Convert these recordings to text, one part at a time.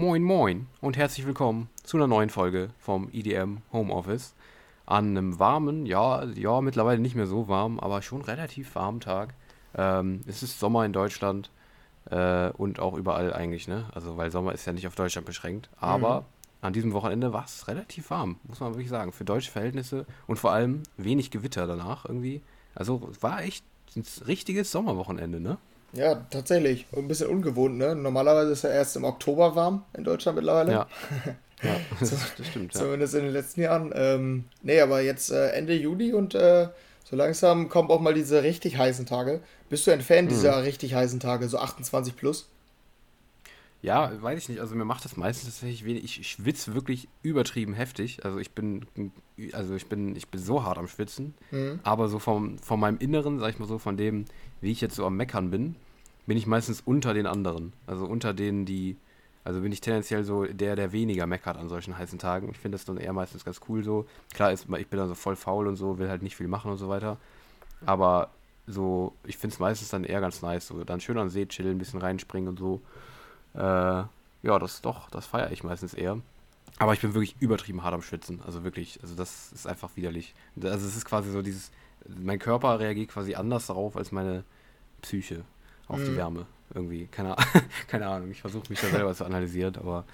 Moin Moin und herzlich willkommen zu einer neuen Folge vom EDM Homeoffice. An einem warmen, ja, ja, mittlerweile nicht mehr so warm, aber schon relativ warmen Tag. Ähm, es ist Sommer in Deutschland äh, und auch überall eigentlich, ne? Also, weil Sommer ist ja nicht auf Deutschland beschränkt. Aber an diesem Wochenende war es relativ warm, muss man wirklich sagen. Für deutsche Verhältnisse und vor allem wenig Gewitter danach irgendwie. Also, war echt ein richtiges Sommerwochenende, ne? Ja, tatsächlich. Und ein bisschen ungewohnt, ne? Normalerweise ist er erst im Oktober warm in Deutschland mittlerweile. Ja. Ja, das, stimmt. Ja. Zumindest in den letzten Jahren. Ähm, nee, aber jetzt äh, Ende Juli und äh, so langsam kommen auch mal diese richtig heißen Tage. Bist du ein Fan dieser Mhm. richtig heißen Tage, so 28 plus? Ja, weiß ich nicht. Also mir macht das meistens tatsächlich wenig. Ich, schwitze wirklich übertrieben heftig. Also ich bin, also ich bin, ich bin so hart am Schwitzen. Mhm. Aber so vom, von meinem Inneren, sag ich mal so, von dem, wie ich jetzt so am Meckern bin, bin ich meistens unter den anderen. Also unter denen, die, also bin ich tendenziell so der, der weniger meckert an solchen heißen Tagen. Ich finde das dann eher meistens ganz cool so. Klar ist, ich bin dann so voll faul und so, will halt nicht viel machen und so weiter. Aber so, ich finde es meistens dann eher ganz nice. So, dann schön am See chillen, ein bisschen reinspringen und so. Äh, ja, das doch, das feiere ich meistens eher. Aber ich bin wirklich übertrieben hart am Schwitzen. Also wirklich, also das ist einfach widerlich. Also es ist quasi so dieses, mein Körper reagiert quasi anders darauf als meine Psyche auf die Mhm. Wärme. Irgendwie, keine, keine Ahnung. Ich versuche mich da selber zu analysieren, aber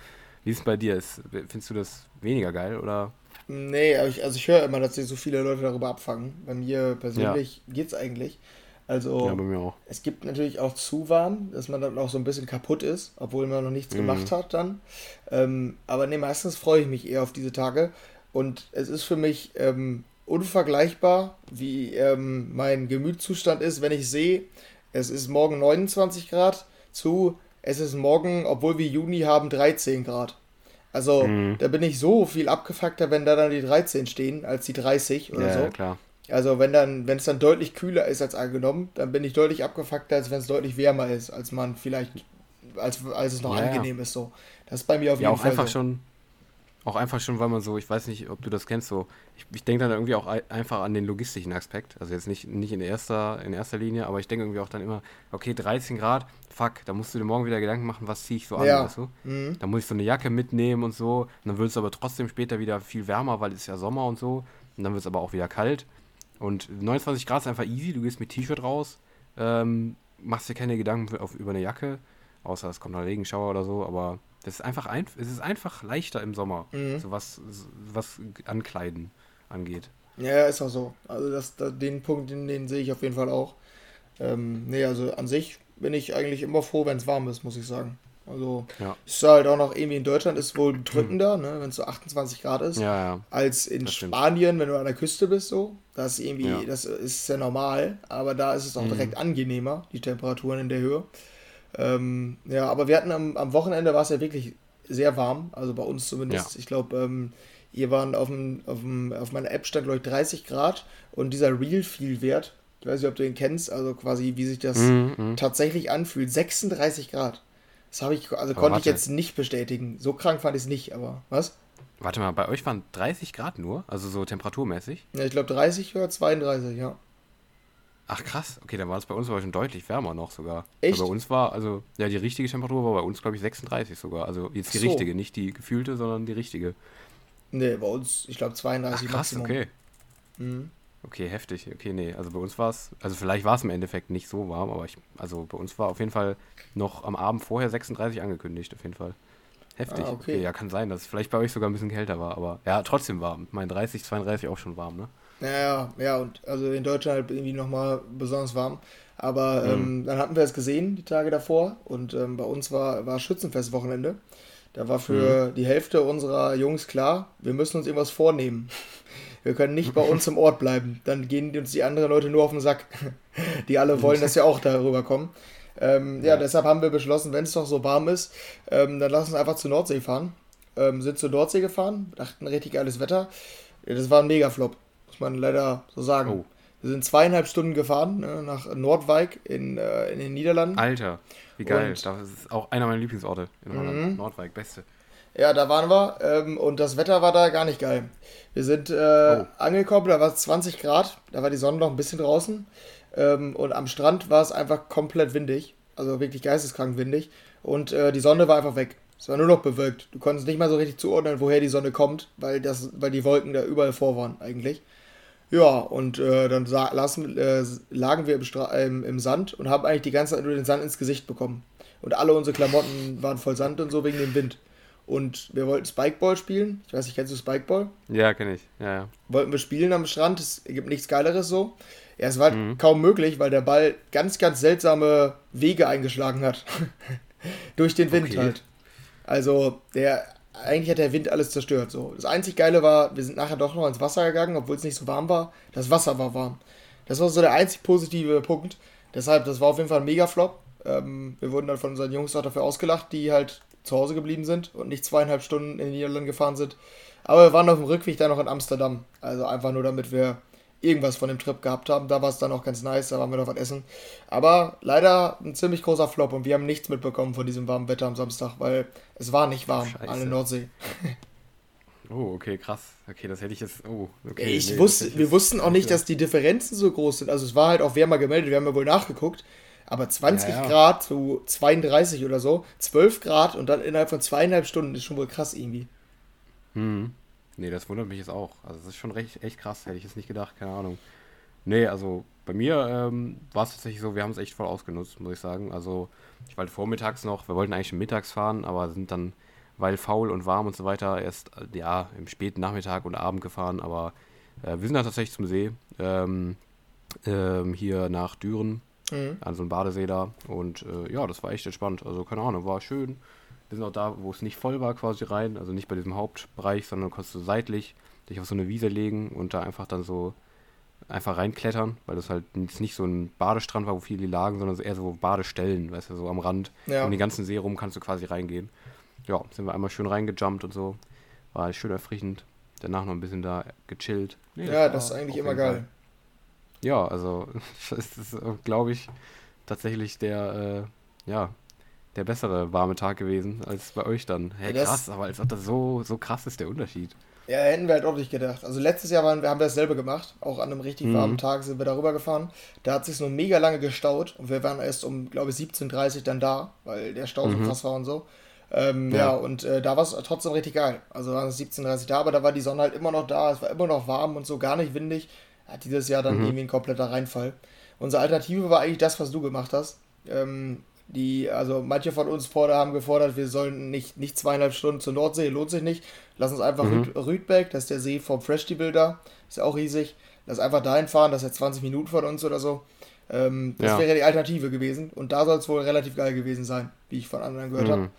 wie ist es bei dir? Ist, findest du das weniger geil oder? Nee, ich, also ich höre immer, dass sich so viele Leute darüber abfangen. Bei mir persönlich geht's eigentlich. Also Ja, es gibt natürlich auch zu warm, dass man dann auch so ein bisschen kaputt ist, obwohl man noch nichts Mhm. gemacht hat dann. Ähm, aber nee, meistens freue ich mich eher auf diese Tage. Und es ist für mich ähm, unvergleichbar, wie ähm, mein Gemütszustand ist, wenn ich sehe, es ist morgen 29 Grad zu, es ist morgen, obwohl wir Juni haben, 13 Grad. Also Mhm. da bin ich so viel abgefuckter, wenn da dann die 13 stehen, als die 30 oder Ja, so. ja, klar. Also wenn dann, wenn es dann deutlich kühler ist als angenommen, dann bin ich deutlich abgefuckter, als wenn es deutlich wärmer ist, als man vielleicht, als, als es noch Ja, ja. angenehm ist so. Das ist bei mir auf Ja, jeden auch Fall einfach so. schon, auch einfach schon, weil man so, ich weiß nicht, ob du das kennst, so, ich, ich denke dann irgendwie auch ei- einfach an den logistischen Aspekt. Also jetzt nicht, nicht in erster, in erster Linie, aber ich denke irgendwie auch dann immer, okay, 13 Grad, fuck, da musst du dir morgen wieder Gedanken machen, was ziehe ich so an, Ja. weißt du? Mhm. Da muss ich so eine Jacke mitnehmen und so. Und dann wird es aber trotzdem später wieder viel wärmer, weil es ist ja Sommer und so. Und dann wird es aber auch wieder kalt. Und 29 Grad ist einfach easy. Du gehst mit T-Shirt raus, ähm, machst dir keine Gedanken für- auf, über eine Jacke, außer es kommt noch Regenschauer oder so. Aber das ist einfach ein, es ist einfach leichter im Sommer, Mhm. so was, was Ankleiden angeht. Ja, ist auch so. Also das, da- den Punkt, den, den sehe ich auf jeden Fall auch. Ähm, nee, also an sich bin ich eigentlich immer froh, wenn es warm ist, muss ich sagen. Also Ja. ist halt auch noch irgendwie in Deutschland ist wohl drückender, ne, wenn es so 28 Grad ist. Ja, ja. als in Das stimmt. Spanien, wenn du an der Küste bist, so. Das ist irgendwie, Ja. das ist ja normal, aber da ist es auch Mhm. direkt angenehmer, die Temperaturen in der Höhe. Ähm, ja, aber wir hatten am, am Wochenende war es ja wirklich sehr warm, also bei uns zumindest. Ich glaube, ähm, ihr waren auf, dem, auf, dem, auf meiner App stand, glaube ich, 30 Grad und dieser Real Feel Wert, ich weiß nicht, ob du ihn kennst, also quasi, wie sich das Mhm, mhm. tatsächlich anfühlt, 36 Grad. Das habe ich, also Aber konnte ich jetzt nicht bestätigen. So krank fand ich es nicht, aber was? Warte mal, bei euch waren 30 Grad nur, also so temperaturmäßig. Ja, ich glaube 30 oder 32, ja. Ach krass, okay, dann war es bei uns aber schon deutlich wärmer noch sogar. Echt? Weil bei uns war, also, ja, die richtige Temperatur war bei uns, glaube ich, 36 sogar. Also jetzt die Ach so. richtige, nicht die gefühlte, sondern die richtige. Nee, bei uns, ich glaube Ach 32 krass, Maximum. okay. Mhm. Okay, heftig. Okay, nee, also bei uns war es, also vielleicht war es im Endeffekt nicht so warm, aber ich, also bei uns war auf jeden Fall noch am Abend vorher 36 angekündigt, auf jeden Fall. Heftig. Ah, okay. ja, kann sein, dass es vielleicht bei euch sogar ein bisschen kälter war, aber ja, trotzdem warm. Ich meine, 30, 32 auch schon warm, ne? Ja, ja, ja, und also in Deutschland halt irgendwie nochmal besonders warm. Aber ähm, dann hatten wir es gesehen, die Tage davor. Und ähm, bei uns war, war Schützenfestwochenende. Da war für die Hälfte unserer Jungs klar, wir müssen uns irgendwas vornehmen. Wir können nicht bei uns im Ort bleiben. Dann gehen uns die anderen Leute nur auf den Sack. Die alle wollen, dass wir auch darüber kommen. Ähm, ja, Ja. deshalb haben wir beschlossen, wenn es doch so warm ist, ähm, dann lass uns einfach zur Nordsee fahren. Ähm, sind zur Nordsee gefahren, dachten richtig geiles Wetter. Ja, das war ein Megaflop, muss man leider so sagen. Oh. Wir sind zweieinhalb Stunden gefahren ne, nach Nordwijk in, äh, in den Niederlanden. Alter, wie geil. Und- Das ist auch einer meiner Lieblingsorte in Holland. Mhm. Nordwijk, beste. Ja, da waren wir ähm, und das Wetter war da gar nicht geil. Wir sind äh, Oh. angekommen, da war es 20 Grad, da war die Sonne noch ein bisschen draußen ähm, und am Strand war es einfach komplett windig, also wirklich geisteskrank windig und äh, die Sonne war einfach weg. Es war nur noch bewölkt. Du konntest nicht mal so richtig zuordnen, woher die Sonne kommt, weil, das, weil die Wolken da überall vor waren eigentlich. Ja, und äh, dann lassen, äh, lagen wir im, ähm, im Sand und haben eigentlich die ganze Zeit nur den Sand ins Gesicht bekommen. Und alle unsere Klamotten waren voll Sand und so wegen dem Wind. Und wir wollten Spikeball spielen. Ich weiß nicht, kennst du Spikeball? Ja, kenne ich. Ja, ja. Wollten wir spielen am Strand. Es gibt nichts Geileres so. Ja, es war mhm. kaum möglich, weil der Ball ganz, ganz seltsame Wege eingeschlagen hat. Durch den Wind okay. halt. Also, der, eigentlich hat der Wind alles zerstört. So. Das einzig Geile war, wir sind nachher doch noch ins Wasser gegangen, obwohl es nicht so warm war. Das Wasser war warm. Das war so der einzig positive Punkt. Deshalb, das war auf jeden Fall ein Mega-Flop. Ähm, wir wurden dann von unseren Jungs auch dafür ausgelacht, die halt zu Hause geblieben sind und nicht zweieinhalb Stunden in die Niederlande gefahren sind. Aber wir waren auf dem Rückweg dann noch in Amsterdam. Also einfach nur, damit wir irgendwas von dem Trip gehabt haben. Da war es dann auch ganz nice, da waren wir noch was essen. Aber leider ein ziemlich großer Flop und wir haben nichts mitbekommen von diesem warmen Wetter am Samstag, weil es war nicht warm Scheiße. an der Nordsee. Oh, okay, krass. Okay, das hätte ich jetzt. Oh, okay. Ich nee, wusste, wir wussten auch nicht, dass die Differenzen so groß sind. Also es war halt auch wärmer gemeldet, wir haben ja wohl nachgeguckt. Aber 20 ja, ja. Grad zu 32 oder so, 12 Grad und dann innerhalb von zweieinhalb Stunden ist schon wohl krass irgendwie. Hm. Nee, das wundert mich jetzt auch. Also das ist schon recht, echt krass, hätte ich jetzt nicht gedacht, keine Ahnung. Nee, also bei mir ähm, war es tatsächlich so, wir haben es echt voll ausgenutzt, muss ich sagen. Also ich wollte vormittags noch, wir wollten eigentlich schon mittags fahren, aber sind dann, weil faul und warm und so weiter, erst äh, ja im späten Nachmittag und Abend gefahren. Aber äh, wir sind dann tatsächlich zum See, ähm, ähm, hier nach Düren, mhm. an so einem Badesee da. Und äh, ja, das war echt entspannt. Also keine Ahnung, war schön. Wir sind auch da, wo es nicht voll war, quasi rein. Also nicht bei diesem Hauptbereich, sondern konntest du seitlich dich auf so eine Wiese legen und da einfach dann so einfach reinklettern, weil das halt nicht so ein Badestrand war, wo viele lagen, sondern eher so Badestellen, weißt du, so am Rand. Ja. Um den ganzen See rum kannst du quasi reingehen. Ja, sind wir einmal schön reingejumpt und so. War schön erfrischend. Danach noch ein bisschen da gechillt. Nee, ja, das, das ist eigentlich immer geil. Ja, also das ist, glaube ich, tatsächlich der, äh, ja, der bessere warme Tag gewesen als bei euch dann. Hey, ja, krass, aber als ob das so, so krass ist, der Unterschied. Ja, hätten wir halt auch nicht gedacht. Also letztes Jahr waren, wir haben wir dasselbe gemacht. Auch an einem richtig mhm. warmen Tag sind wir darüber gefahren. Da hat sich nur mega lange gestaut und wir waren erst um, glaube ich, 17.30 Uhr dann da, weil der Stau mhm. so krass war und so. Ähm, ja. ja. und äh, da war es trotzdem richtig geil. Also waren es 17.30 Uhr da, aber da war die Sonne halt immer noch da, es war immer noch warm und so, gar nicht windig. Hat dieses Jahr dann mhm. irgendwie ein kompletter Reinfall. Unsere Alternative war eigentlich das, was du gemacht hast. Ähm, die, also manche von uns forder, haben gefordert, wir sollen nicht, nicht zweieinhalb Stunden zur Nordsee, lohnt sich nicht. Lass uns einfach mhm. Rüd, Rüdbeck, das ist der See vom Festival da, ist ja auch riesig. Lass einfach dahin fahren, das ist ja 20 Minuten von uns oder so. Ähm, das ja. wäre die Alternative gewesen. Und da soll es wohl relativ geil gewesen sein, wie ich von anderen gehört mhm. habe.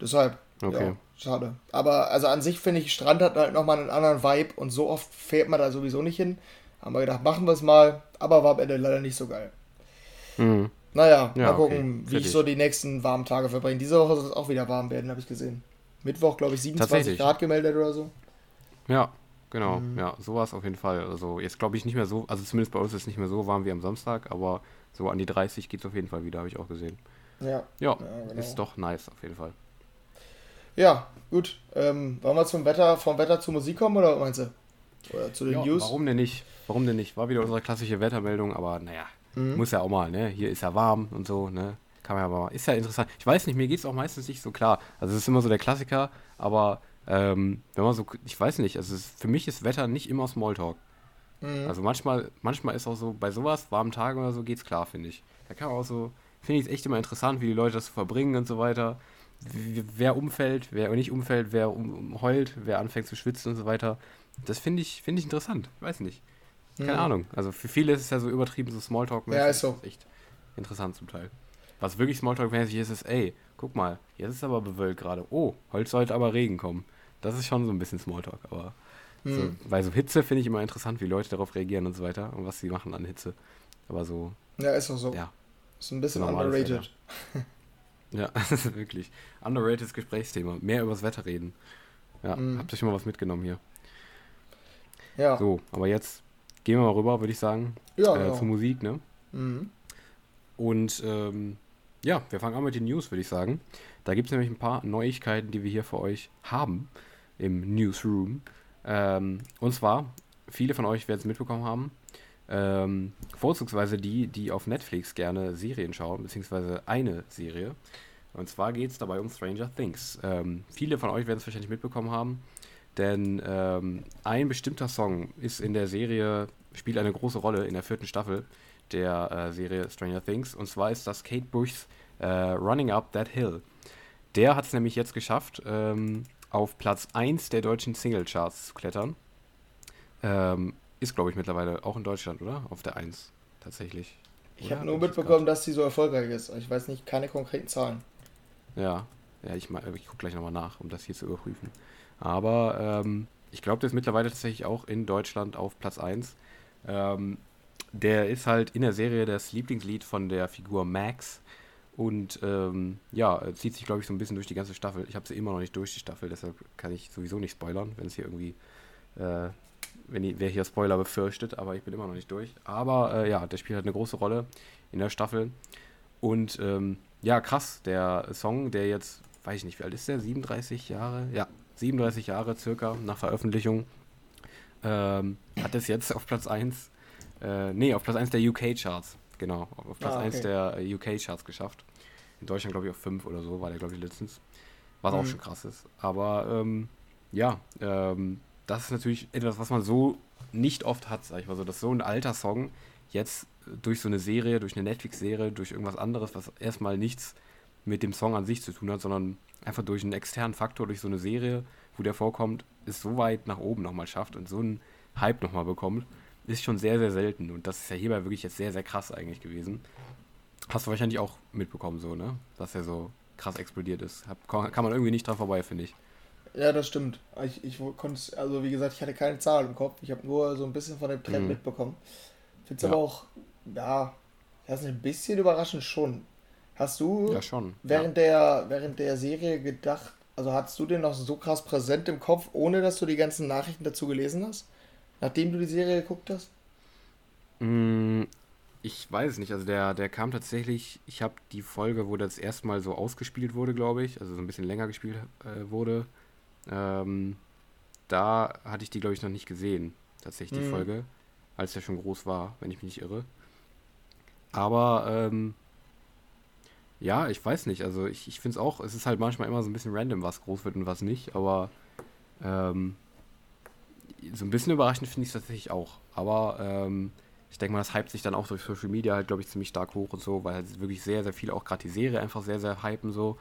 Deshalb, okay. ja, schade. Aber also an sich finde ich, Strand hat halt nochmal einen anderen Vibe und so oft fährt man da sowieso nicht hin. Haben wir gedacht, machen wir es mal, aber war am Ende leider nicht so geil. Mhm. Naja, ja, mal gucken, okay. wie ich so die nächsten warmen Tage verbringe. Diese Woche soll es auch wieder warm werden, habe ich gesehen. Mittwoch, glaube ich, 27 Grad gemeldet oder so. Ja, genau. Mhm. Ja, sowas auf jeden Fall. Also jetzt glaube ich nicht mehr so, also zumindest bei uns ist es nicht mehr so warm wie am Samstag, aber so an die 30 geht es auf jeden Fall wieder, habe ich auch gesehen. Ja. Ja, ja genau. ist doch nice auf jeden Fall. Ja, gut. Ähm, wollen wir zum Wetter, vom Wetter zur Musik kommen oder meinst du? Oder zu den ja, News? Warum denn nicht? Warum denn nicht? War wieder unsere klassische Wettermeldung, aber naja, Mhm. Muss ja auch mal, ne? Hier ist ja warm und so, ne? Kann man ja mal. Ist ja interessant. Ich weiß nicht, mir geht es auch meistens nicht so klar. Also es ist immer so der Klassiker, aber ähm, wenn man so, ich weiß nicht, also es, für mich ist Wetter nicht immer Smalltalk. Mhm. Also manchmal, manchmal ist auch so, bei sowas, warmen Tagen oder so, geht's klar, finde ich. Da kann man auch so, finde ich es echt immer interessant, wie die Leute das so verbringen und so weiter. Wie, wer umfällt, wer nicht umfällt, wer um, heult, wer anfängt zu schwitzen und so weiter. Das finde ich, finde ich interessant. Weiß nicht. Keine mhm. Ahnung. Also für viele ist es ja so übertrieben, so Smalltalk-mäßig. Ja, ist so. Ist echt interessant zum Teil. Was wirklich Smalltalk-mäßig ist, ist, ey, guck mal, jetzt ist aber bewölkt gerade. Oh, heute sollte aber Regen kommen. Das ist schon so ein bisschen Smalltalk, aber mhm. so, bei so Hitze finde ich immer interessant, wie Leute darauf reagieren und so weiter und was sie machen an Hitze. Aber so. Ja, ist auch so. Ja. Ist ein bisschen underrated. ja, das ist wirklich. Underrated Gesprächsthema. Mehr übers Wetter reden. Ja, mhm. habt ihr schon mal was mitgenommen hier. Ja. So, aber jetzt gehen wir mal rüber, würde ich sagen. Ja, äh, genau. Zur Musik, ne? Mhm. Und ähm, ja, wir fangen an mit den News, würde ich sagen. Da gibt es nämlich ein paar Neuigkeiten, die wir hier für euch haben im Newsroom. Ähm, und zwar, viele von euch werden es mitbekommen haben, ähm, vorzugsweise die, die auf Netflix gerne Serien schauen, beziehungsweise eine Serie. Und zwar geht es dabei um Stranger Things. Ähm, viele von euch werden es wahrscheinlich mitbekommen haben, denn ähm, ein bestimmter Song ist in der Serie, spielt eine große Rolle in der vierten Staffel der äh, Serie Stranger Things. Und zwar ist das Kate Bushs äh, Running Up That Hill. Der hat es nämlich jetzt geschafft, ähm, auf Platz 1 der deutschen Singlecharts zu klettern. Ähm, ist, glaube ich, mittlerweile auch in Deutschland, oder? Auf der 1 tatsächlich. Ich habe nur mitbekommen, dass sie so erfolgreich ist. Ich weiß nicht, keine konkreten Zahlen. Ja, ja ich, ich gucke gleich nochmal nach, um das hier zu überprüfen. Aber ähm, ich glaube, der ist mittlerweile tatsächlich auch in Deutschland auf Platz 1. Ähm, der ist halt in der Serie das Lieblingslied von der Figur Max. Und ähm, ja, zieht sich, glaube ich, so ein bisschen durch die ganze Staffel. Ich habe sie immer noch nicht durch, die Staffel, deshalb kann ich sowieso nicht spoilern, wenn es hier irgendwie, äh, wenn die, wer hier Spoiler befürchtet, aber ich bin immer noch nicht durch. Aber äh, ja, der spielt halt eine große Rolle in der Staffel. Und ähm, ja, krass, der Song, der jetzt, weiß ich nicht, wie alt ist der? 37 Jahre? Ja, 37 Jahre circa nach Veröffentlichung. Ähm, hat es jetzt auf Platz 1, äh, nee, auf Platz 1 der UK-Charts genau. Auf Platz ah, okay. 1 der äh, UK-Charts geschafft. In Deutschland, glaube ich, auf 5 oder so war der, glaube ich, letztens. Was mhm. auch schon krass ist. Aber ähm, ja, ähm, das ist natürlich etwas, was man so nicht oft hat, sag ich mal so, dass so ein alter Song jetzt durch so eine Serie, durch eine Netflix-Serie, durch irgendwas anderes, was erstmal nichts mit dem Song an sich zu tun hat, sondern einfach durch einen externen Faktor, durch so eine Serie, wo der vorkommt, es so weit nach oben nochmal schafft und so einen Hype nochmal bekommt ist schon sehr, sehr selten. Und das ist ja hierbei wirklich jetzt sehr, sehr krass eigentlich gewesen. Hast du wahrscheinlich auch mitbekommen, so, ne? Dass er so krass explodiert ist. Kann man irgendwie nicht dran vorbei, finde ich. Ja, das stimmt. Ich, ich konnte, also wie gesagt, ich hatte keine Zahl im Kopf. Ich habe nur so ein bisschen von dem Trend mhm. mitbekommen. Finde es ja. aber auch, ja, das ist ein bisschen überraschend schon. Hast du ja, schon. Während, ja. Der, während der Serie gedacht, also hattest du den noch so krass präsent im Kopf, ohne dass du die ganzen Nachrichten dazu gelesen hast? Nachdem du die Serie geguckt hast? Mm, ich weiß es nicht. Also der, der kam tatsächlich, ich habe die Folge, wo das erstmal so ausgespielt wurde, glaube ich, also so ein bisschen länger gespielt äh, wurde. Ähm, da hatte ich die, glaube ich, noch nicht gesehen, tatsächlich die mhm. Folge, als der schon groß war, wenn ich mich nicht irre. Aber ähm, ja, ich weiß nicht. Also ich, ich finde es auch, es ist halt manchmal immer so ein bisschen random, was groß wird und was nicht, aber ähm, so ein bisschen überraschend finde ich es tatsächlich auch. Aber ähm, ich denke mal, das hypt sich dann auch durch Social Media halt, glaube ich, ziemlich stark hoch und so, weil halt wirklich sehr, sehr viel, auch gerade die Serie einfach sehr, sehr hypen so.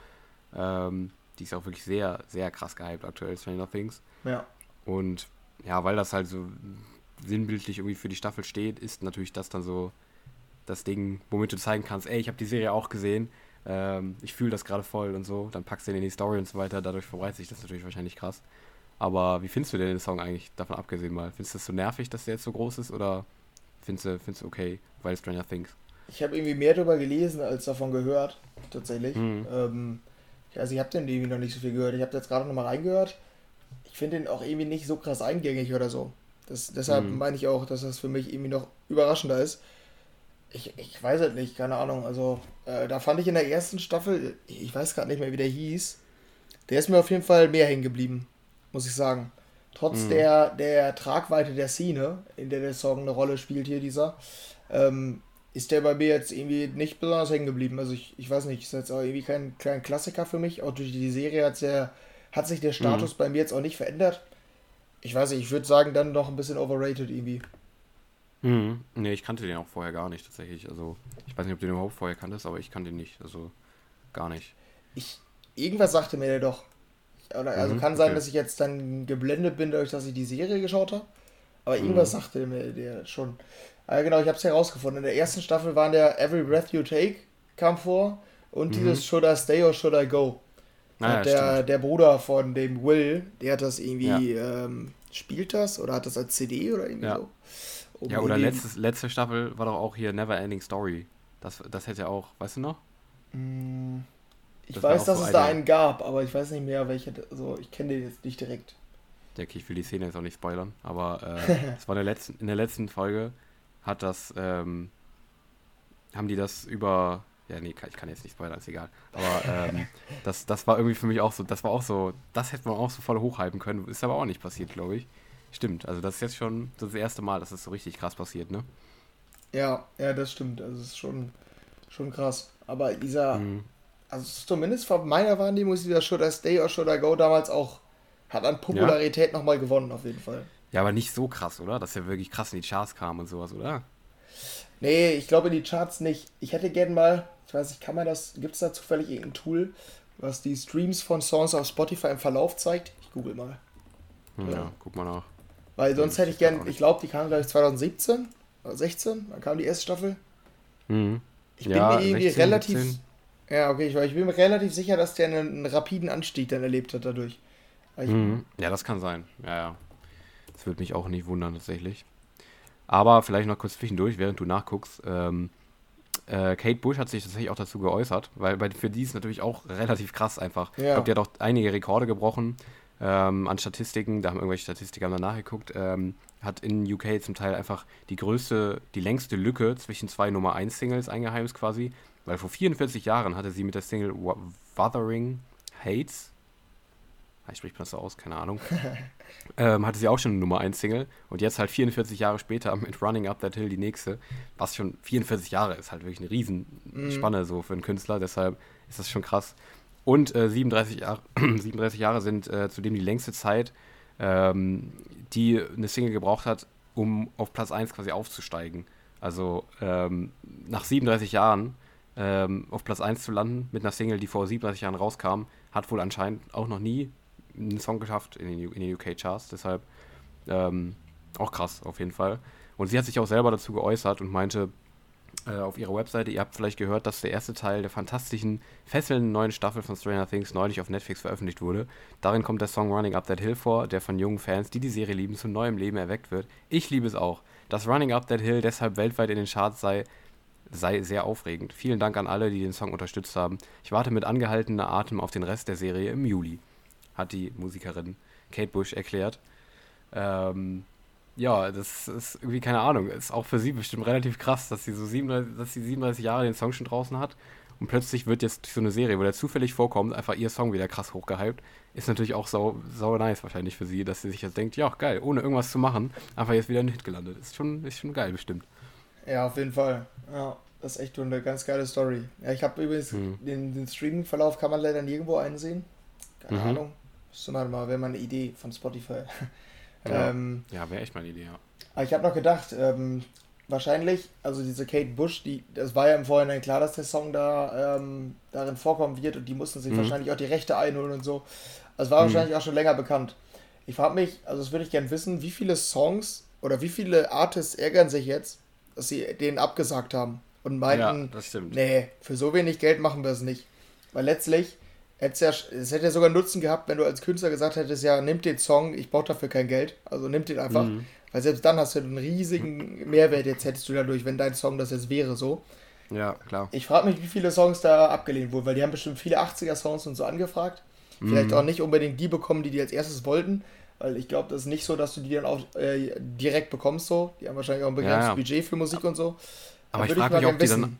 Ähm, die ist auch wirklich sehr, sehr krass gehypt aktuell, Stranger Things. Ja. Und ja, weil das halt so sinnbildlich irgendwie für die Staffel steht, ist natürlich das dann so das Ding, womit du zeigen kannst, ey, ich habe die Serie auch gesehen, ähm, ich fühle das gerade voll und so, dann packst du den in die Story und so weiter, dadurch verbreitet sich das natürlich wahrscheinlich krass. Aber wie findest du denn den Song eigentlich, davon abgesehen mal? Findest du es so nervig, dass der jetzt so groß ist oder findest du, findest du okay, weil Stranger Things? Ich habe irgendwie mehr darüber gelesen als davon gehört, tatsächlich. Mhm. Ähm, also ich habe den irgendwie noch nicht so viel gehört. Ich habe jetzt gerade noch mal reingehört. Ich finde den auch irgendwie nicht so krass eingängig oder so. Das, deshalb mhm. meine ich auch, dass das für mich irgendwie noch überraschender ist. Ich, ich weiß halt nicht, keine Ahnung. Also äh, da fand ich in der ersten Staffel, ich weiß gerade nicht mehr, wie der hieß, der ist mir auf jeden Fall mehr hängen geblieben muss ich sagen. Trotz mhm. der, der Tragweite der Szene, in der der Song eine Rolle spielt hier, dieser, ähm, ist der bei mir jetzt irgendwie nicht besonders hängen geblieben. Also ich, ich weiß nicht, ist jetzt auch irgendwie kein, kein Klassiker für mich. Auch durch die Serie hat, der, hat sich der Status mhm. bei mir jetzt auch nicht verändert. Ich weiß nicht, ich würde sagen, dann noch ein bisschen overrated irgendwie. Mhm. Nee, ich kannte den auch vorher gar nicht tatsächlich. Also, ich weiß nicht, ob du den überhaupt vorher kanntest, aber ich kannte den nicht. Also, gar nicht. Ich, irgendwas sagte mir der doch. Oder, also mhm, kann sein, okay. dass ich jetzt dann geblendet bin, dadurch, dass ich die Serie geschaut habe. Aber mhm. irgendwas sagte mir der schon. Aber genau, ich habe es herausgefunden. In der ersten Staffel waren der Every Breath You Take kam vor und mhm. dieses Should I Stay or Should I Go. Ah, der, der Bruder von dem Will, der hat das irgendwie, ja. ähm, spielt das oder hat das als CD oder irgendwie ja. so. Um ja, oder letztes, letzte Staffel war doch auch hier Never Ending Story. Das, das hätte ja auch, weißt du noch? Mm. Ich das weiß, dass so es da einen gab, aber ich weiß nicht mehr, welche. Also ich kenne den jetzt nicht direkt. Ja, okay, ich will die Szene jetzt auch nicht spoilern, aber äh, es war in der letzten, in der letzten Folge hat das, ähm, haben die das über, ja nee, ich kann jetzt nicht spoilern, ist egal. Aber ähm, das, das war irgendwie für mich auch so, das war auch so, das hätte man auch so voll hochhypen können, ist aber auch nicht passiert, glaube ich. Stimmt, also das ist jetzt schon das erste Mal, dass das so richtig krass passiert, ne? Ja, ja, das stimmt, also es ist schon, schon krass. Aber dieser, mhm also zumindest von meiner Wahrnehmung ist dieser Should I Stay or Should I Go damals auch, hat an Popularität ja. nochmal gewonnen, auf jeden Fall. Ja, aber nicht so krass, oder? Dass er wirklich krass in die Charts kam und sowas, oder? Nee, ich glaube in die Charts nicht. Ich hätte gern mal, ich weiß nicht, kann man das, gibt es da zufällig irgendein Tool, was die Streams von Songs auf Spotify im Verlauf zeigt? Ich google mal. Hm, ja, ja, guck mal nach. Weil sonst hätte ich gern, ich glaube, die kam gleich 2017 oder 16, dann kam die erste Staffel. Mhm. Ich bin ja, mir irgendwie 16, relativ. 17. Ja, okay, ich, ich bin mir relativ sicher, dass der einen, einen rapiden Anstieg dann erlebt hat dadurch. Mhm. Ja, das kann sein. Ja, ja. Das würde mich auch nicht wundern, tatsächlich. Aber vielleicht noch kurz zwischendurch, während du nachguckst. Ähm, äh, Kate Bush hat sich tatsächlich auch dazu geäußert, weil bei, für die ist natürlich auch relativ krass einfach. Ja. Ich glaube, die hat auch einige Rekorde gebrochen ähm, an Statistiken. Da haben irgendwelche Statistiker mal nachgeguckt. Ähm, hat in UK zum Teil einfach die größte, die längste Lücke zwischen zwei Nummer 1 Singles eingeheimst quasi. Weil vor 44 Jahren hatte sie mit der Single Wuthering Hates ich spricht man das so aus, keine Ahnung, ähm, hatte sie auch schon eine Nummer 1 Single und jetzt halt 44 Jahre später mit Running Up That Hill die nächste, was schon 44 Jahre ist, halt wirklich eine Riesenspanne mhm. so für einen Künstler, deshalb ist das schon krass. Und äh, 37, Jahre, 37 Jahre sind äh, zudem die längste Zeit, ähm, die eine Single gebraucht hat, um auf Platz 1 quasi aufzusteigen. Also ähm, nach 37 Jahren ähm, auf Platz 1 zu landen mit einer Single, die vor 37 Jahren rauskam, hat wohl anscheinend auch noch nie einen Song geschafft in den, in den UK-Charts. Deshalb ähm, auch krass auf jeden Fall. Und sie hat sich auch selber dazu geäußert und meinte auf ihrer Webseite, ihr habt vielleicht gehört, dass der erste Teil der fantastischen, fesselnden neuen Staffel von Stranger Things neulich auf Netflix veröffentlicht wurde. Darin kommt der Song Running Up That Hill vor, der von jungen Fans, die die Serie lieben, zu neuem Leben erweckt wird. Ich liebe es auch. Dass Running Up That Hill deshalb weltweit in den Charts sei, sei sehr aufregend. Vielen Dank an alle, die den Song unterstützt haben. Ich warte mit angehaltener Atem auf den Rest der Serie im Juli hat die Musikerin Kate Bush erklärt. Ähm, ja, das ist irgendwie keine Ahnung. Ist auch für sie bestimmt relativ krass, dass sie so 37, dass sie 37 Jahre den Song schon draußen hat und plötzlich wird jetzt so eine Serie, wo der zufällig vorkommt, einfach ihr Song wieder krass hochgehypt. Ist natürlich auch sau, sau nice wahrscheinlich für sie, dass sie sich jetzt denkt, ja, geil, ohne irgendwas zu machen, einfach jetzt wieder ein Hit gelandet. Ist schon, ist schon geil bestimmt. Ja, auf jeden Fall. Ja, das ist echt eine ganz geile Story. Ja, ich habe übrigens hm. den, den Streaming-Verlauf kann man leider nirgendwo einsehen. Keine mhm. Ahnung. Müsste man mal, wäre mal eine Idee von Spotify. Ja, ähm, ja wäre echt mal eine Idee, ja. Aber ich habe noch gedacht, ähm, wahrscheinlich, also diese Kate Bush, die, das war ja im Vorhinein klar, dass der Song da ähm, darin vorkommen wird und die mussten sich mhm. wahrscheinlich auch die Rechte einholen und so. Also war mhm. wahrscheinlich auch schon länger bekannt. Ich frage mich, also das würde ich gerne wissen, wie viele Songs oder wie viele Artists ärgern sich jetzt, dass sie den abgesagt haben und meinten, ja, nee, für so wenig Geld machen wir es nicht. Weil letztlich, ja, es hätte ja sogar Nutzen gehabt, wenn du als Künstler gesagt hättest, ja, nimm den Song, ich brauche dafür kein Geld. Also nimm den einfach. Mhm. Weil selbst dann hast du einen riesigen Mehrwert jetzt hättest du dadurch, wenn dein Song das jetzt wäre so. Ja, klar. Ich frage mich, wie viele Songs da abgelehnt wurden, weil die haben bestimmt viele 80er-Songs und so angefragt. Mhm. Vielleicht auch nicht unbedingt die bekommen, die die als erstes wollten. Weil ich glaube, das ist nicht so, dass du die dann auch äh, direkt bekommst so. Die haben wahrscheinlich auch ein begrenztes ja, ja. Budget für Musik und so. Aber da ich frage mich, ob die dann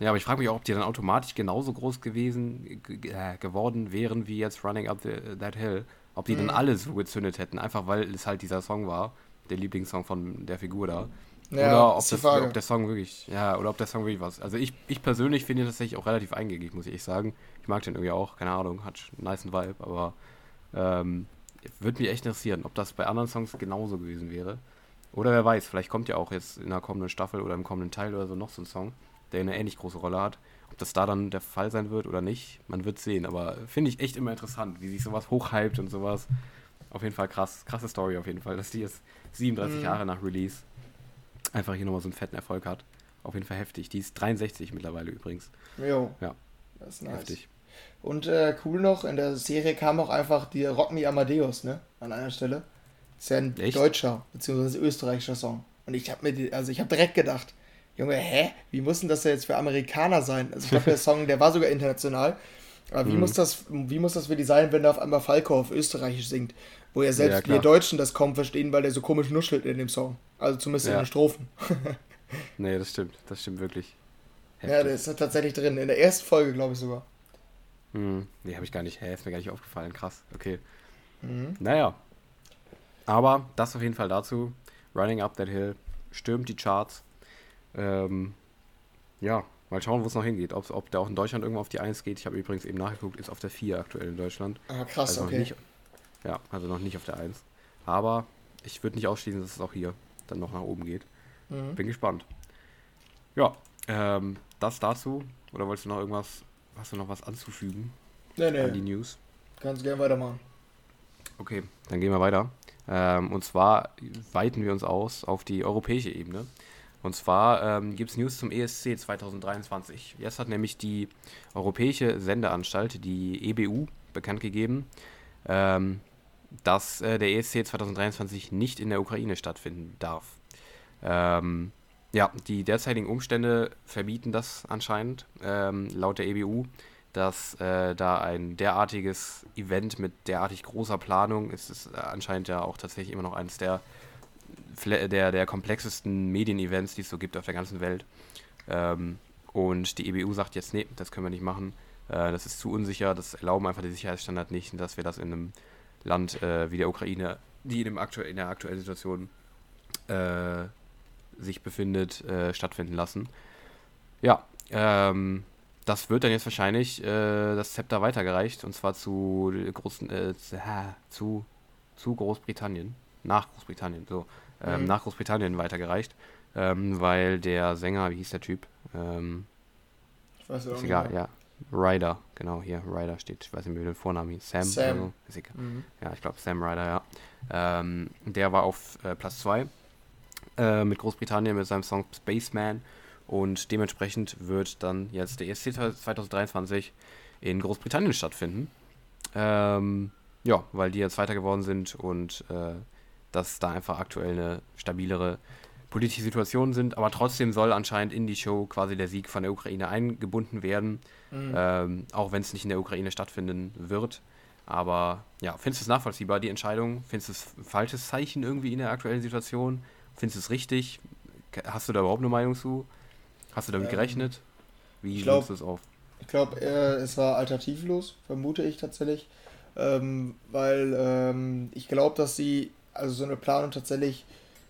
ja, aber ich frage mich auch, ob die dann automatisch genauso groß gewesen äh, geworden wären wie jetzt Running Up the, That Hill. Ob die mhm. dann alle so gezündet hätten, einfach weil es halt dieser Song war, der Lieblingssong von der Figur da. Ja, oder ob, das, ob der Song wirklich, ja, oder ob der Song wirklich was. Also ich, ich persönlich finde ihn tatsächlich auch relativ eingängig, muss ich sagen. Ich mag den irgendwie auch, keine Ahnung, hat einen nice Vibe, aber ähm, würde mich echt interessieren, ob das bei anderen Songs genauso gewesen wäre. Oder wer weiß, vielleicht kommt ja auch jetzt in der kommenden Staffel oder im kommenden Teil oder so noch so ein Song der eine ähnlich große Rolle hat. Ob das da dann der Fall sein wird oder nicht, man wird sehen. Aber finde ich echt immer interessant, wie sich sowas hochhypt und sowas. Auf jeden Fall krass. Krasse Story auf jeden Fall, dass die jetzt 37 mhm. Jahre nach Release einfach hier nochmal so einen fetten Erfolg hat. Auf jeden Fall heftig. Die ist 63 mittlerweile übrigens. Jo. Ja. Das ist nice. Heftig. Und äh, cool noch, in der Serie kam auch einfach die Rock Me Amadeus, ne? An einer Stelle. Das ist ja ein Echt? deutscher, beziehungsweise österreichischer Song. Und ich habe mir, die, also ich habe direkt gedacht, Junge, hä? Wie muss denn das jetzt für Amerikaner sein? Also ich glaube, der Song, der war sogar international. Aber wie, mhm. muss das, wie muss das für die sein, wenn da auf einmal Falco auf Österreichisch singt? Wo ja selbst ja, wir Deutschen das kaum verstehen, weil der so komisch nuschelt in dem Song. Also zumindest ja. in den Strophen. nee, das stimmt. Das stimmt wirklich. Heftig. Ja, der ist tatsächlich drin. In der ersten Folge, glaube ich sogar. Mhm. Nee, habe ich gar nicht. Hä, ist mir gar nicht aufgefallen. Krass. Okay. Mhm. Naja. Aber das auf jeden Fall dazu. Running Up That Hill stürmt die Charts. Ähm, ja, Mal schauen, wo es noch hingeht. Ob, ob der auch in Deutschland irgendwo auf die 1 geht. Ich habe übrigens eben nachgeguckt, ist auf der 4 aktuell in Deutschland. Ah, krass, also okay. Nicht, ja, also noch nicht auf der 1. Aber ich würde nicht ausschließen, dass es auch hier dann noch nach oben geht. Mhm. Bin gespannt. Ja, ähm, das dazu. Oder wolltest du noch irgendwas, hast du noch was anzufügen? Nee, nee. An die News? Kannst gerne weitermachen. Okay, dann gehen wir weiter. Ähm, und zwar weiten wir uns aus auf die europäische Ebene. Und zwar ähm, gibt es News zum ESC 2023. Jetzt hat nämlich die Europäische Sendeanstalt, die EBU, bekannt gegeben, ähm, dass äh, der ESC 2023 nicht in der Ukraine stattfinden darf. Ähm, ja, die derzeitigen Umstände verbieten das anscheinend, ähm, laut der EBU, dass äh, da ein derartiges Event mit derartig großer Planung ist es anscheinend ja auch tatsächlich immer noch eines der der, der komplexesten Medienevents, die es so gibt auf der ganzen Welt. Ähm, und die EBU sagt jetzt, nee, das können wir nicht machen. Äh, das ist zu unsicher, das erlauben einfach die Sicherheitsstandards nicht, dass wir das in einem Land äh, wie der Ukraine, die in, dem aktu in der aktuellen Situation äh, sich befindet, äh, stattfinden lassen. Ja, ähm, das wird dann jetzt wahrscheinlich äh, das Zepter weitergereicht und zwar zu, großen, äh, zu, zu Großbritannien. Nach Großbritannien, so ähm, mhm. nach Großbritannien weitergereicht, ähm, weil der Sänger, wie hieß der Typ? Ähm, ich weiß ist egal, ja. Ryder, genau, hier, Ryder steht, ich weiß nicht mehr, wie der Vorname hieß. Sam, Sam. So, ist egal. Mhm. Ja, ich glaube Sam Ryder, ja. Ähm, der war auf äh, Platz 2 äh, mit Großbritannien mit seinem Song Spaceman und dementsprechend wird dann jetzt der ESC 2023 in Großbritannien stattfinden. Ähm, ja, weil die jetzt weiter geworden sind und äh, dass da einfach aktuell eine stabilere politische Situation sind, aber trotzdem soll anscheinend in die Show quasi der Sieg von der Ukraine eingebunden werden, mhm. ähm, auch wenn es nicht in der Ukraine stattfinden wird. Aber ja, findest du es nachvollziehbar, die Entscheidung? Findest du es ein falsches Zeichen irgendwie in der aktuellen Situation? Findest du es richtig? Hast du da überhaupt eine Meinung zu? Hast du damit ähm, gerechnet? Wie nimmst du es auf? Ich glaube, äh, es war alternativlos, vermute ich tatsächlich. Ähm, weil ähm, ich glaube, dass sie also so eine Planung tatsächlich,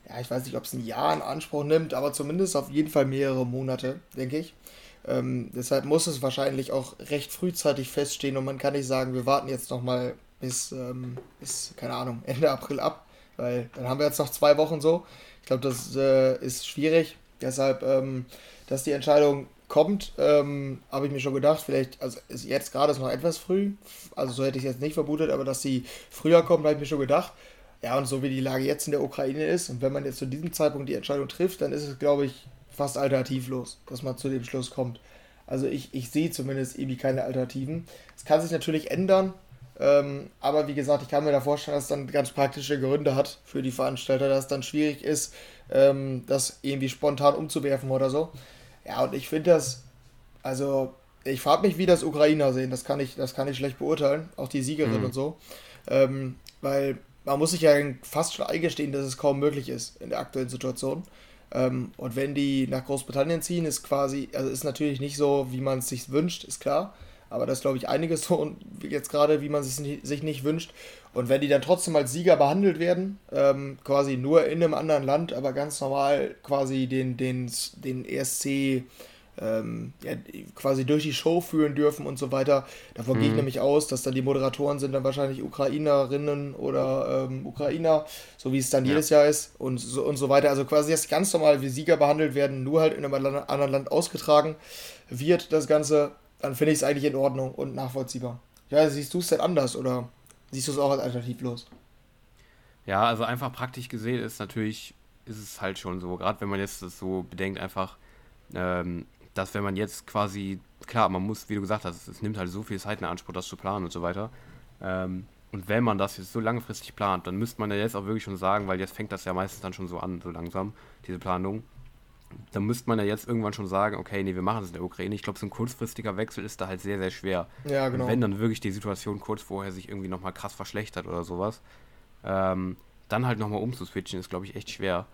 ja, ich weiß nicht, ob es ein Jahr in Anspruch nimmt, aber zumindest auf jeden Fall mehrere Monate, denke ich. Ähm, deshalb muss es wahrscheinlich auch recht frühzeitig feststehen und man kann nicht sagen, wir warten jetzt nochmal bis, ähm, bis, keine Ahnung, Ende April ab, weil dann haben wir jetzt noch zwei Wochen so. Ich glaube, das äh, ist schwierig. Deshalb, ähm, dass die Entscheidung kommt, ähm, habe ich mir schon gedacht, vielleicht, also ist jetzt gerade ist noch etwas früh, also so hätte ich es jetzt nicht vermutet, aber dass sie früher kommt, habe ich mir schon gedacht. Ja, und so wie die Lage jetzt in der Ukraine ist, und wenn man jetzt zu diesem Zeitpunkt die Entscheidung trifft, dann ist es, glaube ich, fast alternativlos, dass man zu dem Schluss kommt. Also ich, ich sehe zumindest irgendwie keine Alternativen. Es kann sich natürlich ändern, ähm, aber wie gesagt, ich kann mir da vorstellen, dass es dann ganz praktische Gründe hat für die Veranstalter, dass es dann schwierig ist, ähm, das irgendwie spontan umzuwerfen oder so. Ja, und ich finde das, also ich frage mich, wie das Ukrainer sehen, das kann ich, das kann ich schlecht beurteilen, auch die Siegerin mhm. und so. Ähm, weil man muss sich ja fast schon eingestehen, dass es kaum möglich ist in der aktuellen Situation. Ähm, und wenn die nach Großbritannien ziehen, ist quasi, also ist natürlich nicht so, wie man es sich wünscht, ist klar. Aber das glaube ich, einiges so jetzt gerade, wie man es sich nicht wünscht. Und wenn die dann trotzdem als Sieger behandelt werden, ähm, quasi nur in einem anderen Land, aber ganz normal quasi den, den, den ESC ähm, ja, quasi durch die Show führen dürfen und so weiter. Davon mhm. gehe ich nämlich aus, dass dann die Moderatoren sind dann wahrscheinlich Ukrainerinnen oder ähm, Ukrainer, so wie es dann ja. jedes Jahr ist und so, und so weiter. Also quasi jetzt ganz normal wie Sieger behandelt werden, nur halt in einem anderen Land ausgetragen wird das Ganze, dann finde ich es eigentlich in Ordnung und nachvollziehbar. Ja, siehst du es denn anders oder siehst du es auch als alternativlos? Ja, also einfach praktisch gesehen ist natürlich, ist es halt schon so, gerade wenn man jetzt das so bedenkt, einfach, ähm, dass wenn man jetzt quasi, klar, man muss, wie du gesagt hast, es nimmt halt so viel Zeit in Anspruch, das zu planen und so weiter. Ähm, und wenn man das jetzt so langfristig plant, dann müsste man ja jetzt auch wirklich schon sagen, weil jetzt fängt das ja meistens dann schon so an, so langsam, diese Planung. Dann müsste man ja jetzt irgendwann schon sagen, okay, nee, wir machen es in der Ukraine. Ich glaube, so ein kurzfristiger Wechsel ist da halt sehr, sehr schwer. Ja, genau. Und wenn dann wirklich die Situation kurz vorher sich irgendwie nochmal krass verschlechtert oder sowas, ähm, dann halt nochmal umzuswitchen, ist, glaube ich, echt schwer.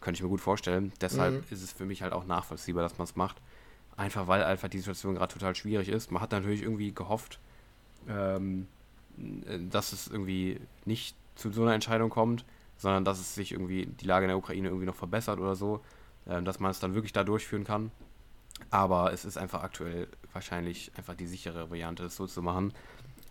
Könnte ich mir gut vorstellen. Deshalb mhm. ist es für mich halt auch nachvollziehbar, dass man es macht. Einfach weil einfach die Situation gerade total schwierig ist. Man hat natürlich irgendwie gehofft, ähm, dass es irgendwie nicht zu so einer Entscheidung kommt, sondern dass es sich irgendwie die Lage in der Ukraine irgendwie noch verbessert oder so, äh, dass man es dann wirklich da durchführen kann. Aber es ist einfach aktuell wahrscheinlich einfach die sichere Variante, es so zu machen.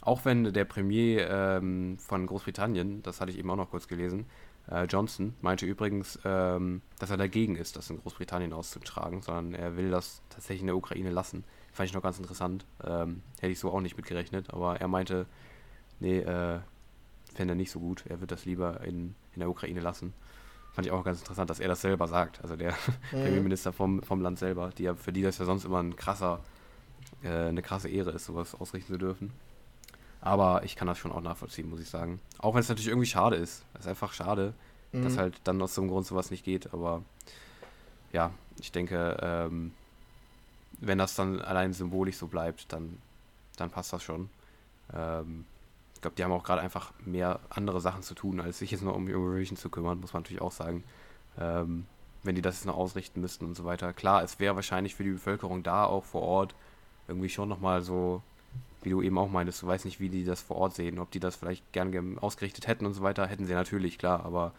Auch wenn der Premier ähm, von Großbritannien, das hatte ich eben auch noch kurz gelesen, äh, Johnson, meinte übrigens, ähm, dass er dagegen ist, das in Großbritannien auszutragen, sondern er will das tatsächlich in der Ukraine lassen. Fand ich noch ganz interessant. Ähm, hätte ich so auch nicht mitgerechnet, aber er meinte, nee, äh, fände er nicht so gut. Er wird das lieber in, in der Ukraine lassen. Fand ich auch ganz interessant, dass er das selber sagt. Also der mhm. Premierminister vom, vom Land selber, die, für die das ja sonst immer ein krasser, äh, eine krasse Ehre ist, sowas ausrichten zu dürfen. Aber ich kann das schon auch nachvollziehen, muss ich sagen. Auch wenn es natürlich irgendwie schade ist. Es ist einfach schade, mhm. dass halt dann aus so einem Grund sowas nicht geht. Aber ja, ich denke, ähm, wenn das dann allein symbolisch so bleibt, dann, dann passt das schon. Ähm, ich glaube, die haben auch gerade einfach mehr andere Sachen zu tun, als sich jetzt nur um Eurovision zu kümmern, muss man natürlich auch sagen. Ähm, wenn die das jetzt noch ausrichten müssten und so weiter. Klar, es wäre wahrscheinlich für die Bevölkerung da auch vor Ort irgendwie schon nochmal so wie du eben auch meintest, du weißt nicht, wie die das vor Ort sehen, ob die das vielleicht gern ausgerichtet hätten und so weiter, hätten sie natürlich, klar, aber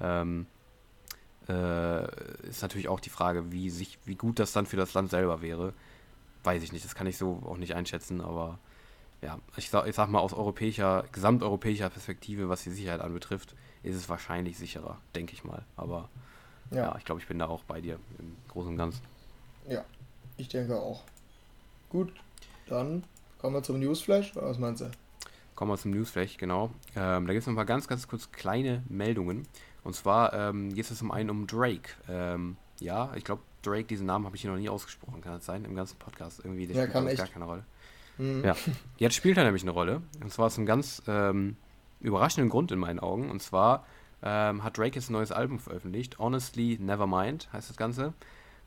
ähm, äh, ist natürlich auch die Frage, wie, sich, wie gut das dann für das Land selber wäre. Weiß ich nicht, das kann ich so auch nicht einschätzen, aber ja, ich sag, ich sag mal aus europäischer, gesamteuropäischer Perspektive, was die Sicherheit anbetrifft, ist es wahrscheinlich sicherer, denke ich mal. Aber ja, ja ich glaube, ich bin da auch bei dir im Großen und Ganzen. Ja, ich denke auch. Gut, dann Kommen wir zum Newsflash, oder was meinst du? Kommen wir zum Newsflash, genau. Ähm, da gibt es noch mal ganz, ganz kurz kleine Meldungen. Und zwar ähm, geht es zum einen um Drake. Ähm, ja, ich glaube, Drake, diesen Namen habe ich hier noch nie ausgesprochen, kann das sein? Im ganzen Podcast irgendwie. Der ja, spielt kann echt. gar keine Rolle. Mhm. Ja, jetzt spielt er nämlich eine Rolle. Und zwar aus einem ganz ähm, überraschenden Grund in meinen Augen. Und zwar ähm, hat Drake jetzt ein neues Album veröffentlicht. Honestly Nevermind heißt das Ganze.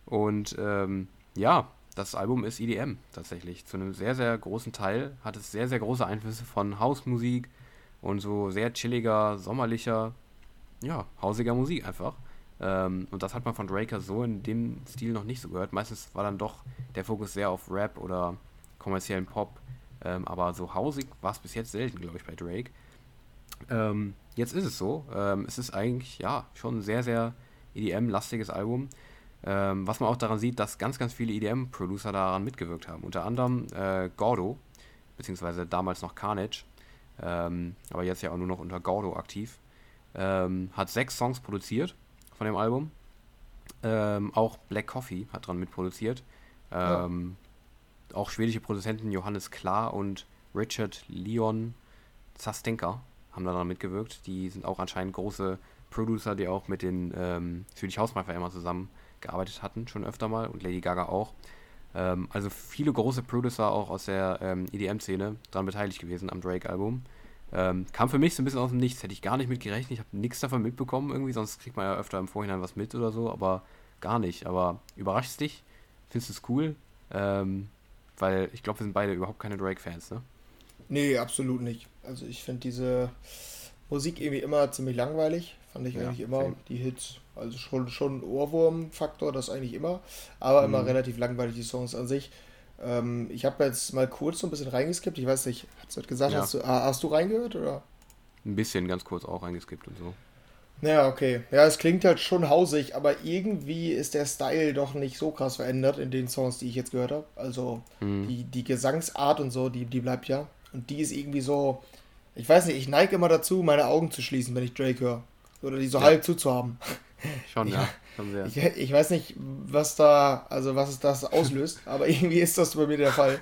Und ähm, ja, das Album ist EDM tatsächlich. Zu einem sehr, sehr großen Teil hat es sehr, sehr große Einflüsse von Hausmusik und so sehr chilliger, sommerlicher, ja, hausiger Musik einfach. Ähm, und das hat man von Draker so in dem Stil noch nicht so gehört. Meistens war dann doch der Fokus sehr auf Rap oder kommerziellen Pop. Ähm, aber so hausig war es bis jetzt selten, glaube ich, bei Drake. Ähm, jetzt ist es so. Ähm, es ist eigentlich, ja, schon ein sehr, sehr EDM-lastiges Album. Ähm, was man auch daran sieht, dass ganz, ganz viele EDM-Producer daran mitgewirkt haben. Unter anderem äh, Gordo, beziehungsweise damals noch Carnage, ähm, aber jetzt ja auch nur noch unter Gordo aktiv. Ähm, hat sechs Songs produziert von dem Album. Ähm, auch Black Coffee hat dran mitproduziert. Ja. Ähm, auch schwedische Produzenten Johannes Klar und Richard Leon Zastenka haben daran mitgewirkt. Die sind auch anscheinend große Producer, die auch mit den ähm, Swedish House Mafia immer zusammen gearbeitet hatten, schon öfter mal und Lady Gaga auch. Ähm, also viele große Producer auch aus der ähm, EDM-Szene daran beteiligt gewesen am Drake-Album. Ähm, kam für mich so ein bisschen aus dem Nichts, hätte ich gar nicht mit gerechnet. Ich habe nichts davon mitbekommen irgendwie, sonst kriegt man ja öfter im Vorhinein was mit oder so, aber gar nicht. Aber überrascht dich? Findest du es cool? Ähm, weil ich glaube, wir sind beide überhaupt keine Drake-Fans, ne? Nee, absolut nicht. Also ich finde diese Musik irgendwie immer ziemlich langweilig. Fand ich ja, eigentlich immer. Same. Die Hits also schon, schon ein Ohrwurm-Faktor, das eigentlich immer, aber mhm. immer relativ langweilig, die Songs an sich. Ähm, ich habe jetzt mal kurz so ein bisschen reingeskippt, ich weiß nicht, hast du gesagt, ja. hast, du, ah, hast du reingehört oder? Ein bisschen, ganz kurz auch reingeskippt und so. Ja, okay. Ja, es klingt halt schon hausig, aber irgendwie ist der Style doch nicht so krass verändert in den Songs, die ich jetzt gehört habe. Also mhm. die, die Gesangsart und so, die, die bleibt ja. Und die ist irgendwie so, ich weiß nicht, ich neige immer dazu, meine Augen zu schließen, wenn ich Drake höre. Oder die so ja. halb zuzuhaben. Schon, ja. Sehr. Ich, ich, weiß nicht, was da, also was das auslöst, aber irgendwie ist das bei mir der Fall.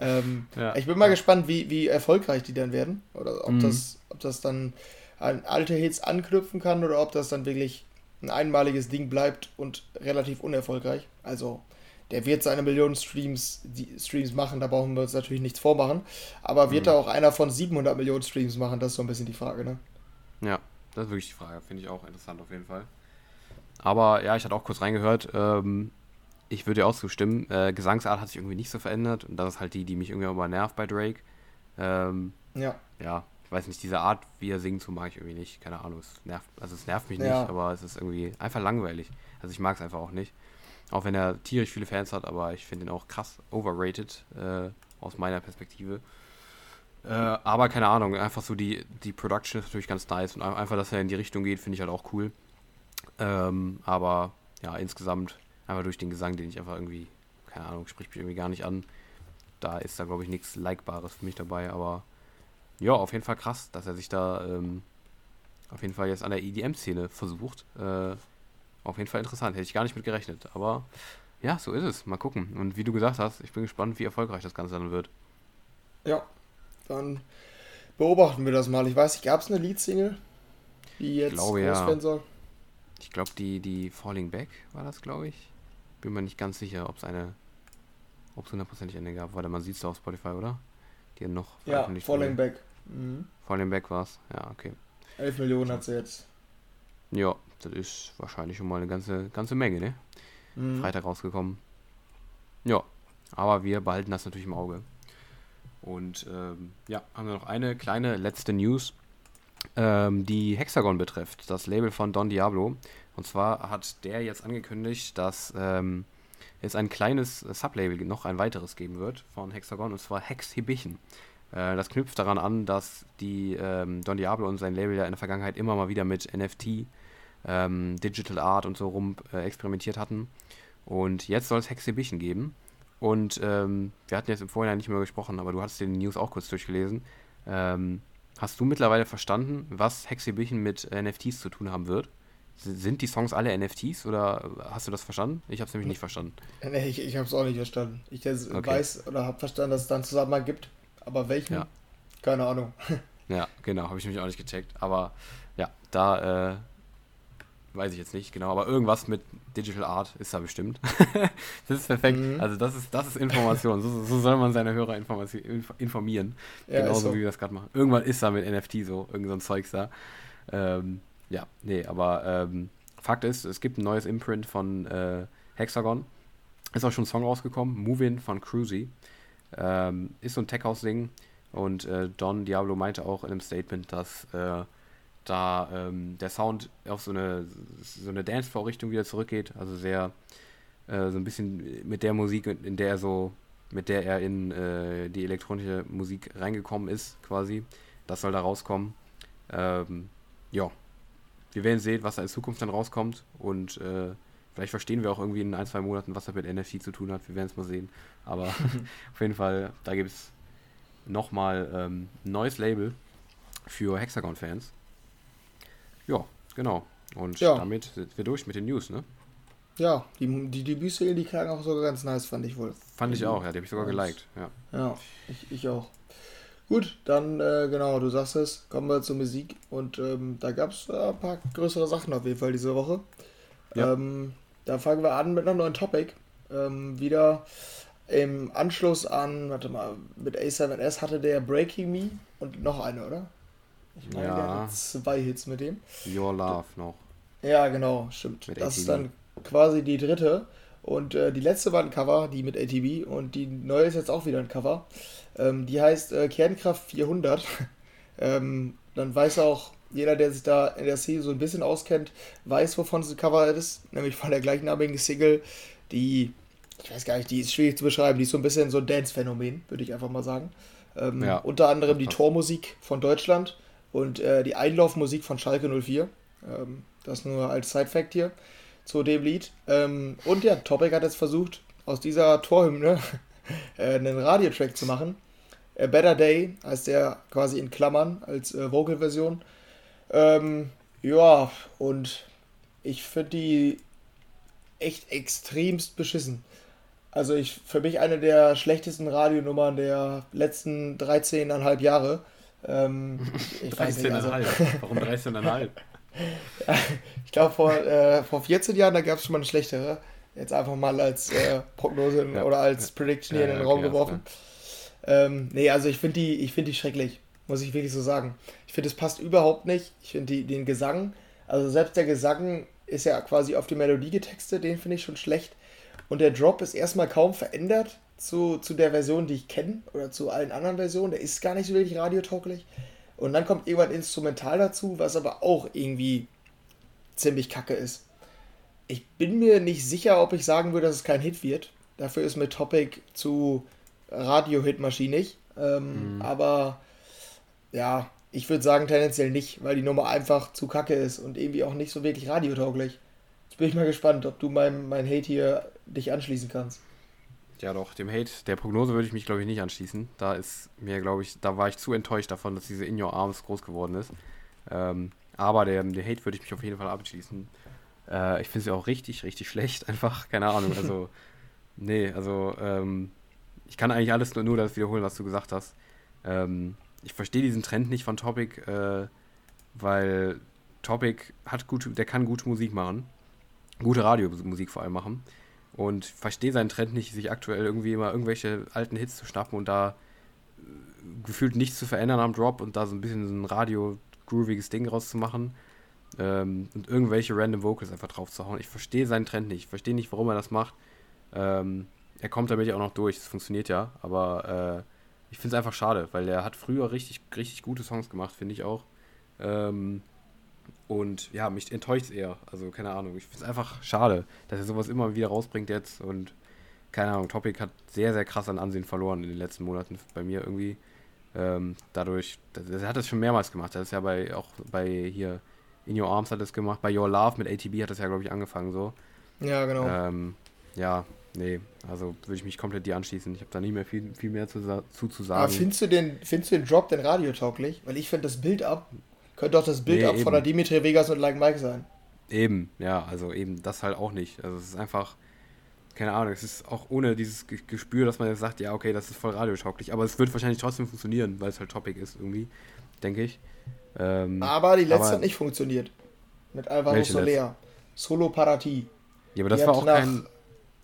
Ähm, ja. Ich bin mal gespannt, wie, wie erfolgreich die dann werden. Oder ob, mhm. das, ob das dann an alte Hits anknüpfen kann oder ob das dann wirklich ein einmaliges Ding bleibt und relativ unerfolgreich. Also der wird seine Millionen Streams, die Streams machen, da brauchen wir uns natürlich nichts vormachen. Aber wird mhm. er auch einer von 700 Millionen Streams machen? Das ist so ein bisschen die Frage, ne? Ja, das ist wirklich die Frage. Finde ich auch interessant auf jeden Fall. Aber ja, ich hatte auch kurz reingehört. Ähm, ich würde dir auch zustimmen. Äh, Gesangsart hat sich irgendwie nicht so verändert. Und das ist halt die, die mich irgendwie immer nervt bei Drake. Ähm, ja. Ja, ich weiß nicht, diese Art, wie er singt, so mag ich irgendwie nicht. Keine Ahnung, es nervt, also es nervt mich ja. nicht, aber es ist irgendwie einfach langweilig. Also ich mag es einfach auch nicht. Auch wenn er tierisch viele Fans hat, aber ich finde ihn auch krass overrated, äh, aus meiner Perspektive. Äh, aber keine Ahnung, einfach so die, die Production ist natürlich ganz nice und einfach, dass er in die Richtung geht, finde ich halt auch cool. Ähm, aber ja, insgesamt einfach durch den Gesang, den ich einfach irgendwie, keine Ahnung, spricht mich irgendwie gar nicht an. Da ist da, glaube ich, nichts Likebares für mich dabei, aber ja, auf jeden Fall krass, dass er sich da ähm, auf jeden Fall jetzt an der EDM-Szene versucht. Äh, auf jeden Fall interessant, hätte ich gar nicht mit gerechnet, aber ja, so ist es. Mal gucken. Und wie du gesagt hast, ich bin gespannt, wie erfolgreich das Ganze dann wird. Ja, dann beobachten wir das mal. Ich weiß nicht, gab es eine Lead-Single, die jetzt glaube, groß ja. werden soll? Ich glaube, die, die Falling Back war das, glaube ich. Bin mir nicht ganz sicher, ob es eine, ob es hundertprozentig eine gab. Warte, man sieht es auf Spotify, oder? Die noch Ja, Falling wurde. Back. Mhm. Falling Back war es, ja, okay. 11 Millionen hat sie jetzt. Ja, das ist wahrscheinlich schon mal eine ganze, ganze Menge, ne? Mhm. Freitag rausgekommen. Ja, aber wir behalten das natürlich im Auge. Und ähm, ja, haben wir noch eine kleine letzte News, ähm, die Hexagon betrifft, das Label von Don Diablo. Und zwar hat der jetzt angekündigt, dass ähm, es ein kleines Sublabel, noch ein weiteres geben wird von Hexagon, und zwar Hexhibition. Äh, das knüpft daran an, dass die ähm, Don Diablo und sein Label ja in der Vergangenheit immer mal wieder mit NFT, ähm, Digital Art und so rum äh, experimentiert hatten. Und jetzt soll es Hexhibition geben. Und ähm, wir hatten jetzt im Vorhinein nicht mehr gesprochen, aber du hast den News auch kurz durchgelesen. Ähm, hast du mittlerweile verstanden, was Hexhibition mit NFTs zu tun haben wird? Sind die Songs alle NFTs oder hast du das verstanden? Ich habe es nämlich nicht verstanden. Nee, ich, ich habe es auch nicht verstanden. Ich okay. weiß oder habe verstanden, dass es da einen Zusammenhang gibt, aber welchen? Ja. Keine Ahnung. Ja, genau, habe ich nämlich auch nicht gecheckt. Aber ja, da äh, weiß ich jetzt nicht genau, aber irgendwas mit Digital Art ist da bestimmt. das ist perfekt. Mhm. Also das ist, das ist Information. So, so soll man seine Hörer informieren. Ja, Genauso so. wie wir das gerade machen. Irgendwann ist da mit NFT so, irgend so ein Zeugs da. Ähm, ja, nee, aber ähm, Fakt ist, es gibt ein neues Imprint von äh, Hexagon. Ist auch schon ein Song rausgekommen, Movin von Cruzy. Ähm, ist so ein Tech-House-Ding. Und äh, Don Diablo meinte auch in einem Statement, dass äh, da ähm, der Sound auf so eine, so eine Dancefloor-Richtung wieder zurückgeht. Also sehr, äh, so ein bisschen mit der Musik, in der er so, mit der er in äh, die elektronische Musik reingekommen ist, quasi. Das soll da rauskommen. Ähm, ja, wir werden sehen, was da in Zukunft dann rauskommt und äh, vielleicht verstehen wir auch irgendwie in ein, zwei Monaten, was das mit NFT zu tun hat. Wir werden es mal sehen. Aber auf jeden Fall, da gibt es nochmal ähm, ein neues Label für Hexagon-Fans. Ja, genau. Und ja. damit sind wir durch mit den News, ne? Ja, die, die Debütserie, die klang auch sogar ganz nice, fand ich wohl. Fand ich auch, ja, die habe ich sogar geliked, ja. Ja, ich, ich auch. Gut, dann, äh, genau, du sagst es, kommen wir zur Musik. Und ähm, da gab es äh, ein paar größere Sachen auf jeden Fall diese Woche. Ja. Ähm, da fangen wir an mit einem neuen Topic. Ähm, wieder im Anschluss an, warte mal, mit A7S hatte der Breaking Me und noch eine, oder? Ich meine, ja. der hatte zwei Hits mit dem. Your Love noch. Ja, genau, stimmt. Mit das ATV. ist dann quasi die dritte. Und äh, die letzte war ein Cover, die mit ATV. Und die neue ist jetzt auch wieder ein Cover. Ähm, die heißt äh, Kernkraft 400. ähm, dann weiß auch jeder, der sich da in der Szene so ein bisschen auskennt, weiß, wovon das Cover ist. Nämlich von der gleichnamigen Single, die, ich weiß gar nicht, die ist schwierig zu beschreiben. Die ist so ein bisschen so ein Dance-Phänomen, würde ich einfach mal sagen. Ähm, ja. Unter anderem die Tormusik von Deutschland und äh, die Einlaufmusik von Schalke 04. Ähm, das nur als Side-Fact hier zu dem Lied. Ähm, und ja, Topic hat jetzt versucht, aus dieser Torhymne äh, einen Radiotrack zu machen. A Better Day heißt der quasi in Klammern als äh, Vocal-Version. Ähm, ja, und ich finde die echt extremst beschissen. Also ich für mich eine der schlechtesten Radionummern der letzten 13,5 Jahre. Ähm, 13,5. Also, Warum 13,5? ja, ich glaube, vor, äh, vor 14 Jahren, da gab es schon mal eine schlechtere. Jetzt einfach mal als äh, Prognose ja. oder als Prediction hier ja, in den Raum okay, geworfen. Ähm, nee, also ich finde die, find die schrecklich, muss ich wirklich so sagen. Ich finde, es passt überhaupt nicht. Ich finde den Gesang, also selbst der Gesang ist ja quasi auf die Melodie getextet, den finde ich schon schlecht. Und der Drop ist erstmal kaum verändert zu, zu der Version, die ich kenne, oder zu allen anderen Versionen. Der ist gar nicht so wirklich radiotauglich. Und dann kommt irgendwann Instrumental dazu, was aber auch irgendwie ziemlich kacke ist. Ich bin mir nicht sicher, ob ich sagen würde, dass es kein Hit wird. Dafür ist mir Topic zu Radio-Hit-maschinig. Ähm, mhm. Aber ja, ich würde sagen tendenziell nicht, weil die Nummer einfach zu kacke ist und irgendwie auch nicht so wirklich radiotauglich. Jetzt bin ich mal gespannt, ob du meinem mein Hate hier dich anschließen kannst. Ja, doch, dem Hate, der Prognose würde ich mich, glaube ich, nicht anschließen. Da ist mir, glaube ich, da war ich zu enttäuscht davon, dass diese In Your Arms groß geworden ist. Ähm, aber der, der Hate würde ich mich auf jeden Fall abschließen. Äh, ich finde sie auch richtig, richtig schlecht. Einfach, keine Ahnung. Also, nee, also, ähm, ich kann eigentlich alles nur, nur das wiederholen, was du gesagt hast. Ähm, ich verstehe diesen Trend nicht von Topic, äh, weil Topic hat gute, der kann gute Musik machen. Gute Radiomusik vor allem machen und verstehe seinen Trend nicht, sich aktuell irgendwie immer irgendwelche alten Hits zu schnappen und da äh, gefühlt nichts zu verändern am Drop und da so ein bisschen so ein radio-grooviges Ding rauszumachen ähm, und irgendwelche random Vocals einfach drauf zu hauen. Ich verstehe seinen Trend nicht. Ich verstehe nicht, warum er das macht. Ähm, er kommt damit ja auch noch durch, es funktioniert ja, aber äh, ich finde es einfach schade, weil er hat früher richtig, richtig gute Songs gemacht, finde ich auch. Ähm, und ja, mich enttäuscht es eher. Also, keine Ahnung. Ich finde es einfach schade, dass er sowas immer wieder rausbringt jetzt. Und keine Ahnung, Topic hat sehr, sehr krass an Ansehen verloren in den letzten Monaten bei mir irgendwie. Ähm, dadurch, er hat das schon mehrmals gemacht. Er ist ja bei, auch bei hier In Your Arms hat es gemacht. Bei Your Love mit ATB hat das ja, glaube ich, angefangen so. Ja, genau. Ähm, ja, nee, also würde ich mich komplett dir anschließen. Ich habe da nie mehr viel, viel mehr zu, zu, zu sagen. Aber findest du den, findest du den Drop denn radiotauglich? Weil ich finde das Bild ab könnte auch das Bild nee, ab von der Dimitri Vegas und Like Mike sein. Eben, ja, also eben das halt auch nicht. Also es ist einfach, keine Ahnung, es ist auch ohne dieses Gespür, dass man jetzt sagt, ja, okay, das ist voll radiotauglich. Aber es wird wahrscheinlich trotzdem funktionieren, weil es halt Topic ist irgendwie, denke ich. Ähm, aber die letzte aber hat nicht funktioniert. Mit Alvaro Soler. Solo Parati. Ja, aber das die war auch nach kein.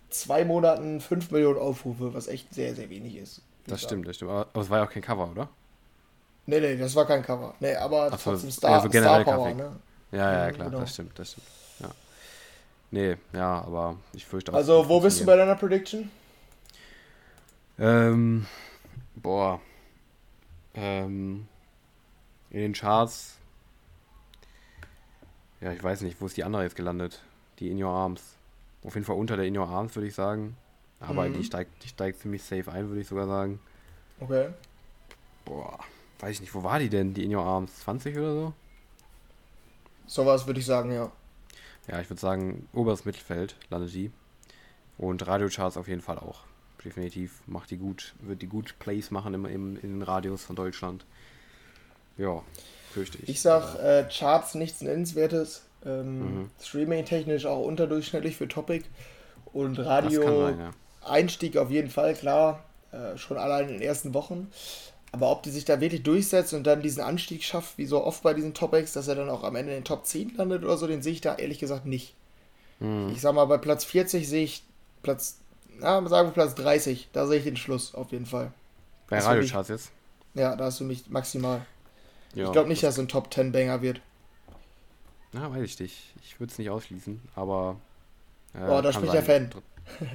Zwei Monaten 5 Millionen Aufrufe, was echt sehr, sehr wenig ist. Das stimmt, das stimmt. Aber, aber es war ja auch kein Cover, oder? Nee, nee, das war kein Cover. Nee, aber Ach, trotzdem Star, ja, so Star Power, ne? Ja, ja, klar, genau. das stimmt, das stimmt. Ja. Nee, ja, aber ich fürchte auch. Also, wo bist du bei deiner Prediction? Ähm, boah. Ähm, in den Charts. Ja, ich weiß nicht, wo ist die andere jetzt gelandet? Die In Your Arms. Auf jeden Fall unter der In Your Arms, würde ich sagen. Aber mhm. die, steigt, die steigt ziemlich safe ein, würde ich sogar sagen. Okay. Boah weiß ich nicht, wo war die denn, die In Your Arms? 20 oder so? Sowas würde ich sagen, ja. Ja, ich würde sagen, oberes Mittelfeld landet die. Und Radiocharts auf jeden Fall auch. Definitiv macht die gut, wird die gut Plays machen im, im, in den Radios von Deutschland. Ja, fürchte ich. Ich sag äh, Charts nichts Nennenswertes. Ähm, mhm. Streaming-technisch auch unterdurchschnittlich für Topic. Und Radio sein, ja. Einstieg auf jeden Fall, klar. Äh, schon allein in den ersten Wochen. Aber ob die sich da wirklich durchsetzt und dann diesen Anstieg schafft, wie so oft bei diesen Topics, dass er dann auch am Ende in den Top 10 landet oder so, den sehe ich da ehrlich gesagt nicht. Mhm. Ich sag mal, bei Platz 40 sehe ich Platz, na, sagen wir Platz 30, da sehe ich den Schluss auf jeden Fall. Bei Radiocharts jetzt? Ja, da hast du mich maximal. Ja, ich glaube nicht, dass es ein Top 10 Banger wird. Na, weiß ich nicht. Ich würde es nicht ausschließen, aber. Äh, oh, da spricht sein. der Fan.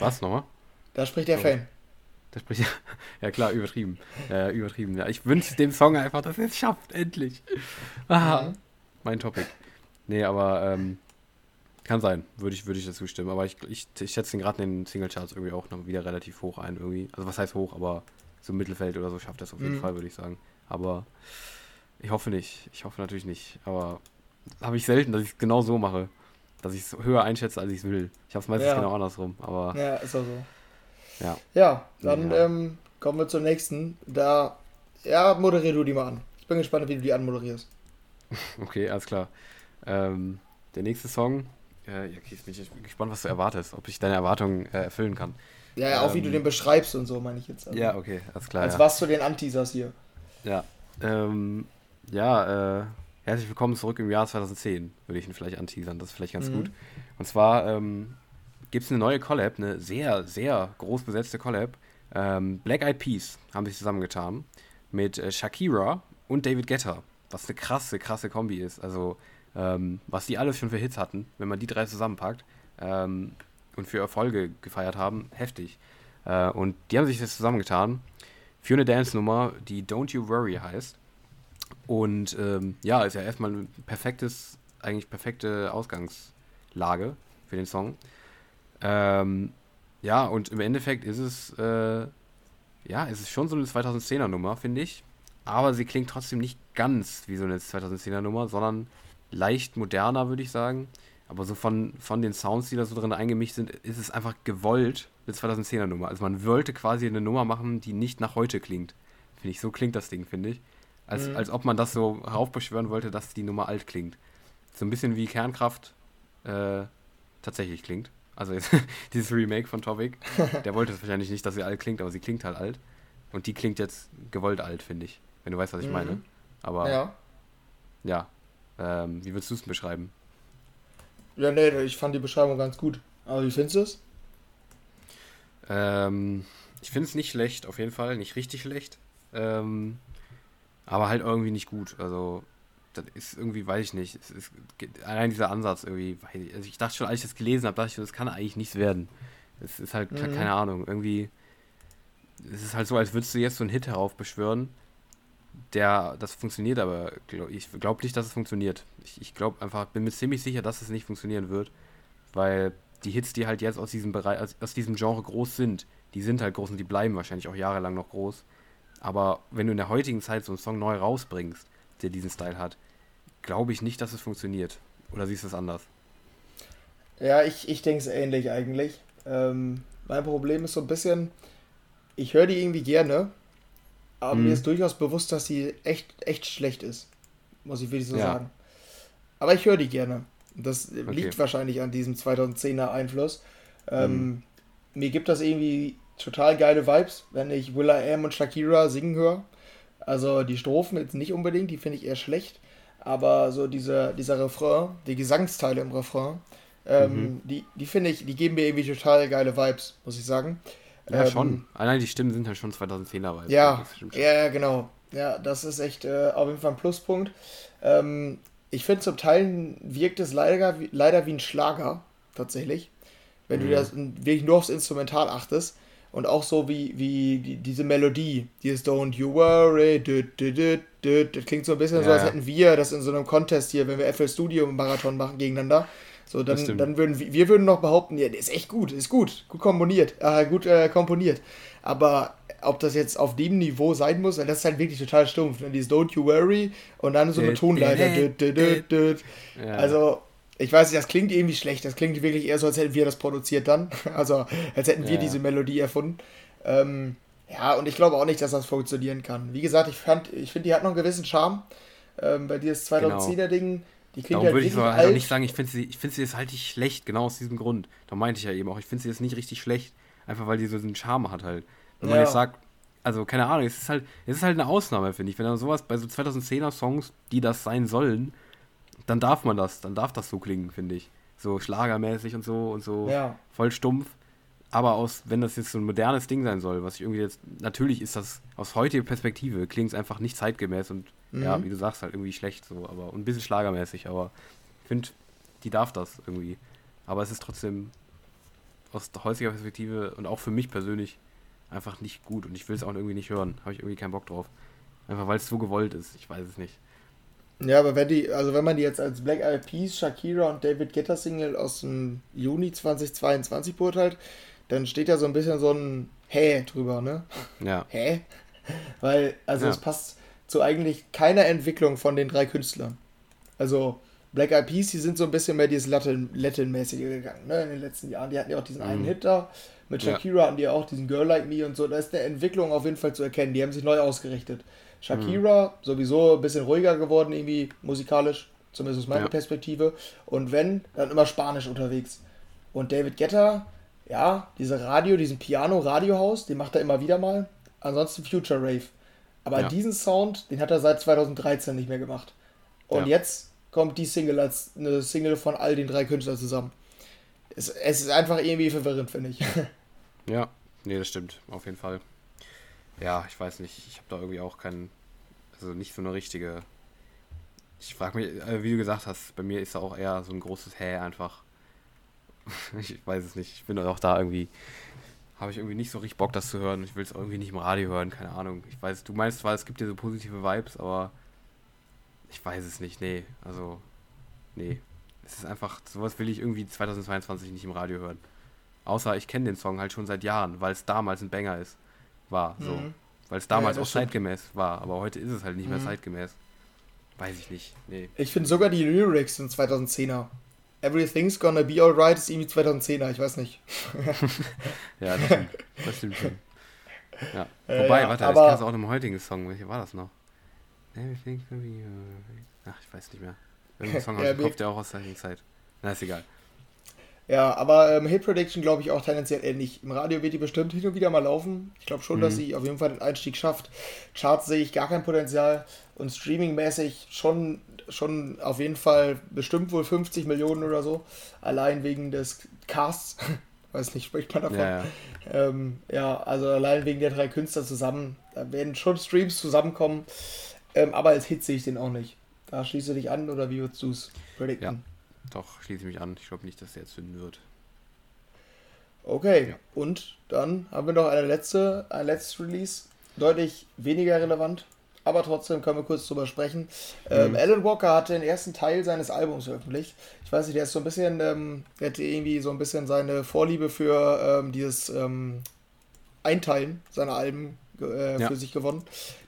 Was nochmal? Da spricht der Fan. Das spricht ja, ja klar, übertrieben. Äh, übertrieben. Ja, ich wünsche dem Song einfach, dass er es schafft, endlich. Ah, mhm. Mein Topic. Nee, aber ähm, kann sein, würde ich, würd ich dazu stimmen. Aber ich, ich, ich schätze ihn gerade in den Singlecharts irgendwie auch noch wieder relativ hoch ein. irgendwie. Also was heißt hoch, aber so Mittelfeld oder so schafft er es auf jeden mhm. Fall, würde ich sagen. Aber ich hoffe nicht. Ich hoffe natürlich nicht. Aber habe ich selten, dass ich es genau so mache. Dass ich es höher einschätze, als ich es will. Ich habe es meistens ja. genau andersrum. Aber ja, ist auch so. Ja. Ja, dann ja. Ähm, kommen wir zur nächsten. Da, ja, moderier du die mal an. Ich bin gespannt, wie du die anmoderierst. Okay, alles klar. Ähm, der nächste Song, äh, ja, okay, ich bin gespannt, was du erwartest, ob ich deine Erwartungen äh, erfüllen kann. Ja, ja, auch ähm, wie du ähm, den beschreibst und so, meine ich jetzt. Also, ja, okay, alles klar. Als ja. was du den Anteasers hier. Ja, ähm, ja, äh, herzlich willkommen zurück im Jahr 2010, würde ich ihn vielleicht anteasern, das ist vielleicht ganz mhm. gut. Und zwar ähm, gibt es eine neue Collab, eine sehr, sehr groß besetzte Collab. Ähm, Black Eyed Peas haben sich zusammengetan mit äh, Shakira und David Guetta, was eine krasse, krasse Kombi ist. Also, ähm, was die alle schon für Hits hatten, wenn man die drei zusammenpackt ähm, und für Erfolge gefeiert haben, heftig. Äh, und die haben sich jetzt zusammengetan für eine Dance-Nummer, die Don't You Worry heißt. Und ähm, ja, ist ja erstmal ein perfektes, eigentlich perfekte Ausgangslage für den Song. Ähm, ja, und im Endeffekt ist es, äh, ja, es ist schon so eine 2010er Nummer, finde ich. Aber sie klingt trotzdem nicht ganz wie so eine 2010er Nummer, sondern leicht moderner, würde ich sagen. Aber so von, von den Sounds, die da so drin eingemischt sind, ist es einfach gewollt eine 2010er Nummer. Also man wollte quasi eine Nummer machen, die nicht nach heute klingt. Finde ich, so klingt das Ding, finde ich. Als, mhm. als ob man das so heraufbeschwören wollte, dass die Nummer alt klingt. So ein bisschen wie Kernkraft äh, tatsächlich klingt. Also jetzt, dieses Remake von Topic, der wollte es wahrscheinlich nicht, dass sie alt klingt, aber sie klingt halt alt. Und die klingt jetzt gewollt alt, finde ich. Wenn du weißt, was ich mhm. meine. Aber ja. Ja. Ähm, wie würdest du es beschreiben? Ja, nee, ich fand die Beschreibung ganz gut. Aber wie findest du es? Ähm, ich finde es nicht schlecht, auf jeden Fall. Nicht richtig schlecht. Ähm, aber halt irgendwie nicht gut. Also, das ist irgendwie, weiß ich nicht. Es ist, allein dieser Ansatz irgendwie, ich, also ich dachte schon, als ich das gelesen habe, dachte ich, das kann eigentlich nichts werden. Es ist halt, mhm. keine Ahnung, irgendwie. Es ist halt so, als würdest du jetzt so einen Hit heraufbeschwören, der, das funktioniert, aber ich glaube nicht, dass es funktioniert. Ich, ich glaube einfach, bin mir ziemlich sicher, dass es nicht funktionieren wird, weil die Hits, die halt jetzt aus diesem Bereich, aus, aus diesem Genre groß sind, die sind halt groß und die bleiben wahrscheinlich auch jahrelang noch groß. Aber wenn du in der heutigen Zeit so einen Song neu rausbringst, der diesen Style hat, glaube ich nicht, dass es funktioniert. Oder siehst du es anders? Ja, ich, ich denke es ähnlich eigentlich. Ähm, mein Problem ist so ein bisschen, ich höre die irgendwie gerne, aber hm. mir ist durchaus bewusst, dass sie echt, echt schlecht ist. Muss ich wirklich so ja. sagen. Aber ich höre die gerne. Das okay. liegt wahrscheinlich an diesem 2010er Einfluss. Ähm, hm. Mir gibt das irgendwie total geile Vibes, wenn ich Will I Am und Shakira singen höre. Also die Strophen jetzt nicht unbedingt, die finde ich eher schlecht. Aber so diese, dieser Refrain, die Gesangsteile im Refrain, ähm, mhm. die, die finde ich, die geben mir irgendwie total geile Vibes, muss ich sagen. Ja, ähm, schon. Allein die Stimmen sind halt schon 2010er Vibes. Ja, ja, genau. Ja, das ist echt äh, auf jeden Fall ein Pluspunkt. Ähm, ich finde, zum Teil wirkt es leider, leider wie ein Schlager, tatsächlich. Wenn mhm. du das wirklich nur aufs Instrumental achtest. Und auch so wie, wie die, diese Melodie, dieses Don't You Worry, düt, düt, düt, düt, das klingt so ein bisschen ja. so, als hätten wir das in so einem Contest hier, wenn wir FL Studio Marathon machen gegeneinander. So, dann, dann würden wir, wir würden noch behaupten, ja, ist echt gut, ist gut, gut komponiert, äh, gut äh, komponiert. Aber ob das jetzt auf dem Niveau sein muss, das ist halt wirklich total stumpf. Ne? Dieses Don't You Worry und dann so eine Tonleiter. Ja. Also, ich weiß nicht, das klingt irgendwie schlecht. Das klingt wirklich eher so, als hätten wir das produziert dann. Also, als hätten wir ja. diese Melodie erfunden. Ähm, ja, und ich glaube auch nicht, dass das funktionieren kann. Wie gesagt, ich fand, ich finde, die hat noch einen gewissen Charme. Ähm, bei dieses 2010er-Ding, genau. die klingt Darum halt würde ich aber also nicht sagen, ich finde sie, ich finde sie jetzt halt nicht schlecht, genau aus diesem Grund. Da meinte ich ja eben auch, ich finde sie jetzt nicht richtig schlecht, einfach weil die so einen Charme hat halt. Wenn ja. man jetzt sagt, also keine Ahnung, es ist halt, es ist halt eine Ausnahme, finde ich. Wenn dann sowas bei so 2010er Songs, die das sein sollen, dann darf man das, dann darf das so klingen, finde ich. So schlagermäßig und so und so ja. voll stumpf. Aber aus, wenn das jetzt so ein modernes Ding sein soll, was ich irgendwie jetzt, natürlich ist das aus heutiger Perspektive, klingt es einfach nicht zeitgemäß und mhm. ja, wie du sagst, halt irgendwie schlecht so, aber ein bisschen schlagermäßig, aber ich finde, die darf das irgendwie. Aber es ist trotzdem aus heutiger Perspektive und auch für mich persönlich einfach nicht gut und ich will es auch irgendwie nicht hören. Habe ich irgendwie keinen Bock drauf. Einfach weil es so gewollt ist. Ich weiß es nicht. Ja, aber wenn die, also wenn man die jetzt als Black Eyed Peas, Shakira und David Guetta Single aus dem Juni 2022 beurteilt, dann steht ja so ein bisschen so ein Hä drüber, ne? Ja. Hä? Weil, also ja. es passt zu eigentlich keiner Entwicklung von den drei Künstlern. Also Black Eyed Peas, die sind so ein bisschen mehr dieses Latin-mäßige gegangen, ne? In den letzten Jahren. Die hatten ja auch diesen mhm. einen Hit da. Mit Shakira ja. hatten die ja auch diesen Girl Like Me und so. Da ist eine Entwicklung auf jeden Fall zu erkennen. Die haben sich neu ausgerichtet. Shakira, mhm. sowieso ein bisschen ruhiger geworden, irgendwie musikalisch, zumindest aus meiner ja. Perspektive. Und wenn, dann immer Spanisch unterwegs. Und David Guetta, ja, diese Radio, diesen Piano-Radiohaus, den macht er immer wieder mal. Ansonsten Future Rave. Aber ja. diesen Sound, den hat er seit 2013 nicht mehr gemacht. Und ja. jetzt kommt die Single als eine Single von all den drei Künstlern zusammen. Es, es ist einfach irgendwie verwirrend, finde ich. Ja, nee, das stimmt, auf jeden Fall. Ja, ich weiß nicht, ich habe da irgendwie auch keinen, also nicht so eine richtige. Ich frage mich, äh, wie du gesagt hast, bei mir ist da auch eher so ein großes Hä einfach. ich weiß es nicht, ich bin auch da irgendwie, habe ich irgendwie nicht so richtig Bock, das zu hören. Ich will es irgendwie nicht im Radio hören, keine Ahnung. Ich weiß, du meinst zwar, es gibt ja so positive Vibes, aber ich weiß es nicht, nee, also, nee. Es ist einfach, sowas will ich irgendwie 2022 nicht im Radio hören. Außer ich kenne den Song halt schon seit Jahren, weil es damals ein Banger ist. War so. Mhm. Weil es damals ja, auch stimmt. zeitgemäß war, aber heute ist es halt nicht mehr mhm. zeitgemäß. Weiß ich nicht. Nee. Ich finde sogar die Lyrics in 2010er Everything's Gonna Be Alright ist irgendwie 2010er, ich weiß nicht. ja, das stimmt. Das stimmt schon. Ja. Äh, Wobei, ja, warte, aber- ich kann es auch einem heutigen Song. Welcher war das noch? Everything's gonna be alright. Ach, ich weiß nicht mehr. Irgendein Song Ja, aus dem Kopf, der auch aus der heutigen Zeit. Na, ist egal. Ja, aber ähm, Hit Prediction glaube ich auch tendenziell ähnlich. Im Radio wird die bestimmt hin und wieder mal laufen. Ich glaube schon, dass Mhm. sie auf jeden Fall den Einstieg schafft. Charts sehe ich gar kein Potenzial und streamingmäßig schon, schon auf jeden Fall bestimmt wohl 50 Millionen oder so. Allein wegen des Casts. Weiß nicht, spricht man davon. Ja, ja. Ähm, ja, also allein wegen der drei Künstler zusammen. Da werden schon Streams zusammenkommen. Ähm, aber als Hit sehe ich den auch nicht. Da schließe dich an oder wie würdest du es predikten? Doch, schließe ich mich an. Ich glaube nicht, dass der jetzt finden wird. Okay, Ja. und dann haben wir noch eine letzte, ein letztes Release. Deutlich weniger relevant, aber trotzdem können wir kurz drüber sprechen. Ähm, Mhm. Alan Walker hat den ersten Teil seines Albums veröffentlicht. Ich weiß nicht, der ist so ein bisschen, ähm, der hat irgendwie so ein bisschen seine Vorliebe für ähm, dieses ähm, Einteilen seiner Alben äh, Ja. für sich gewonnen.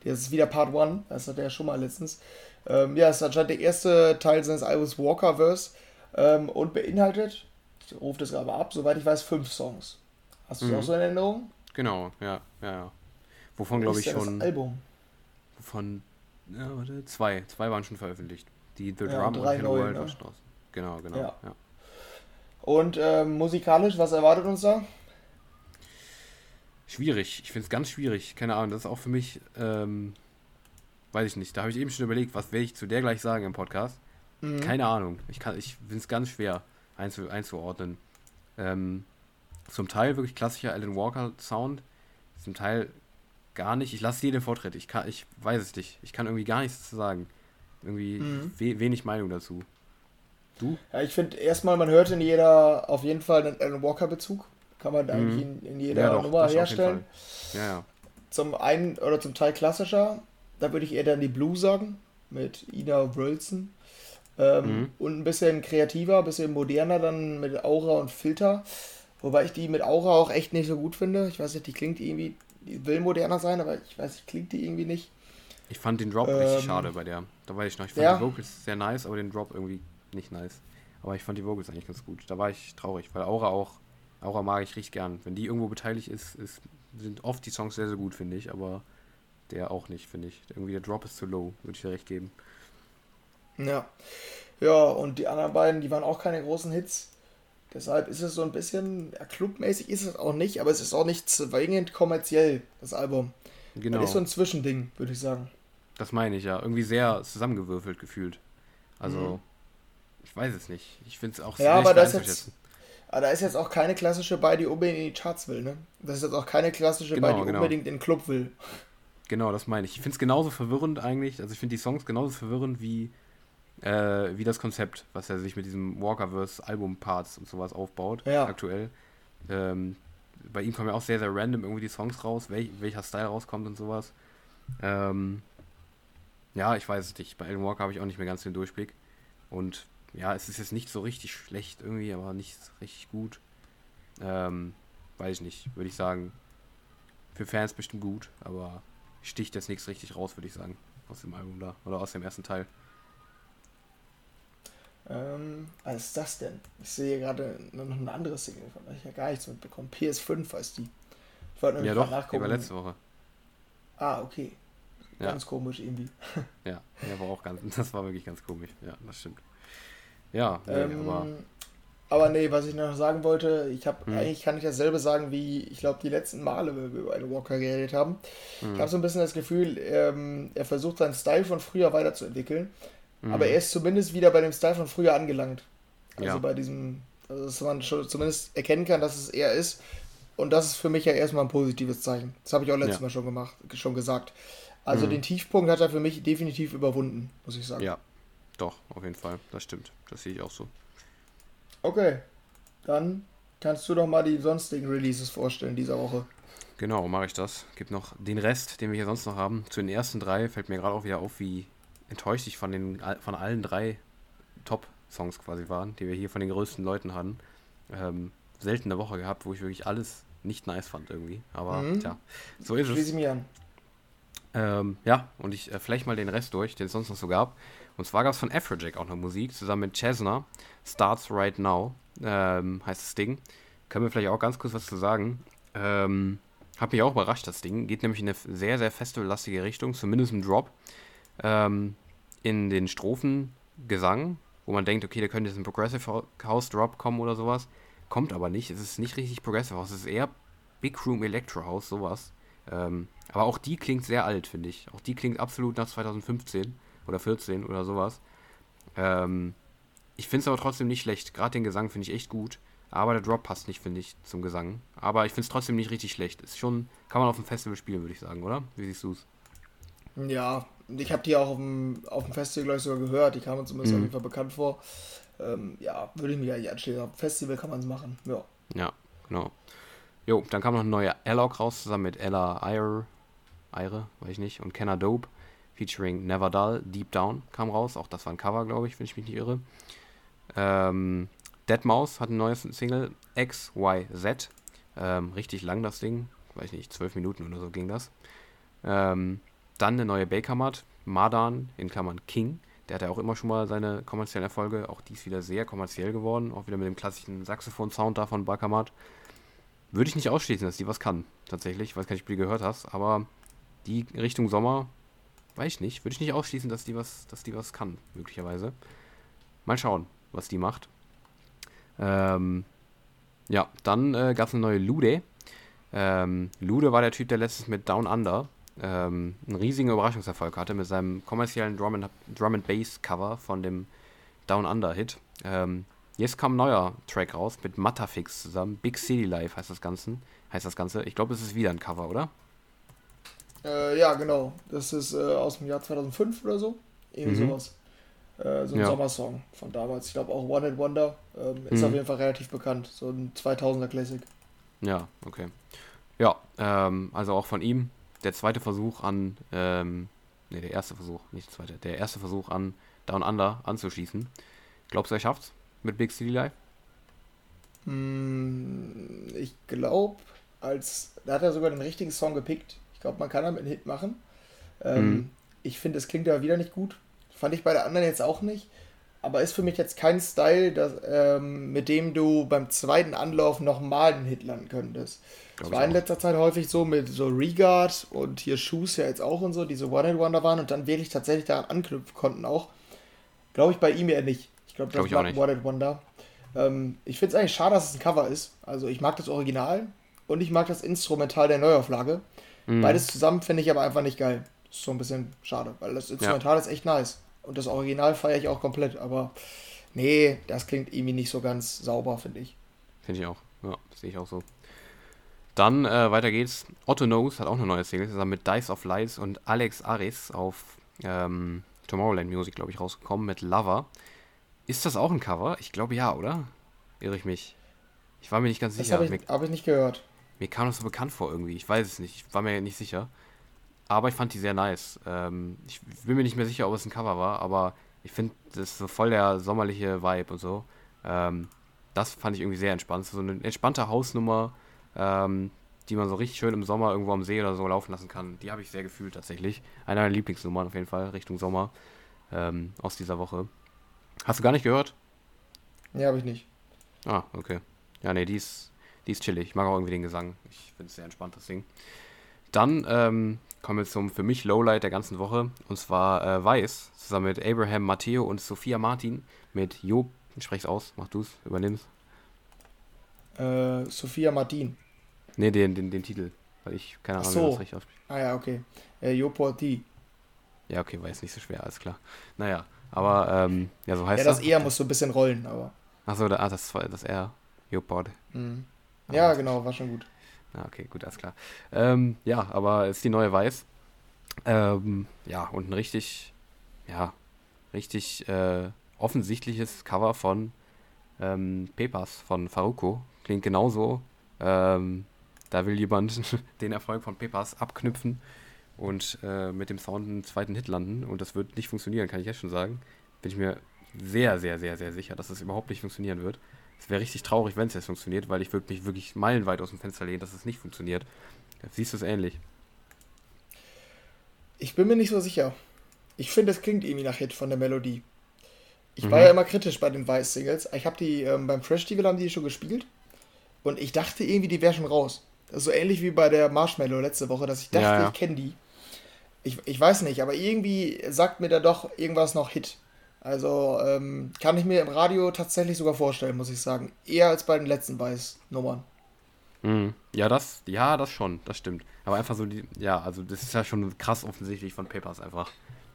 Das ist wieder Part 1, das hat er schon mal letztens. Ähm, ja, es ist anscheinend der erste Teil seines Albums Walkerverse ähm, und beinhaltet, ich rufe das gerade ab, soweit ich weiß, fünf Songs. Hast du Mhm. auch so in Erinnerung? Genau, ja, ja, ja. Wovon glaube ich schon. Das Album. Von. Ja, warte, zwei. Zwei waren schon veröffentlicht. Die The Ja, Drum und und Hello World ne? war schon draußen. Genau, genau. Ja. Ja. Und ähm, musikalisch, was erwartet uns da? Schwierig. Ich finde es ganz schwierig. Keine Ahnung. Das ist auch für mich. Ähm, weiß ich nicht. Da habe ich eben schon überlegt, was werde ich zu der gleich sagen im Podcast. Mhm. Keine Ahnung. Ich, kann- ich finde es ganz schwer einzu, einzuordnen. Ähm, zum Teil wirklich klassischer Alan Walker Sound. Zum Teil gar nicht. Ich lasse dir den Vortritt. Ich, kann, ich weiß es nicht. Ich kann irgendwie gar nichts zu sagen. Irgendwie Mhm. we wenig Meinung dazu. Du? Ja, ich finde erstmal, man hört in jeder auf jeden Fall einen Alan Walker-Bezug. Kann man eigentlich in, in jeder Mhm. Ja, doch, Nummer herstellen. Ja, ja. Zum einen oder zum Teil klassischer, da würde ich eher dann die Blue sagen, mit Ina Wrölzen. Ähm, Mhm. Und ein bisschen kreativer, ein bisschen moderner dann mit Aura und Filter. Wobei ich die mit Aura auch echt nicht so gut finde. Ich weiß nicht, die klingt irgendwie, die will moderner sein, aber ich weiß nicht, klingt die irgendwie nicht. Ich fand den Drop Ähm, richtig schade bei der. Da weiß ich noch. Ich fand ja. die Vocals sehr nice, aber den Drop irgendwie nicht nice. Aber ich fand die Vocals eigentlich ganz gut. Da war ich traurig, weil Aura auch, Aura mag ich richtig gern. Wenn die irgendwo beteiligt ist, ist sind oft die Songs sehr, sehr gut, finde ich, aber der auch nicht, finde ich. Irgendwie der Drop ist zu low, würde ich dir recht geben. Ja. Ja, und die anderen beiden, die waren auch keine großen Hits. Deshalb ist es so ein bisschen, ja, clubmäßig ist es auch nicht, aber es ist auch nicht zwingend kommerziell, das Album. Genau, Das ist so ein Zwischending, würde ich sagen. das meine ich ja. Irgendwie sehr zusammengewürfelt gefühlt. Also, Mhm. ich weiß es nicht. Ich finde es auch Ja, aber das jetzt, aber da ist jetzt auch keine klassische bei, die unbedingt in die Charts will, ne? Das ist jetzt auch keine klassische bei, Genau, die genau. unbedingt in den Club will. Genau, das meine ich. Ich finde es genauso verwirrend eigentlich. Also ich finde die Songs genauso verwirrend wie, äh, wie das Konzept, was er sich mit diesem Walkerverse Album-Parts und sowas aufbaut, Ja. aktuell. Ähm, bei ihm kommen ja auch sehr, sehr random irgendwie die Songs raus, welch, welcher Style rauskommt und sowas. Ähm, ja, ich weiß es nicht. Bei Alan Walker habe ich auch nicht mehr ganz den Durchblick. Und ja, es ist jetzt nicht so richtig schlecht irgendwie, aber nicht richtig gut. Ähm, weiß ich nicht, würde ich sagen. Für Fans bestimmt gut, aber sticht jetzt nichts richtig raus, würde ich sagen. Aus dem Album da. Oder aus dem ersten Teil. Ähm, was ist das denn? Ich sehe gerade noch eine andere Single, von der ich ja gar nichts mitbekommen. PS5 heißt die. Ich wollte nämlich Ja doch, die nachgucken. war letzte Woche. Ah, okay. Ja. Ganz komisch irgendwie. Ja, der war auch ganz, das war wirklich ganz komisch. Ja, das stimmt. Ja, nee, Ähm, aber aber nee, was ich noch sagen wollte, ich habe Hm. eigentlich kann ich dasselbe sagen wie ich glaube die letzten Male, wenn wir über einen Walker geredet haben. hm, Ich habe so ein bisschen das Gefühl, ähm, er versucht seinen Style von früher weiterzuentwickeln, hm, aber er ist zumindest wieder bei dem Style von früher angelangt. Also Ja. bei diesem, also dass man schon zumindest erkennen kann, dass es er ist. Und das ist für mich ja erstmal ein positives Zeichen. Das habe ich auch letztes Ja. Mal schon gemacht, schon gesagt. Also Mhm. den Tiefpunkt hat er für mich definitiv überwunden, muss ich sagen. ja, doch, auf jeden Fall. Das stimmt. Das sehe ich auch so. Okay, dann kannst du doch mal die sonstigen Releases vorstellen dieser Woche. Genau, mache ich das. Gibt noch den Rest, den wir hier sonst noch haben. Zu den ersten drei fällt mir gerade auch wieder auf, wie enttäuscht ich von, den, von allen drei Top-Songs quasi waren, die wir hier von den größten Leuten hatten. Ähm, selten eine Woche gehabt, wo ich wirklich alles nicht nice fand irgendwie. Aber Mhm. tja, so ist Schließe es. ich mich an. Ähm, ja, und ich äh, vielleicht mal den Rest durch, den es sonst noch so gab. Und zwar gab es von Afrojack auch noch Musik, zusammen mit Chesner. Starts Right Now ähm, heißt das Ding. Können wir vielleicht auch ganz kurz was zu sagen. Ähm, hat mich auch überrascht, das Ding. Geht nämlich in eine sehr, sehr festivallastige Richtung, zumindest im Drop. Ähm, in den Strophen Gesang, wo man denkt, okay, da könnte jetzt ein Progressive House Drop kommen oder sowas. Kommt aber nicht. Es ist nicht richtig Progressive House. Es ist eher Big Room Electro House, sowas. Ähm, aber auch die klingt sehr alt, finde ich. Auch die klingt absolut nach 2015 oder 14 oder sowas. Ähm, ich finde es aber trotzdem nicht schlecht. Gerade den Gesang finde ich echt gut. Aber der Drop passt nicht, finde ich, zum Gesang. Aber ich finde es trotzdem nicht richtig schlecht. Ist schon, kann man auf dem Festival spielen, würde ich sagen, oder? Wie siehst du es? Ja, ich habe die auch auf dem, auf dem Festival, glaube ich, sogar gehört. Die kamen zumindest mhm. auf jeden Fall bekannt vor. Ähm, ja, würde ich mich eigentlich anstellen. Auf dem Festival kann man es machen. Ja. Ja, genau. Jo, dann kam noch ein neuer Alloc raus, zusammen mit Ella Ire, Ire, weiß ich nicht, und Kenna Dope, featuring Never Dull, Deep Down kam raus. Auch das war ein Cover, glaube ich, wenn ich mich nicht irre. Ähm, Deadmau5 hat ein neues Single, XYZ. Ähm, richtig lang das Ding, weiß nicht, zwölf Minuten oder so ging das. Ähm, dann eine neue Bakermat, Mardan in Klammern King. Der hat ja auch immer schon mal seine kommerziellen Erfolge. Auch die ist wieder sehr kommerziell geworden. Auch wieder mit dem klassischen Saxophon-Sound da von Bakermat. Würde ich nicht ausschließen, dass die was kann. Tatsächlich. Ich weiß gar nicht, ob du die gehört hast. Aber die Richtung Sommer, weiß ich nicht. Würde ich nicht ausschließen, dass die was, dass die was kann, möglicherweise. Mal schauen, was die macht. Ähm, ja, dann äh, gab es eine neue Lude. Ähm, Lude war der Typ, der letztens mit Down Under ähm, einen riesigen Überraschungserfolg hatte mit seinem kommerziellen Drum and, Drum and Bass Cover von dem Down Under Hit. Ähm, jetzt kam ein neuer Track raus mit Matafix zusammen. Big City Life heißt das Ganze. Heißt das Ganze. Ich glaube, es ist wieder ein Cover, oder? Äh, ja, genau. Das ist äh, aus dem Jahr 2005 oder so. Irgendwie mhm. sowas. Äh, so ein ja. Sommersong von damals. Ich glaube auch One and Wonder. Ähm, ist mhm. auf jeden Fall relativ bekannt. So ein 2000er Classic. Ja, okay. Ja, ähm, also auch von ihm der zweite Versuch an, ähm, ne, der erste Versuch, nicht der zweite, der erste Versuch an Down Under anzuschießen. Glaubst du, er schafft's mit Big City Live? Mm, ich glaube, als, da hat er sogar den richtigen Song gepickt. Ich glaube, man kann damit einen Hit machen. Ähm, mhm. Ich finde, es klingt aber wieder nicht gut. Fand ich bei der anderen jetzt auch nicht. Aber ist für mich jetzt kein Style, das, ähm, mit dem du beim zweiten Anlauf nochmal einen Hit landen könntest. Das war in letzter Zeit häufig so mit so Regard und hier Shoes ja jetzt auch und so, die so One-Hit-Wonder waren und dann wirklich tatsächlich daran anknüpfen konnten auch. Glaube ich bei ihm eher nicht. Ich glaube, das Glaub war ein One-Hit-Wonder. Ähm, ich finde es eigentlich schade, dass es ein Cover ist. Also ich mag das Original und ich mag das Instrumental der Neuauflage. Mhm. Beides zusammen finde ich aber einfach nicht geil. Ist so ein bisschen schade, weil das Instrumental ja. ist echt nice. Und das Original feiere ich auch komplett, aber nee, das klingt irgendwie nicht so ganz sauber, finde ich. Finde ich auch. Ja, sehe ich auch so. Dann äh, weiter geht's. Otto Knows hat auch eine neue Single zusammen mit Dice of Lights und Alex Aris auf ähm, Tomorrowland Music, glaube ich, rausgekommen mit Lover. Ist das auch ein Cover? Ich glaube ja, oder? Irre ich mich. Ich war mir nicht ganz das sicher. Habe ich, hab ich, nicht gehört. Mir kam das so bekannt vor irgendwie. Ich weiß es nicht. Ich war mir nicht sicher. Aber ich fand die sehr nice. Ähm, ich bin mir nicht mehr sicher, ob es ein Cover war, aber ich finde, das ist so voll der sommerliche Vibe und so. Ähm, das fand ich irgendwie sehr entspannt. So eine entspannte Hausnummer ähm, die man so richtig schön im Sommer irgendwo am See oder so laufen lassen kann. Die habe ich sehr gefühlt tatsächlich. Eine meiner Lieblingsnummern auf jeden Fall, Richtung Sommer ähm, aus dieser Woche. Hast du gar nicht gehört? Nee, habe ich nicht. Ah, okay. Ja, nee, die ist, die ist chillig. Ich mag auch irgendwie den Gesang. Ich finde es sehr entspannt, das Ding. Dann ähm, kommen wir zum für mich Lowlight der ganzen Woche. Und zwar äh, Weiß, zusammen mit Abraham Matteo und Sophia Martin mit Job. Ich spreche es aus, mach du es, übernimm's. Äh, Sophia Martin. Ne, den, den, den Titel. Weil ich keine Ahnung, so. wie das richtig ausspricht. Ah ja, okay. Äh, Joporti. Ja, okay, war jetzt nicht so schwer, alles klar. Naja, aber ähm, ja, so heißt das. Ja, das, das. muss so ein bisschen rollen, aber. Achso, da, ah, das das R. Jopod. Mhm. Ja, ah, genau, war schon gut. Ja, okay, gut, alles klar. Ähm, ja, aber ist die neue Weiß. Ähm, ja, und ein richtig, ja, richtig äh, offensichtliches Cover von ähm, Pepas von Faruko. Klingt genauso. Ähm, da will jemand den Erfolg von Pepas abknüpfen und äh, mit dem Sound einen zweiten Hit landen. Und das wird nicht funktionieren, kann ich jetzt schon sagen. Bin ich mir sehr, sehr, sehr, sehr sicher, dass es das überhaupt nicht funktionieren wird. Es wäre richtig traurig, wenn es jetzt funktioniert, weil ich würde mich wirklich meilenweit aus dem Fenster lehnen, dass es nicht funktioniert. Siehst du es ähnlich? Ich bin mir nicht so sicher. ich finde, es klingt irgendwie nach Hit von der Melodie. Ich mhm. war ja immer kritisch bei den Weiß-Singles. Ich habe die ähm, beim Fresh Festival haben die schon gespielt und ich dachte irgendwie, die wäre schon raus. Das ist so ähnlich wie bei der Marshmallow letzte Woche, dass ich dachte, ja, ja. ich kenne die. Ich, ich weiß nicht, aber irgendwie sagt mir da doch irgendwas noch Hit. Also ähm, kann ich mir im Radio tatsächlich sogar vorstellen, muss ich sagen. Eher als bei den letzten Weiß-Nummern. Mhm. Ja, das, ja, das schon, das stimmt. Aber einfach so die, ja, also das ist ja schon krass offensichtlich von Papers einfach.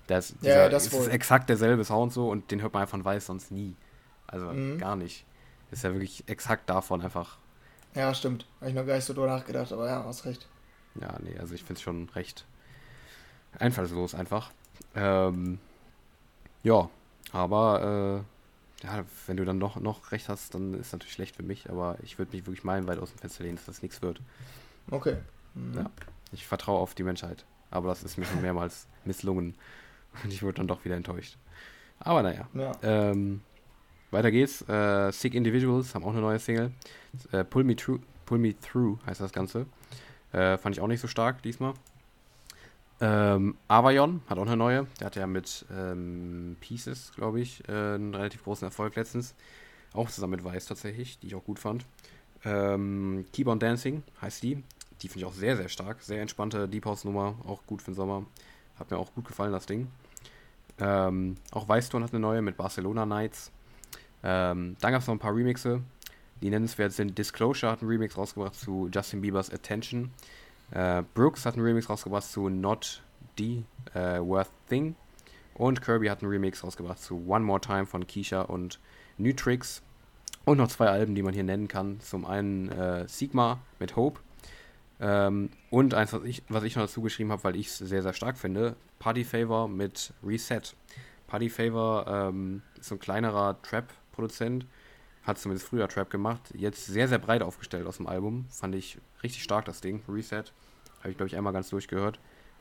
Das, dieser, ja, das ist exakt derselbe Sound so und den hört man einfach Weiß sonst nie. Also mhm. gar nicht. Ist ja wirklich exakt davon einfach. Ja, stimmt. Habe ich noch gar nicht so drüber nachgedacht, aber ja, hast recht. Ja, nee, also ich finde es schon recht einfallslos einfach. Ähm, ja, aber äh, ja, wenn du dann noch, noch recht hast, dann ist es natürlich schlecht für mich, aber ich würde mich wirklich meilenweit aus dem Fenster lehnen, dass das nichts wird. Okay. Mhm. Ja, ich vertraue auf die Menschheit. Aber das ist mir schon mehrmals misslungen. Und ich wurde dann doch wieder enttäuscht. Aber naja. Ja. Ähm, weiter geht's. Äh, Sick Individuals haben auch eine neue Single. Äh, Pull, Me Through, Pull Me Through heißt das Ganze. Äh, fand ich auch nicht so stark diesmal. Ähm, Avayon hat auch eine neue. Der hatte ja mit ähm, Pieces, glaube ich, äh, einen relativ großen Erfolg letztens. Auch zusammen mit Weiß tatsächlich, die ich auch gut fand. Ähm, Keep on Dancing heißt die. Die finde ich auch sehr, sehr stark. Sehr entspannte Deep House Nummer, auch gut für den Sommer. Hat mir auch gut gefallen, das Ding. Ähm, auch Weißton hat eine neue mit Barcelona Nights. Ähm, dann gab es noch ein paar Remixe, die nennenswert sind. Disclosure hat einen Remix rausgebracht zu Justin Biebers Attention. Äh, Brooks hat einen Remix rausgebracht zu Not the äh, Worth Thing. Und Kirby hat einen Remix rausgebracht zu One More Time von Keisha und Nutrix. Und noch zwei Alben, die man hier nennen kann. Zum einen äh, Sigma mit Hope ähm, und eins, was ich, was ich noch dazu geschrieben habe, weil ich es sehr, sehr stark finde: Party Favor mit Reset. Party Favor ähm, ist so ein kleinerer Trap-Produzent, hat zumindest früher Trap gemacht, jetzt sehr, sehr breit aufgestellt aus dem Album. Fand ich richtig stark, das Ding. Reset. Habe ich, glaube ich, einmal ganz durchgehört.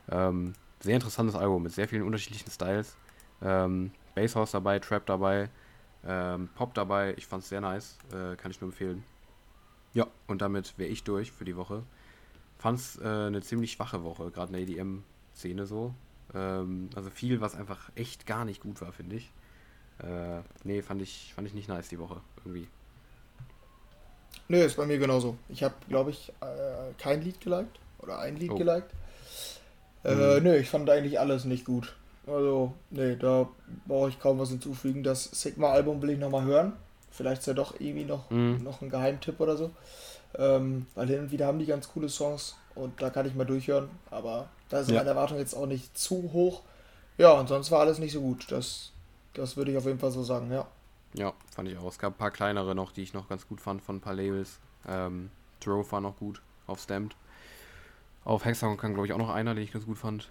Ähm, sehr interessantes Album mit sehr vielen unterschiedlichen Styles. Ähm, Basshouse dabei, Trap dabei, ähm, Pop dabei. Ich fand es sehr nice. Äh, kann ich nur empfehlen. Ja, und damit wäre ich durch für die Woche fand es äh, eine ziemlich schwache Woche, gerade in der EDM-Szene so. Ähm, also viel, was einfach echt gar nicht gut war, finde ich. Äh, nee, fand ich, fand ich nicht nice die Woche, irgendwie. Nö, ist bei mir genauso. Ich habe, glaube ich, äh, kein Lied geliked oder ein Lied oh. geliked. Äh, mhm. Nö, ich fand eigentlich alles nicht gut. Also, nee, da brauche ich kaum was hinzufügen. Das Sigma-Album will ich nochmal hören. Vielleicht ist ja doch irgendwie noch, mhm. noch ein Geheimtipp oder so. Ähm, weil hin und wieder haben die ganz coole Songs und da kann ich mal durchhören. Aber da ist ja. meine Erwartung jetzt auch nicht zu hoch. Ja, und sonst war alles nicht so gut. Das, das würde ich auf jeden Fall so sagen, ja. Ja, fand ich auch. Es gab ein paar kleinere noch, die ich noch ganz gut fand von ein paar Labels. Ähm, Drove war noch gut auf Stamped. Auf Hexagon kann, glaube ich, auch noch einer, den ich ganz gut fand.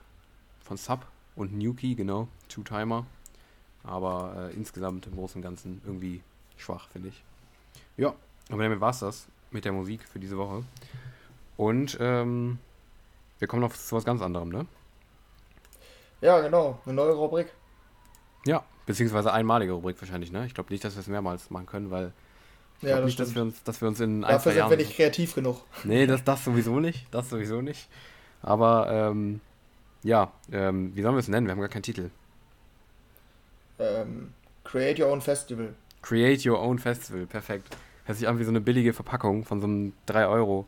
Von Sub und Nuki, genau. Two-Timer. Aber äh, insgesamt im Großen und Ganzen irgendwie schwach, finde ich. Ja, aber damit war es das mit der Musik für diese Woche. Und ähm, wir kommen noch zu was ganz anderem, ne? Ja, genau. Eine neue Rubrik. Ja, beziehungsweise einmalige Rubrik wahrscheinlich, ne? Ich glaube nicht, dass wir es mehrmals machen können, weil ich ja, das nicht, dass wir, uns, dass wir uns in ein, Dafür Jahren... sind wir nicht kreativ genug. Nee, das, das sowieso nicht. Das sowieso nicht. Aber, ähm, ja, ähm, wie sollen wir es nennen? Wir haben gar keinen Titel. Ähm, Create Your Own Festival. Create Your Own Festival, perfekt. Hört sich an wie so eine billige Verpackung von so einem 3 Euro,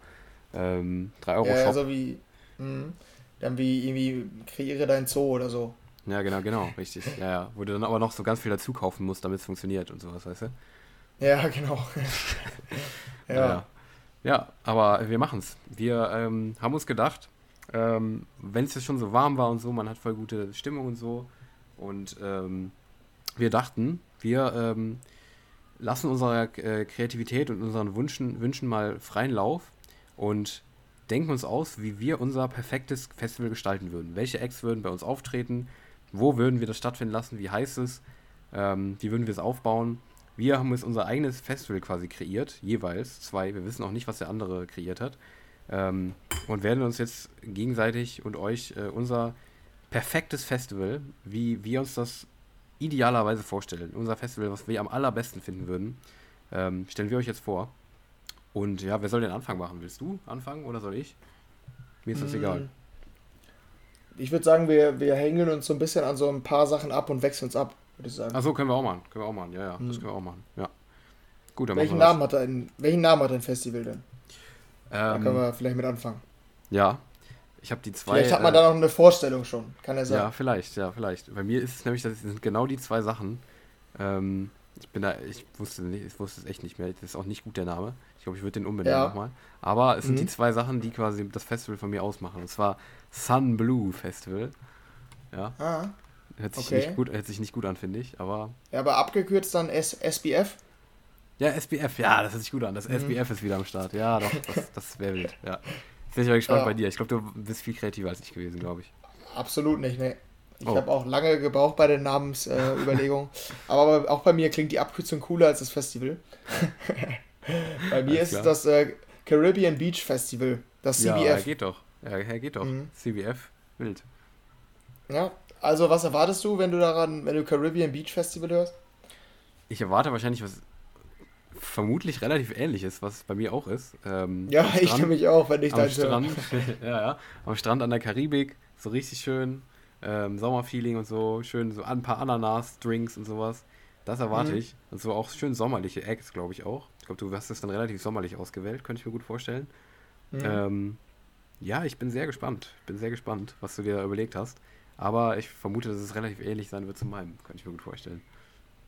ähm, 3 Euro Shop. Ja, so wie, mh, dann wie irgendwie kreiere dein Zoo oder so. Ja, genau, genau, richtig. Ja, ja. Wo du dann aber noch so ganz viel dazu kaufen musst, damit es funktioniert und sowas, weißt du? Ja, genau. ja. ja. Ja, aber wir machen es. Wir ähm, haben uns gedacht, ähm, wenn es jetzt schon so warm war und so, man hat voll gute Stimmung und so. Und ähm, wir dachten, wir ähm, lassen unserer äh, Kreativität und unseren Wünschen, Wünschen mal freien Lauf und denken uns aus, wie wir unser perfektes Festival gestalten würden. Welche Acts würden bei uns auftreten? Wo würden wir das stattfinden lassen? Wie heißt es? Ähm, wie würden wir es aufbauen? Wir haben jetzt unser eigenes Festival quasi kreiert, jeweils zwei. Wir wissen auch nicht, was der andere kreiert hat. Ähm, und werden uns jetzt gegenseitig und euch äh, unser perfektes Festival, wie wir uns das idealerweise vorstellen. Unser Festival, was wir am allerbesten finden würden, ähm, stellen wir euch jetzt vor. Und ja, wer soll den Anfang machen? Willst du anfangen oder soll ich? Mir ist das mm. egal. Ich würde sagen, wir, wir hängen uns so ein bisschen an so ein paar Sachen ab und wechseln uns ab, würde ich sagen. Achso, können wir auch machen. Können wir auch machen. Ja, ja, hm. das können wir auch machen. Ja. Gut, dann welchen, Namen hat ein, welchen Namen hat ein Festival denn? Ähm, da können wir vielleicht mit anfangen. Ja, ich habe die zwei. Vielleicht hat man äh, da noch eine Vorstellung schon, kann er sagen. Ja, vielleicht, ja, vielleicht. Bei mir ist es nämlich, das sind genau die zwei Sachen. Ähm, ich bin da, ich wusste nicht, ich wusste es echt nicht mehr. Das ist auch nicht gut der Name. Ich glaube, ich würde den umbenennen ja. nochmal. Aber es sind mhm. die zwei Sachen, die quasi das Festival von mir ausmachen. Und zwar Sun Blue Festival. Ja. Ah. Hört sich, okay. nicht, gut, hört sich nicht gut an, finde ich, aber. Ja, aber abgekürzt dann S SBF? Ja, SBF, ja, das hört sich gut an. Das mhm. SBF ist wieder am Start. Ja, doch, das, das wäre wild. Ja. Jetzt bin ich mal gespannt ja. bei dir. Ich glaube, du bist viel kreativer als ich gewesen, glaube ich. Absolut nicht, ne. Ich oh. habe auch lange gebraucht bei den Namensüberlegungen. Äh, aber auch bei mir klingt die Abkürzung cooler als das Festival. bei mir ist es das äh, Caribbean Beach Festival, das CBF. Ja, geht doch. Ja, geht doch. Mhm. CBF, wild. Ja, also was erwartest du, wenn du daran, wenn du Caribbean Beach Festival hörst? Ich erwarte wahrscheinlich was vermutlich relativ ähnliches, was bei mir auch ist. Ähm, ja, ich kenne mich auch, wenn ich da Strand, ja, ja, am Strand an der Karibik, so richtig schön, ähm, Sommerfeeling und so, schön so ein paar Ananas, Drinks und sowas. Das erwarte mhm. ich. Und so auch schön sommerliche Eggs, glaube ich auch. Ich glaube, du hast es dann relativ sommerlich ausgewählt, könnte ich mir gut vorstellen. Mhm. Ähm, ja, ich bin sehr gespannt. Ich bin sehr gespannt, was du dir überlegt hast. Aber ich vermute, dass es relativ ähnlich sein wird zu meinem, kann ich mir gut vorstellen.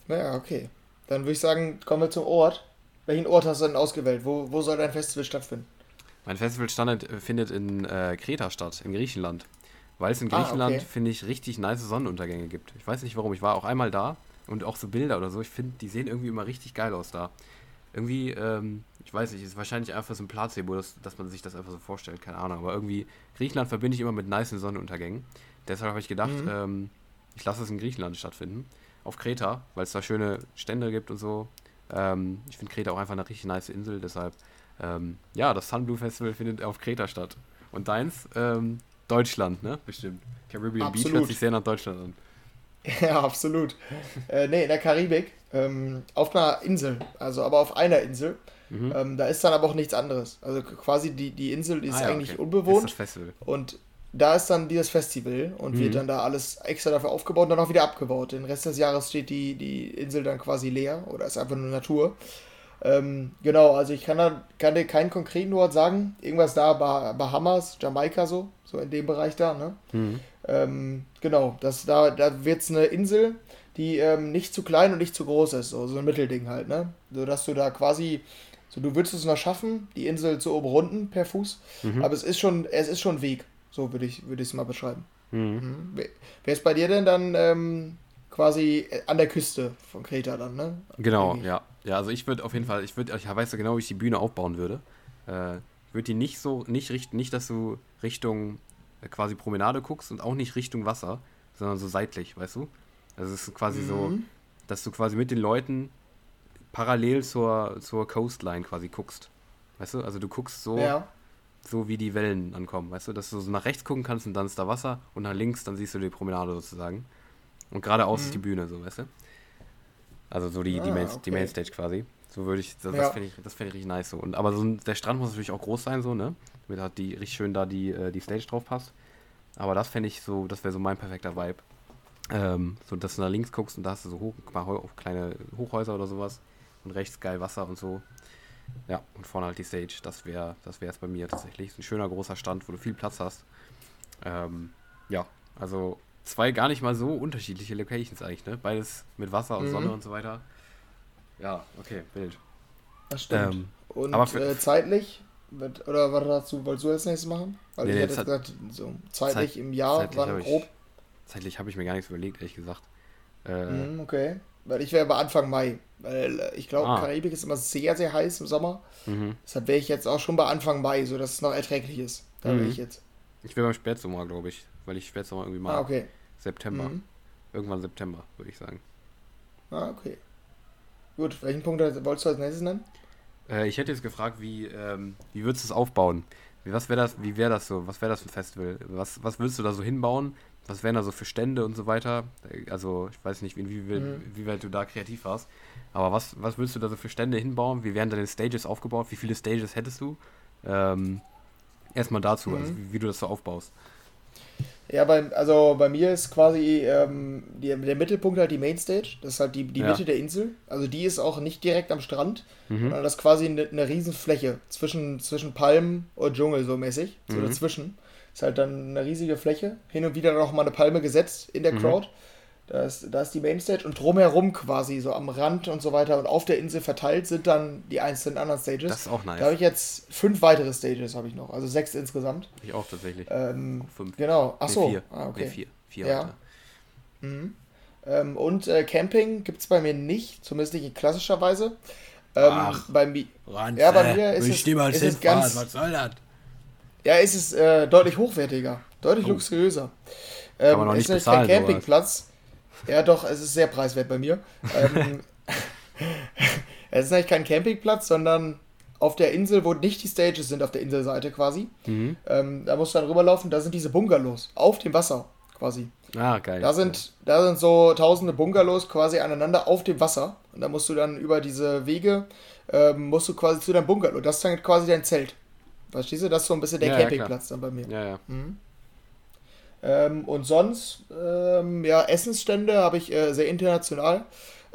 Naja, okay. Dann würde ich sagen, kommen wir zum Ort. Welchen Ort hast du denn ausgewählt? Wo, wo soll dein Festival stattfinden? Mein Festival äh, findet in äh, Kreta statt, in Griechenland. Weil es in ah, Griechenland, ah, okay. finde ich, richtig nice Sonnenuntergänge gibt. Ich weiß nicht warum, ich war auch einmal da und auch so Bilder oder so, ich finde, die sehen irgendwie immer richtig geil aus da. Irgendwie, ähm, ich weiß nicht, ist wahrscheinlich einfach so ein Placebo, dass, dass man sich das einfach so vorstellt, keine Ahnung. Aber irgendwie, Griechenland verbinde ich immer mit nice Sonnenuntergängen. Deshalb habe ich gedacht, mhm. ähm, ich lasse es in Griechenland stattfinden. Auf Kreta, weil es da schöne Stände gibt und so. Ähm, ich finde Kreta auch einfach eine richtig nice Insel, deshalb, ähm, ja, das Sunblue Festival findet auf Kreta statt. Und deins, ähm, Deutschland, ne? Bestimmt. Caribbean absolut. Beach hört sich sehr nach Deutschland an. Ja, absolut. äh, ne, in der Karibik, ähm, auf einer Insel, also aber auf einer Insel. Mhm. Ähm, da ist dann aber auch nichts anderes. Also quasi die, die Insel ist ah, ja, eigentlich okay. unbewohnt. Ist das Festival. Und da ist dann dieses Festival und mhm. wird dann da alles extra dafür aufgebaut und dann auch wieder abgebaut. Den Rest des Jahres steht die, die Insel dann quasi leer oder ist einfach nur Natur. Ähm, genau, also ich kann da kann dir keinen konkreten Ort sagen. Irgendwas da, bah Bahamas, Jamaika so, so in dem Bereich da, ne? Mhm. Ähm, genau, das, da, da wird es eine Insel, die ähm, nicht zu klein und nicht zu groß ist, so, so ein Mittelding halt, ne? So dass du da quasi, so du würdest es noch schaffen, die Insel zu umrunden per Fuß, mhm. aber es ist schon, es ist schon ein Weg. So würde ich es mal beschreiben. Mhm. Mhm. Wer ist bei dir denn dann ähm, quasi an der Küste von Kreta dann, ne? Genau, Eigentlich. ja. Ja, also ich würde auf jeden Fall, ich würde, ich weiß ja genau, wie ich die Bühne aufbauen würde. Äh, ich würde die nicht so, nicht richten, nicht, dass du Richtung äh, quasi Promenade guckst und auch nicht Richtung Wasser, sondern so seitlich, weißt du? Also es ist quasi mhm. so, dass du quasi mit den Leuten parallel zur, zur Coastline quasi guckst. Weißt du? Also du guckst so ja so wie die Wellen ankommen, weißt du, dass du so nach rechts gucken kannst und dann ist da Wasser und nach links, dann siehst du die Promenade sozusagen. Und geradeaus mhm. ist die Bühne, so, weißt du? Also so die, ah, die, Main, okay. die Mainstage quasi. So würde ich, das, ja. das fände ich, das fänd ich richtig nice so. Und, aber so der Strand muss natürlich auch groß sein, so, ne? Damit halt die richtig schön da die, äh, die Stage drauf passt. Aber das fände ich so, das wäre so mein perfekter Vibe. Ähm, so, dass du nach links guckst und da hast du so hoch, kleine Hochhäuser oder sowas. Und rechts geil Wasser und so. Ja, und vorne halt die Stage. Das wäre das es bei mir tatsächlich. Ein schöner großer Stand, wo du viel Platz hast. Ähm, ja, also zwei gar nicht mal so unterschiedliche Locations eigentlich, ne? Beides mit Wasser und mhm. Sonne und so weiter. Ja, okay, Bild. Das stimmt. Ähm, und aber für, äh, zeitlich? Wird, oder was dazu, wolltest du als nächstes machen? Weil nee, ich hätte gesagt, so zeitlich Zeit, im Jahr, wann grob? Ich, zeitlich habe ich mir gar nichts überlegt, ehrlich gesagt. Äh, mhm, okay. Weil ich wäre bei Anfang Mai. Weil ich glaube, ah. Karibik ist immer sehr, sehr heiß im Sommer. Mhm. Deshalb wäre ich jetzt auch schon bei Anfang Mai, so dass es noch erträglich ist. Da mhm. wäre ich jetzt. Ich wäre beim Spätsommer, glaube ich. Weil ich Spätsommer irgendwie mal. Ah, okay. September. Mhm. Irgendwann September, würde ich sagen. Ah, okay. Gut, welchen Punkt wolltest du als nächstes nennen? Äh, ich hätte jetzt gefragt, wie, ähm, wie würdest du es aufbauen? Wie, was wäre das, wie wäre das so? Was wäre das für ein Festival? Was, was würdest du da so hinbauen? was wären da so für Stände und so weiter? Also, ich weiß nicht, inwieweit mhm. wie weit du da kreativ warst. Aber was, was willst du da so für Stände hinbauen? Wie wären deine Stages aufgebaut? Wie viele Stages hättest du? Ähm, erstmal dazu, mhm. also wie, wie, du das so aufbaust. Ja, bei, also bei mir ist quasi ähm, die, der Mittelpunkt halt die Mainstage. Das ist halt die, die Ja. Mitte der Insel. Also die ist auch nicht direkt am Strand, Mhm. sondern das ist quasi eine, eine Riesenfläche zwischen, zwischen Palmen und Dschungel so mäßig. So Mhm. dazwischen. Ist halt dann eine riesige Fläche. Hin und wieder noch mal eine Palme gesetzt in der Mhm. Crowd. Da ist, da ist die Mainstage und drumherum quasi, so am Rand und so weiter und auf der Insel verteilt sind dann die einzelnen anderen Stages. Das ist auch nice. Da habe ich jetzt fünf weitere Stages, habe ich noch. Also sechs insgesamt. Ich auch tatsächlich. Ähm, Auch fünf. genau. Ach Nee, vier. Ah, okay. Nee, vier. Vier Ja. Mhm. Ähm, und äh, Camping gibt es bei mir nicht, zumindest nicht in klassischer Weise. Ähm, Ach. bei mi Ranze, Ja, bei mir ist es- ist es ganz- Was soll das? ja, ist es äh, deutlich hochwertiger, deutlich Oh. luxuriöser. Ähm, man noch es nicht ist bezahlen, kein sowas. Ja, doch, es ist sehr preiswert bei mir. ähm, es ist eigentlich kein Campingplatz, sondern auf der Insel, wo nicht die Stages sind, auf der Inselseite quasi. Mhm. Ähm, da musst du dann rüberlaufen, da sind diese Bungalows, auf dem Wasser quasi. Ah, geil. Da sind, da sind so tausende Bungalows quasi aneinander auf dem Wasser. Und da musst du dann über diese Wege, ähm, musst du quasi zu deinem Bungalow. Das ist dann quasi dein Zelt. Verstehst du? Das ist so ein bisschen der Ja, ja, Campingplatz dann bei mir. Ja, ja. Ähm, und sonst, ähm, ja, Essensstände habe ich äh, sehr international.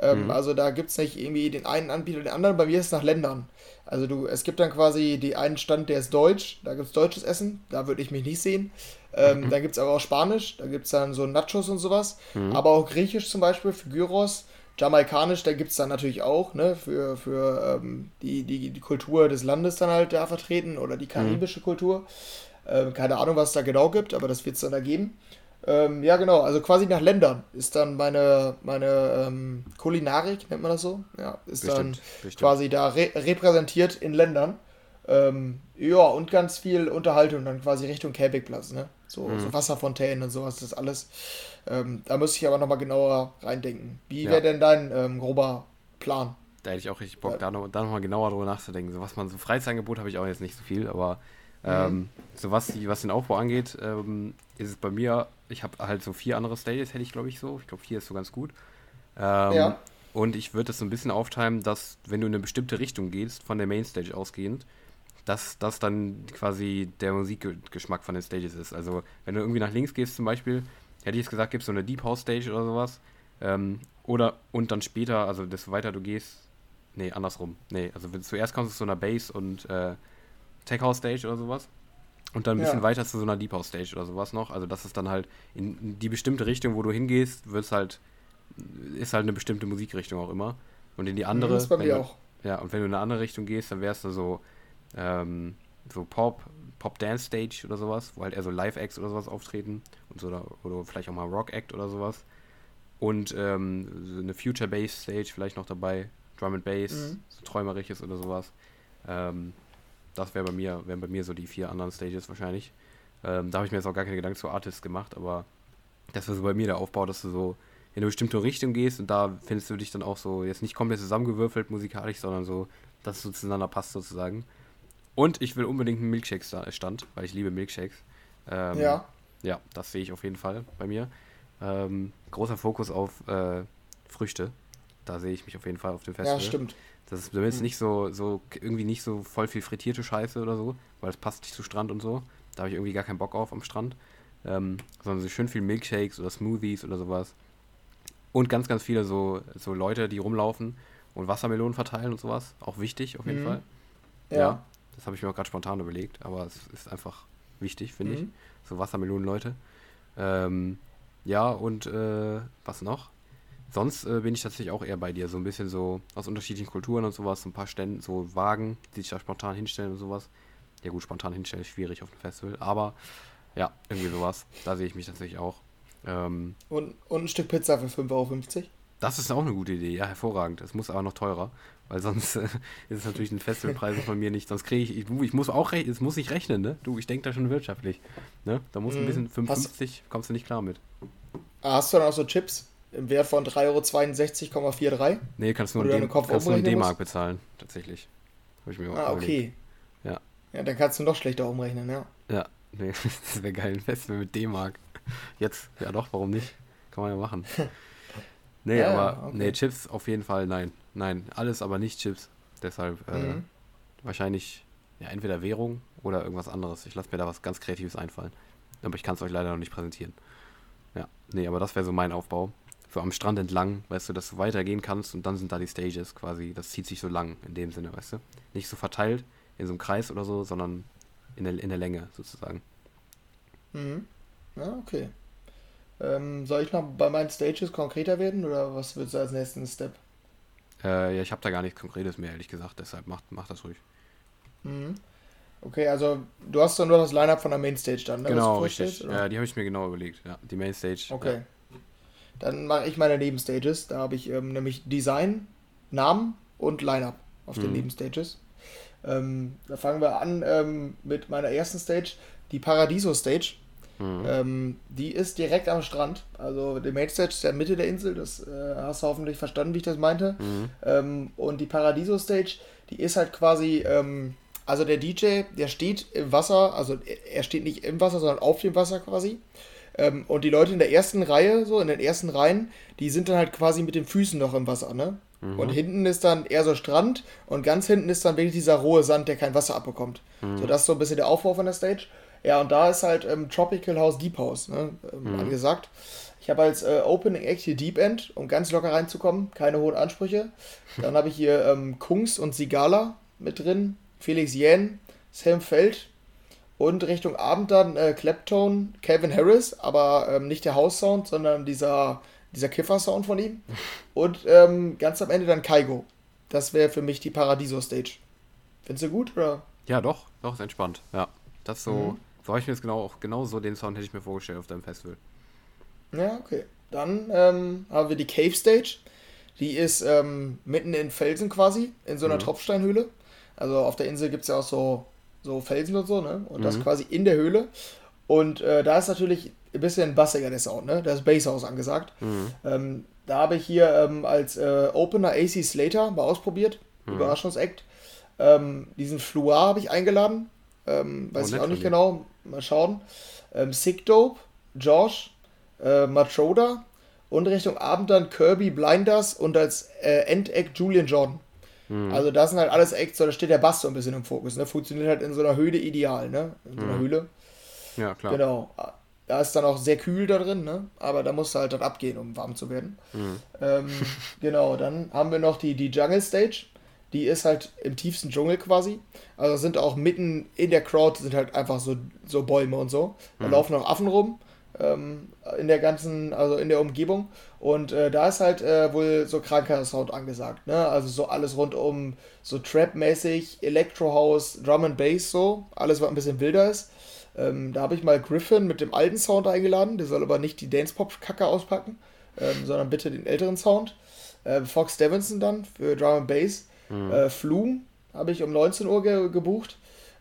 Ähm, Mhm. Also da gibt es nicht irgendwie den einen Anbieter oder den anderen. Bei mir ist es nach Ländern. Also du, es gibt dann quasi die einen Stand, der ist deutsch, da gibt es deutsches Essen, da würde ich mich nicht sehen. Ähm, Mhm. Dann gibt es aber auch Spanisch, da gibt es dann so Nachos und sowas. Mhm. Aber auch Griechisch zum Beispiel für Gyros. Jamaikanisch, da gibt es dann natürlich auch, ne, für, für ähm, die, die, die Kultur des Landes dann halt da vertreten oder die karibische Kultur. Ähm, keine Ahnung, was es da genau gibt, aber das wird es dann da geben. Ähm, ja, genau, also quasi nach Ländern ist dann meine, meine ähm, Kulinarik, nennt man das so? Ja, ist dann Bestimmt. Bestimmt. quasi da re repräsentiert in Ländern. Ähm, ja, und ganz viel Unterhaltung dann quasi Richtung Campingplatz, ne? So, Mhm. so Wasserfontänen und sowas, das alles. Ähm, da müsste ich aber nochmal genauer reindenken. Wie Ja. wäre denn dein ähm, grober Plan? Da hätte ich auch richtig Bock, da noch, da noch mal genauer drüber nachzudenken. So was man so Freizeitangebot habe ich auch jetzt nicht so viel, aber ähm, so was, die, was den Aufbau angeht, ähm, ist es bei mir, ich habe halt so vier andere Stages, hätte ich glaube ich so. Ich glaube vier ist so ganz gut. Ähm, Ja. Und ich würde das so ein bisschen aufteilen, dass wenn du in eine bestimmte Richtung gehst, von der Mainstage ausgehend, dass das dann quasi der Musikgeschmack von den Stages ist. Also wenn du irgendwie nach links gehst zum Beispiel, hätte ich jetzt gesagt, gibt es so eine Deep House Stage oder sowas. Ähm, oder und dann später, also desto weiter du gehst, nee, andersrum. Nee, also wenn, zuerst kommst du zu so einer Bass und äh, Tech House Stage oder sowas. Und dann ein bisschen Ja. weiter zu so einer Deep House Stage oder sowas noch. Also das ist dann halt in, die bestimmte Richtung, wo du hingehst, wird's halt, ist halt eine bestimmte Musikrichtung auch immer. Und in die andere. Mhm, ist bei mir du, auch. Ja, und wenn du in eine andere Richtung gehst, dann wärst du so, ähm, so Pop, Pop Dance Stage oder sowas, wo halt eher so Live-Acts oder sowas auftreten und so, oder, oder vielleicht auch mal Rock-Act oder sowas. Und ähm, so eine Future Bass Stage vielleicht noch dabei, Drum and Bass, Mhm. so träumerisches oder sowas. Ähm, das wäre bei mir, wären bei mir so die vier anderen Stages wahrscheinlich. Ähm, da habe ich mir jetzt auch gar keine Gedanken zu Artists gemacht, aber das wäre so bei mir der Aufbau, dass du so in eine bestimmte Richtung gehst und da findest du dich dann auch so jetzt nicht komplett zusammengewürfelt musikalisch, sondern so, dass es so zueinander passt sozusagen. Und ich will unbedingt einen Milkshake-Stand, weil ich liebe Milkshakes. Ähm, ja. Ja, das sehe ich auf jeden Fall bei mir. Ähm, großer Fokus auf äh, Früchte. Da sehe ich mich auf jeden Fall auf dem Festival. Ja, stimmt. Das ist zumindest Hm. nicht so, so, irgendwie nicht so voll viel frittierte Scheiße oder so, weil es passt nicht zu Strand und so. Da habe ich irgendwie gar keinen Bock auf am Strand. Ähm, sondern so schön viel Milkshakes oder Smoothies oder sowas. Und ganz, ganz viele so, so Leute, die rumlaufen und Wassermelonen verteilen und sowas. Auch wichtig auf jeden Mhm. Fall. Ja. Das habe ich mir auch gerade spontan überlegt, aber es ist einfach wichtig, finde ich. Mhm. So Wassermelonen-Leute. Ähm, ja, und äh, was noch? Sonst äh, bin ich tatsächlich auch eher bei dir. So ein bisschen so aus unterschiedlichen Kulturen und sowas. So ein paar Ständen, so Wagen, die sich da spontan hinstellen und sowas. Ja gut, spontan hinstellen ist schwierig auf dem Festival. Aber ja, irgendwie sowas. Da sehe ich mich tatsächlich auch. Ähm, Und, und ein Stück Pizza für 5,50 Euro. das ist auch eine gute Idee. Ja, hervorragend. Es muss aber noch teurer. Weil sonst äh, ist es natürlich ein Festivalpreis von mir nicht. Sonst kriege ich, ich, du, ich muss auch rechnen, es muss ich rechnen, ne? Du, ich denke da schon wirtschaftlich. Ne? Da muss ein Mhm. bisschen Hast- 55, kommst du nicht klar mit. Ah, Hast du dann auch so Chips im Wert von 3,62,43 Euro? Nee, kannst nur umrechnen D-Mark musst? bezahlen, tatsächlich. Habe ich mir Ah, okay. Ja. Ja, dann kannst du noch schlechter umrechnen, ja. Ja, nee, das wäre geil, ein Festival mit D-Mark. Jetzt, ja doch, warum nicht? Kann man ja machen. Nee, Ja, aber, okay. nee, Chips auf jeden Fall, nein. Nein, alles aber nicht Chips. Deshalb äh, Mhm. wahrscheinlich ja, entweder Währung oder irgendwas anderes. Ich lasse mir da was ganz Kreatives einfallen. Aber ich kann es euch leider noch nicht präsentieren. Ja, nee, aber das wäre so mein Aufbau. So am Strand entlang, weißt du, dass du weitergehen kannst und dann sind da die Stages quasi. Das zieht sich so lang in dem Sinne, weißt du. Nicht so verteilt in so einem Kreis oder so, sondern in der, in der Länge sozusagen. Mhm. Ja, okay. Ähm, soll ich noch bei meinen Stages konkreter werden oder was wird als nächsten Step? Äh, ja, ich habe da gar nichts Konkretes mehr, ehrlich gesagt, deshalb mach, mach das ruhig. Mhm. Okay, also du hast dann nur das Line-Up von der Mainstage dann, ne? Genau, richtig. Ja, die habe ich mir genau überlegt. Ja, die Mainstage. Okay. Ja. Dann mache ich meine Nebenstages. Da habe ich ähm, nämlich Design, Namen und Line-Up auf mhm. den Nebenstages. Ähm, da fangen wir an ähm, mit meiner ersten Stage, die Paradiso Stage. Mhm. Ähm, die ist direkt am Strand. Also der Mainstage ist in der Mitte der Insel. Das äh, hast du hoffentlich verstanden, wie ich das meinte. Mhm. Ähm, und die Paradiso Stage, die ist halt quasi ähm, also der DJ, der steht im Wasser, also er steht nicht im Wasser, sondern auf dem Wasser quasi. Ähm, und die Leute in der ersten Reihe, so in den ersten Reihen, die sind dann halt quasi mit den Füßen noch im Wasser, ne? Mhm. Und hinten ist dann eher so Strand und ganz hinten ist dann wirklich dieser rohe Sand, der kein Wasser abbekommt. Mhm. So, das ist so ein bisschen der Aufbau von der Stage. Ja, und da ist halt ähm, Tropical House Deep House ne, ähm, mhm. angesagt. Ich habe als äh, Opening Act hier Deep End, um ganz locker reinzukommen, keine hohen Ansprüche. Dann habe ich hier ähm, Kungs und Sigala mit drin, Felix Jähn, Sam Feld und Richtung Abend dann äh, Claptone, Calvin Harris, aber ähm, nicht der House-Sound, sondern dieser, dieser Kiffer-Sound von ihm. Und ähm, ganz am Ende dann Kaigo. Das wäre für mich die Paradiso-Stage. Findest du gut, oder? Ja, doch, doch, ist entspannt. Ja, das so, mhm. so habe ich mir jetzt genau, auch genau so den Sound hätte ich mir vorgestellt auf deinem Festival. Ja, okay. Dann ähm, haben wir die Cave Stage. Die ist ähm, mitten in Felsen quasi, in so einer mhm. Tropfsteinhöhle. Also auf der Insel gibt es ja auch so, so Felsen und so, ne? Und mhm. das quasi in der Höhle. Und äh, da ist natürlich ein bisschen bassiger der Sound, ne? Da ist Basshouse angesagt. Mhm. Ähm, da habe ich hier ähm, als äh, Opener AC Slater mal ausprobiert. Mhm. Überraschungsakt. Ähm, diesen Fluar habe ich eingeladen. Ähm, weiß oh, ich auch nicht genau. Mal schauen. Ähm, Sick Dope, Josh, äh, Matroda und Richtung Abend dann Kirby Blinders und als äh, Endeck Julian Jordan. Mhm. Also das sind halt alles Acts, da steht der Bass so ein bisschen im Fokus. Ne? Funktioniert halt in so einer Höhle ideal, ne? In so einer mhm. Höhle. Ja, klar. Genau. Da ist dann auch sehr kühl da drin, ne? Aber da musst du halt dann abgehen, um warm zu werden. Mhm. Ähm, genau, dann haben wir noch die, die Jungle Stage. Die ist halt im tiefsten Dschungel quasi. Also sind auch mitten in der Crowd sind halt einfach so, so Bäume und so. Da mhm. laufen auch Affen rum in der ganzen, also in der Umgebung. Und äh, da ist halt äh, wohl so kranker Sound angesagt, ne? Also so alles rund um so Trap-mäßig, Electro-House, Drum and Bass so, alles was ein bisschen wilder ist. Ähm, da habe ich mal Griffin mit dem alten Sound eingeladen, der soll aber nicht die Dance-Pop-Kacke auspacken, ähm, sondern bitte den älteren Sound. Äh, Fox Davidson dann für Drum and Bass. Mhm. Äh, Flume habe ich um 19 Uhr ge gebucht.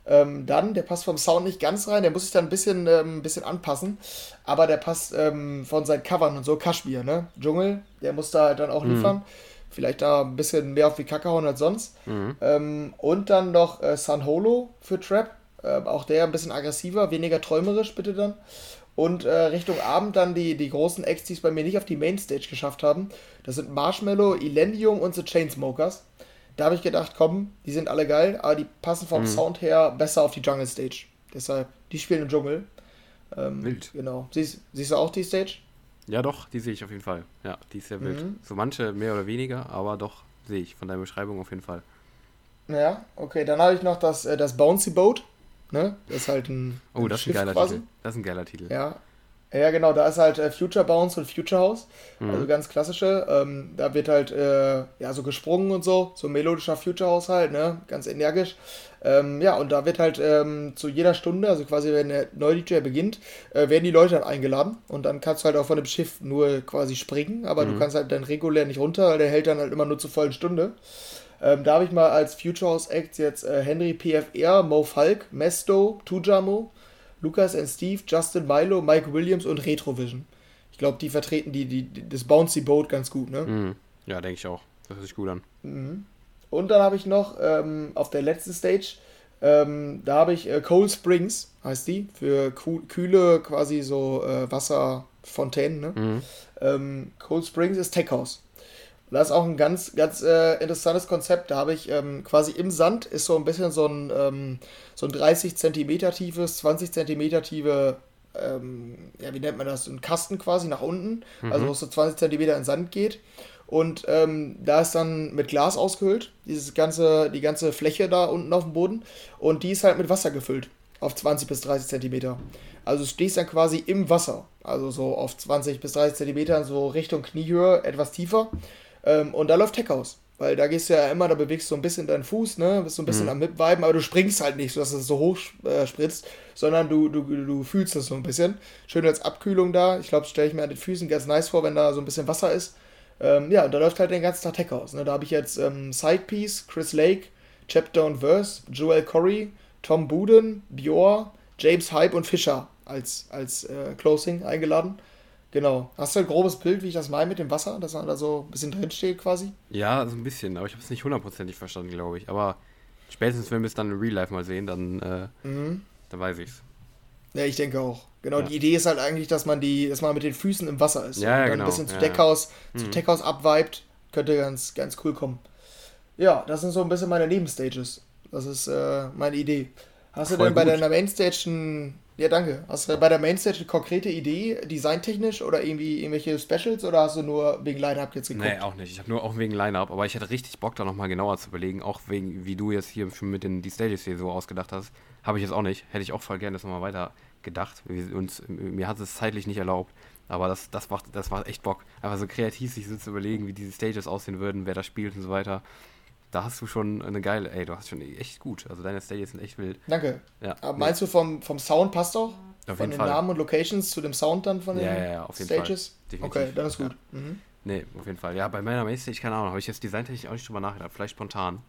Ähm, dann, der passt vom Sound nicht ganz rein, der muss sich dann ein bisschen, ähm, bisschen anpassen, aber der passt ähm, von seinen Covern und so, Kaschmir, ne? Dschungel, der muss da halt dann auch mhm. liefern. Vielleicht da ein bisschen mehr auf die Kacke hauen als sonst. Mhm. Ähm, und dann noch äh, San Holo für Trap. Äh, auch der ein bisschen aggressiver, weniger träumerisch, bitte dann. Und äh, Richtung Abend dann die, die großen Acts, die es bei mir nicht auf die Mainstage geschafft haben. Das sind Marshmallow, Elendium und The Chainsmokers. Da habe ich gedacht, komm, die sind alle geil, aber die passen vom mhm. Sound her besser auf die Jungle Stage. Deshalb, die spielen im Dschungel. Ähm, wild. Genau. Siehst, siehst du auch die Stage? Ja, doch, die sehe ich auf jeden Fall. Ja, die ist sehr wild. Mhm. So manche mehr oder weniger, aber doch sehe ich von deiner Beschreibung auf jeden Fall. Ja, okay, dann habe ich noch das, äh, das Bouncy Boat. Ne? Das ist halt ein. Oh, das ist ein geiler quasi. Titel. Das ist ein geiler Titel. Ja, ja, genau, da ist halt äh, Future Bounce und Future House, mhm. also ganz klassische. Ähm, da wird halt äh, ja so gesprungen und so, so melodischer Future House halt, ne, ganz energisch. Ähm, ja, und da wird halt ähm, zu jeder Stunde, also quasi wenn der neue DJ beginnt, äh, werden die Leute dann eingeladen und dann kannst du halt auch von dem Schiff nur quasi springen, aber mhm. du kannst halt dann regulär nicht runter, weil der hält dann halt immer nur zur vollen Stunde. Ähm, da habe ich mal als Future House Act jetzt äh, Henry PFR, Mo Falk, Mesto, Tujamo, Lukas and Steve, Justin Milo, Mike Williams und Retrovision. Ich glaube, die vertreten die, die, das Bouncy Boat ganz gut, ne? Mhm. Ja, denke ich auch. Das hört sich gut an. Mhm. Und dann habe ich noch ähm, auf der letzten Stage, ähm, da habe ich äh, Cold Springs, heißt die, für kühle quasi so äh, Wasserfontänen. Ne? Mhm. Ähm, Cold Springs ist Tech House. Das ist auch ein ganz, ganz äh, interessantes Konzept. Da habe ich ähm, quasi im Sand ist so ein bisschen so ein, ähm, so ein 30 cm tiefes, 20 cm tiefe ähm, ja, wie nennt man das, ein Kasten quasi nach unten, mhm. also wo es so 20 Zentimeter in Sand geht. Und ähm, da ist dann mit Glas ausgehöhlt, dieses ganze, die ganze Fläche da unten auf dem Boden. Und die ist halt mit Wasser gefüllt, auf 20 bis 30 Zentimeter. Also du stehst dann quasi im Wasser, also so auf 20 bis 30 Zentimeter, so Richtung Kniehöhe, etwas tiefer. Ähm, und da läuft Tech aus. Weil da gehst du ja immer, da bewegst du so ein bisschen deinen Fuß, ne? Bist so ein bisschen mhm. am Mitweiben, aber du springst halt nicht, so dass es so hoch äh, spritzt, sondern du, du, du fühlst das so ein bisschen. Schön als Abkühlung da. Ich glaube, stelle ich mir an den Füßen ganz nice vor, wenn da so ein bisschen Wasser ist. Ähm, ja, und da läuft halt den ganzen Tag Tech aus. Ne? Da habe ich jetzt ähm, Sidepiece, Chris Lake, Chapter und Verse, Joel Corey, Tom Buden, Bjor, James Hype und Fischer als, als äh, Closing eingeladen. Genau. Hast du ein grobes Bild, wie ich das meine mit dem Wasser, dass man da so ein bisschen drin steht quasi? Ja, so ein bisschen, aber ich habe es nicht hundertprozentig verstanden, glaube ich. Aber spätestens, wenn wir es dann in Real Life mal sehen, dann, äh, mhm. dann weiß ich's. Ja, ich denke auch. Genau, ja. die Idee ist halt eigentlich, dass man die, dass man mit den Füßen im Wasser ist. Ja, ja und dann genau. ein bisschen zu ja, Deckhaus, ja. zu mhm. Deckhaus abweibt. Könnte ganz, ganz cool kommen. Ja, das sind so ein bisschen meine Nebenstages. Das ist äh, meine Idee. Hast du Voll denn bei gut. deiner Mainstage ein ja, danke. Hast du bei der Mainstage eine konkrete Idee, designtechnisch oder irgendwie irgendwelche Specials oder hast du nur wegen Line-Up jetzt geguckt? Nee, auch nicht. Ich habe nur auch wegen Line-Up, aber ich hatte richtig Bock, da nochmal genauer zu überlegen, auch wegen, wie du jetzt hier schon mit den die Stages hier so ausgedacht hast. Habe ich jetzt auch nicht. Hätte ich auch voll gerne das nochmal weiter gedacht. Und mir hat es zeitlich nicht erlaubt. Aber das, das, macht, das macht echt Bock. Einfach so kreativ sich so zu überlegen, wie diese Stages aussehen würden, wer da spielt und so weiter da hast du schon eine geile, ey, du hast schon echt gut. Also deine Stages sind echt wild. Danke. Ja, Aber meinst nee. du vom, vom Sound passt auch? Auf von den Fall. Namen und Locations zu dem Sound dann von den ja, ja, ja, auf jeden Stages? Fall. Okay, dann ist gut. Ja. Mhm. Nee, auf jeden Fall. Ja, bei meiner Mainstage, keine Ahnung, habe ich jetzt designtechnisch auch nicht drüber nachgedacht. Vielleicht spontan.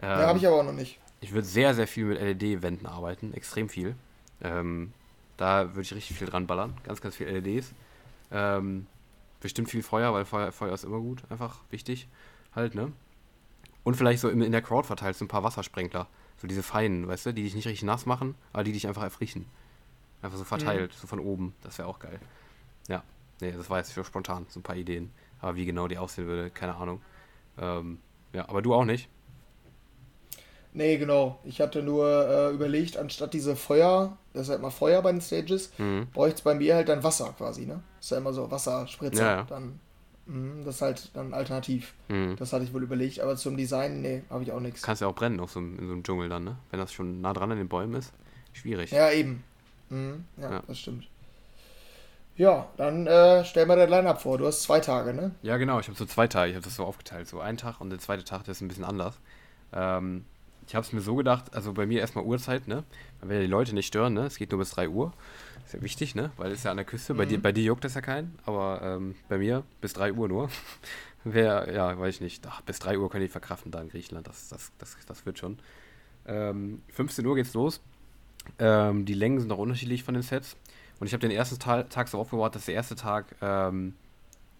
Ähm, ja, habe ich aber auch noch nicht. Ich würde sehr, sehr viel mit LED-Wänden arbeiten. Extrem viel. Ähm, da würde ich richtig viel dran ballern. Ganz, ganz viel LEDs. Ähm, bestimmt viel Feuer, weil Feuer, Feuer ist immer gut. Einfach wichtig. Halt, ne? Und vielleicht so in, der Crowd verteilt so ein paar Wassersprenkler. So diese feinen, weißt du, die dich nicht richtig nass machen, aber die dich einfach erfrischen. Einfach so verteilt, mhm. so von oben. Das wäre auch geil. Ja. Nee, das war jetzt für spontan, so ein paar Ideen. Aber wie genau die aussehen würde, keine Ahnung. Ähm, ja, aber du auch nicht. Nee, genau. Ich hatte nur äh, überlegt, anstatt diese Feuer, das ist halt mal Feuer bei den Stages, mhm. bräuchte es bei mir halt dann Wasser quasi, ne? Das ist ja immer so Wasserspritzer. Ja, ja. Dann das ist halt dann alternativ. Mhm. Das hatte ich wohl überlegt, aber zum Design, nee, habe ich auch nichts. Kannst ja auch brennen auf so einem, in so einem Dschungel dann, ne? Wenn das schon nah dran an den Bäumen ist. Schwierig. Ja, eben. Mhm, ja, ja, das stimmt. Ja, dann äh, stell mal dein Line-Up vor. Du hast zwei Tage, ne? Ja, genau. Ich habe so zwei Tage. Ich habe das so aufgeteilt. So ein Tag und der zweite Tag, der ist ein bisschen anders. Ähm, ich habe es mir so gedacht, also bei mir erstmal Uhrzeit, ne? Man will ja die Leute nicht stören, ne? Es geht nur bis 3 Uhr. Ist ja wichtig, ne? Weil es ja an der Küste. Mhm. Bei, dir, bei dir juckt das ja keinen, aber ähm, bei mir bis 3 Uhr nur. Wer, ja, weiß ich nicht. Ach, bis 3 Uhr können die verkraften da in Griechenland. Das, das, das, das wird schon. Ähm, 15 Uhr geht's los. Ähm, die Längen sind auch unterschiedlich von den Sets. Und ich habe den ersten Tag, Tag so aufgebaut, dass der erste Tag ähm,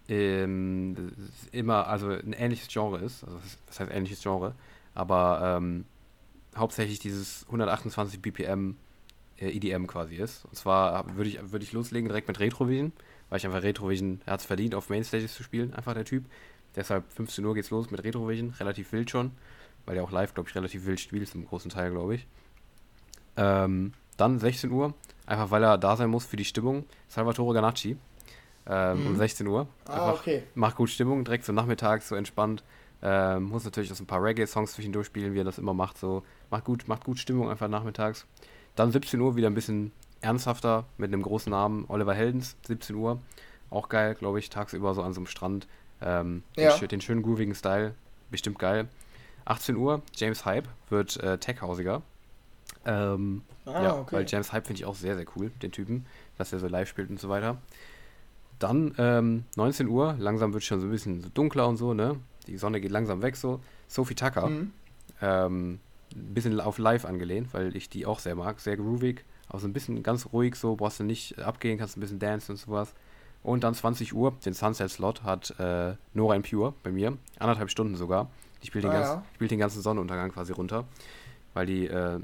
immer, also ein ähnliches Genre ist. Also, was heißt ähnliches Genre? Aber ähm, hauptsächlich dieses 128 BPM EDM quasi ist. Und zwar würde ich, würd ich loslegen direkt mit Retrovision, weil ich einfach Retrovision, er hat es verdient, auf Mainstages zu spielen, einfach der Typ. Deshalb 15 Uhr geht's los mit Retrovision, relativ wild schon, weil er auch live, glaube ich, relativ wild spielt, zum großen Teil, glaube ich. Ähm, dann 16 Uhr, einfach weil er da sein muss für die Stimmung, Salvatore Ganacci. Ähm, mhm. Um 16 Uhr. ah, okay. Macht gut Stimmung, direkt so nachmittags, so entspannt. Ähm, muss natürlich auch so ein paar Reggae-Songs zwischendurch spielen, wie er das immer macht. So macht gut, macht gut Stimmung einfach nachmittags. Dann 17 Uhr wieder ein bisschen ernsthafter mit einem großen Namen, Oliver Heldens, 17 Uhr. Auch geil, glaube ich, tagsüber so an so einem Strand. Ähm, ja. den, schönen groovigen Style, bestimmt geil. 18 Uhr, James Hype wird äh, Tech-Hausiger. Ähm, ah, ja, okay. weil James Hype finde ich auch sehr, sehr cool, den Typen, dass er so live spielt und so weiter. Dann ähm, 19 Uhr, langsam wird es schon so ein bisschen so dunkler und so, ne? Die Sonne geht langsam weg so. Sophie Tucker. Mhm. Ähm, ein bisschen auf live angelehnt, weil ich die auch sehr mag. Sehr groovig, auch so ein bisschen ganz ruhig so, brauchst du nicht abgehen, kannst ein bisschen dancen und sowas. Und dann 20 Uhr, den Sunset-Slot hat äh, Nora Pure bei mir, anderthalb Stunden sogar. Die spielt den, ah, ganz, ja. spielt den ganzen Sonnenuntergang quasi runter, weil die äh,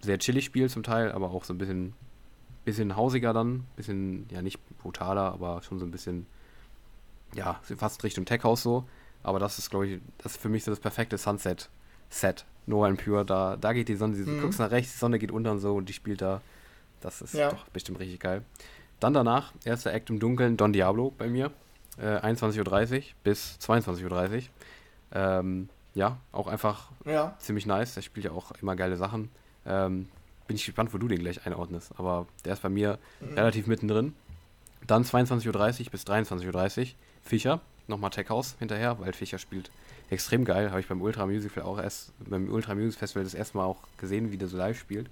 sehr chillig spielt zum Teil, aber auch so ein bisschen, bisschen hausiger dann, bisschen, ja nicht brutaler, aber schon so ein bisschen, ja, fast Richtung Tech House so. Aber das ist, glaube ich, das ist für mich so das perfekte Sunset-Set. No and Pure, da, da geht die Sonne, du mhm. guckst nach rechts, die Sonne geht unter und so und die spielt da Das ist ja. doch bestimmt richtig geil. Dann danach, erster Act im Dunkeln, Don Diablo bei mir. Äh, 21.30 Uhr bis 22.30 Uhr. Ähm, ja, auch einfach ja. ziemlich nice. Der spielt ja auch immer geile Sachen. Ähm, bin ich gespannt, wo du den gleich einordnest. Aber der ist bei mir mhm. relativ mittendrin. Dann 22.30 Uhr bis 23.30 Uhr. Fischer, nochmal Tech House hinterher, weil Fischer spielt extrem geil. Habe ich beim Ultra Music auch erst, beim Ultra Music Festival das erste Mal auch gesehen, wie der so live spielt.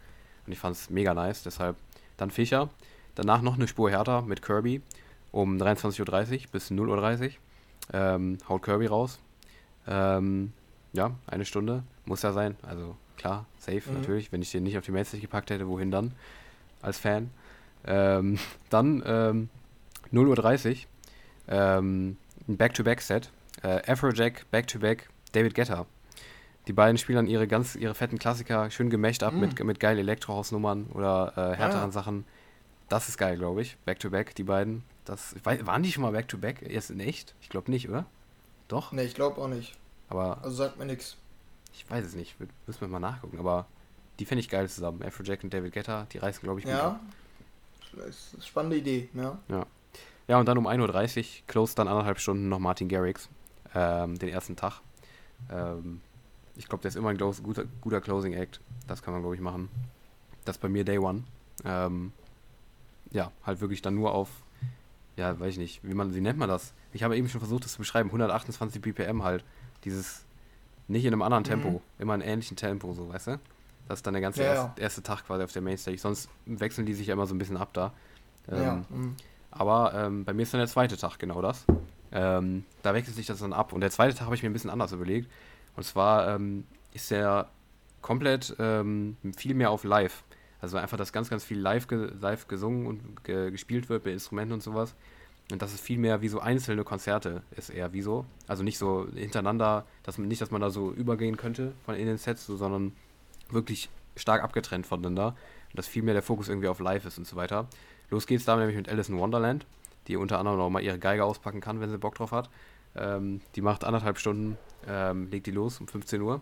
Und ich fand es mega nice. Deshalb dann Fischer. Danach noch eine Spur härter mit Kirby um 23.30 Uhr bis 0.30 Uhr. Ähm, haut Kirby raus. Ähm, ja, eine Stunde. Muss ja sein. Also klar, safe mhm. natürlich. Wenn ich den nicht auf die Mainstage gepackt hätte, wohin dann? Als Fan. Ähm, dann ähm, 0.30 Uhr. Ähm, ein Back-to-Back-Set. Äh, Afrojack, Back-to-Back, David Guetta. Die beiden spielen dann ihre ganz ihre fetten Klassiker schön gemächt ab mm. mit, mit geilen Elektrohausnummern oder äh, härteren ah. Sachen. Das ist geil, glaube ich. Back-to-back, -back, die beiden. Das, waren die schon mal Back-to-Back? -back? Jetzt in echt? Ich glaube nicht, oder? Doch? Ne, ich glaube auch nicht. Aber. Also sagt mir nichts. Ich weiß es nicht. Müssen wir mal nachgucken. Aber die finde ich geil zusammen. Afrojack und David Guetta, die reißen, glaube ich, gut Ja. Ab. Spannende Idee, ja. Ja. Ja, und dann um 1.30 Uhr closed dann anderthalb Stunden noch Martin Garrix. Ähm, den ersten Tag. Ähm, ich glaube, der ist immer ein guter, guter Closing Act. Das kann man, glaube ich, machen. Das ist bei mir Day One. Ähm, ja, halt wirklich dann nur auf, ja, weiß ich nicht, wie man, wie nennt man das? Ich habe eben schon versucht, das zu beschreiben. 128 BPM halt. Dieses, nicht in einem anderen Tempo, mhm. immer in einem ähnlichen Tempo, so, weißt du? Das ist dann der ganze ja, erste, erste, Tag quasi auf der Mainstage. Sonst wechseln die sich ja immer so ein bisschen ab da. Ähm, ja. Mhm. Aber ähm, bei mir ist dann der zweite Tag genau das. Ähm, da wechselt sich das dann ab. Und der zweite Tag habe ich mir ein bisschen anders überlegt. Und zwar ähm, ist der komplett ähm, viel mehr auf Live. Also einfach, dass ganz, ganz viel live, ge live gesungen und ge gespielt wird bei Instrumenten und sowas. Und das ist viel mehr wie so einzelne Konzerte, ist eher wie so. Also nicht so hintereinander, dass man, nicht, dass man da so übergehen könnte von in den Sets, so, sondern wirklich stark abgetrennt voneinander. Und dass viel mehr der Fokus irgendwie auf Live ist und so weiter. Los geht's da nämlich mit Alice in Wonderland, die unter anderem auch mal ihre Geige auspacken kann, wenn sie Bock drauf hat. Ähm, die macht anderthalb Stunden, ähm, legt die los um 15 Uhr.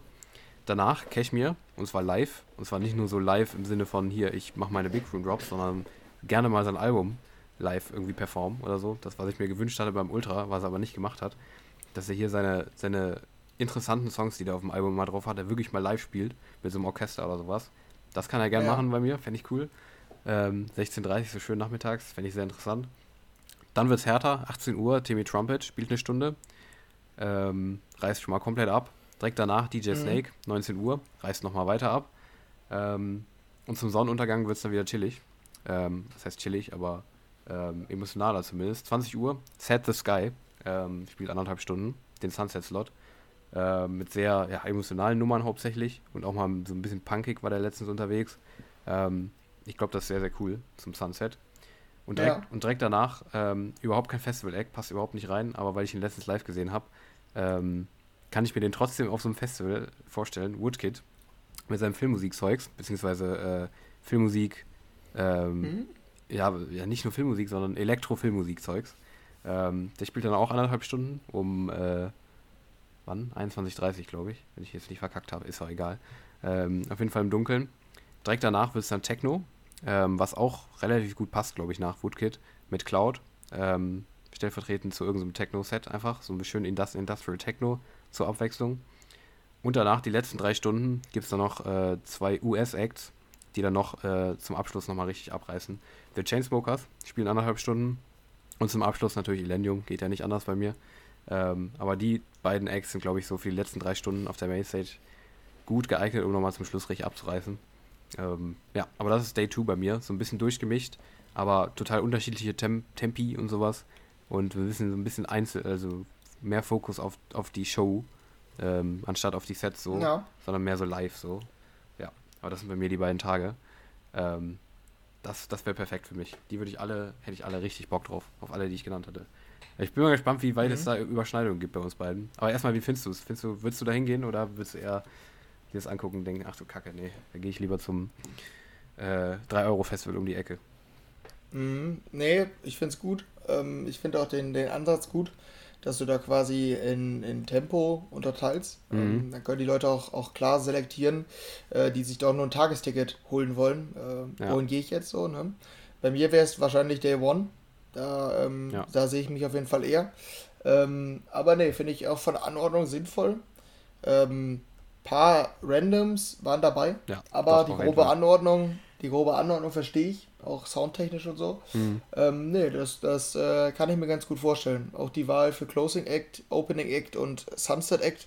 Danach Cashmere, und zwar live. Und zwar nicht nur so live im Sinne von hier, ich mache meine Big Room Drops, sondern gerne mal sein Album live irgendwie performen oder so. Das, was ich mir gewünscht hatte beim Ultra, was er aber nicht gemacht hat. Dass er hier seine, seine interessanten Songs, die er auf dem Album mal drauf hat, er wirklich mal live spielt, mit so einem Orchester oder sowas. Das kann er gerne ja. machen bei mir, fände ich cool. Ähm, 16.30 so schön nachmittags, fände ich sehr interessant. Dann wird es härter, 18 Uhr, Timmy Trumpet spielt eine Stunde. Ähm, reißt schon mal komplett ab. Direkt danach DJ mhm. Snake, 19 Uhr, reißt nochmal weiter ab. Ähm, und zum Sonnenuntergang wird es dann wieder chillig. Ähm, das heißt chillig, aber ähm, emotionaler zumindest. 20 Uhr, Set the Sky, ähm, spielt anderthalb Stunden, den Sunset-Slot. Ähm, mit sehr ja, emotionalen Nummern hauptsächlich und auch mal so ein bisschen punkig war der letztens unterwegs. Ähm, ich glaube, das ist sehr, sehr cool zum Sunset. Und direkt, ja. und direkt danach ähm, überhaupt kein Festival-Act, passt überhaupt nicht rein, aber weil ich ihn letztens live gesehen habe, ähm, kann ich mir den trotzdem auf so einem Festival vorstellen. Woodkid mit seinem Filmmusikzeugs, beziehungsweise äh, Filmmusik, ähm, mhm. ja, ja, nicht nur Filmmusik, sondern Elektro-Filmmusikzeugs. Ähm, der spielt dann auch anderthalb Stunden um, äh, wann? 21.30 glaube ich, wenn ich jetzt nicht verkackt habe, ist auch egal. Ähm, auf jeden Fall im Dunkeln. Direkt danach wird es dann Techno, ähm, was auch relativ gut passt, glaube ich, nach Woodkid mit Cloud. Ähm, stellvertretend zu irgendeinem Techno-Set einfach, so ein schön Industrial Techno zur Abwechslung. Und danach, die letzten drei Stunden, gibt es dann noch äh, zwei US-Acts, die dann noch äh, zum Abschluss nochmal richtig abreißen. The Chainsmokers spielen anderthalb Stunden und zum Abschluss natürlich Elendium, geht ja nicht anders bei mir. Ähm, aber die beiden Acts sind, glaube ich, so für die letzten drei Stunden auf der Mainstage gut geeignet, um nochmal zum Schluss richtig abzureißen. Ähm, ja, aber das ist Day 2 bei mir. So ein bisschen durchgemischt, aber total unterschiedliche Tem Tempi und sowas. Und wir wissen so ein bisschen einzel, also mehr Fokus auf, auf die Show, ähm, anstatt auf die Sets so, ja. sondern mehr so live so. Ja, aber das sind bei mir die beiden Tage. Ähm, das das wäre perfekt für mich. Die würde ich alle, hätte ich alle richtig Bock drauf, auf alle, die ich genannt hatte. Ich bin mal gespannt, wie weit mhm. es da Überschneidungen gibt bei uns beiden. Aber erstmal, wie findest du es? Findest du, würdest du da hingehen oder würdest du eher die das angucken und denken, ach du Kacke, nee, da gehe ich lieber zum äh, 3-Euro-Festival um die Ecke. Mm, nee, ich finde es gut. Ähm, ich finde auch den, den Ansatz gut, dass du da quasi in, in Tempo unterteilst. Mhm. Ähm, dann können die Leute auch, auch klar selektieren, äh, die sich doch nur ein Tagesticket holen wollen. Äh, ja. Wohin gehe ich jetzt so? Ne? Bei mir wäre es wahrscheinlich Day One. Da, ähm, ja. da sehe ich mich auf jeden Fall eher. Ähm, aber nee, finde ich auch von Anordnung sinnvoll. Ähm, paar Randoms waren dabei, ja, aber die grobe Anordnung, die grobe Anordnung verstehe ich auch soundtechnisch und so. Mhm. Ähm, nee, das, das äh, kann ich mir ganz gut vorstellen. Auch die Wahl für Closing Act, Opening Act und Sunset Act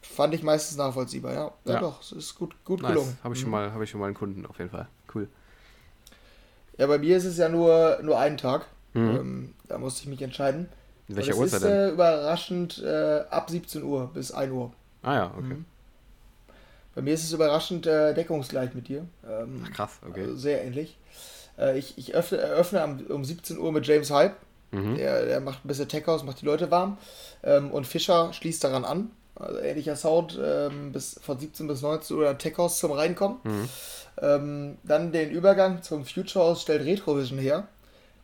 fand ich meistens nachvollziehbar, ja. Ja, ja. doch, es ist gut, gut nice. gelungen. Habe ich, mhm. hab ich schon mal einen Kunden auf jeden Fall. Cool. Ja, bei mir ist es ja nur, nur ein Tag. Mhm. Ähm, da musste ich mich entscheiden. In welcher Uhrzeit denn? Äh, überraschend äh, ab 17 Uhr bis 1 Uhr. Ah ja, okay. Mhm. Bei mir ist es überraschend äh, deckungsgleich mit dir. Ähm, Ach, krass, okay. Also sehr ähnlich. Äh, ich ich öffne, eröffne am, um 17 Uhr mit James Hype. Mhm. Der, der macht ein bisschen Tech House, macht die Leute warm. Ähm, und Fischer schließt daran an. Also ähnlicher Sound ähm, bis, von 17 bis 19 Uhr Tech House zum Reinkommen. Mhm. Ähm, dann den Übergang zum Future House stellt Retrovision her.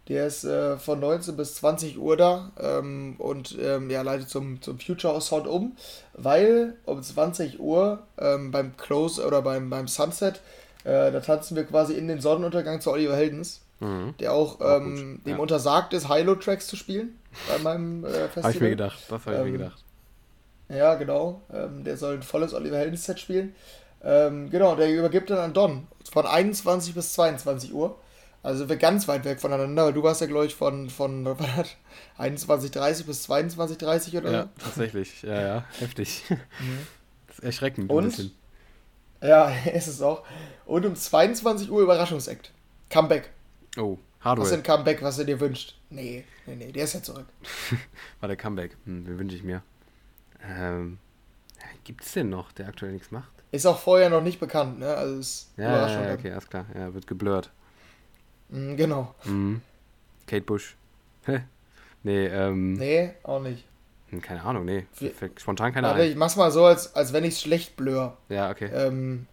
Der ist äh, von 19 bis 20 Uhr da ähm, und ähm, ja, leitet zum, zum Future House Sound um, weil um 20 Uhr ähm, beim Close oder beim, beim Sunset äh, da tanzen wir quasi in den Sonnenuntergang zu Oliver Heldens, mhm. der auch, ähm, dem ja. untersagt ist, Hilo-Tracks zu spielen bei meinem äh, Festival. Habe ich mir gedacht, das habe ich ähm, mir gedacht. Ja, genau. Ähm, der soll ein volles Oliver Heldens-Set spielen. Ähm, genau, der übergibt dann an Don von 21 bis 22 Uhr. Also wir ganz weit weg voneinander, weil du warst ja, glaube ich, von, von 21.30 bis 22.30 oder Ja, tatsächlich. Ja, ja, heftig. Mhm. Das ist erschreckend. Und, ein bisschen. Ja, ist es auch. Und um 22 Uhr Überraschungsakt. Comeback. Oh, Hardware. Was ist ein Comeback, was du dir wünscht? Nee, nee, nee, der ist ja zurück. War der Comeback. Hm, wie wünsche ich mir? Ähm, Gibt es denn noch, der aktuell nichts macht? Ist auch vorher noch nicht bekannt, ne? Also ist ja, Überraschung. Ja, okay, alles klar. Ja, wird geblurrt. Mhm, genau. Mhm. Kate Bush. nee, ähm. Nee, auch nicht. Hm, keine Ahnung, nee. Spontan keine Ahnung. Ich mach's mal so, als, als wenn ich es schlecht blur. Ja, okay. Ähm,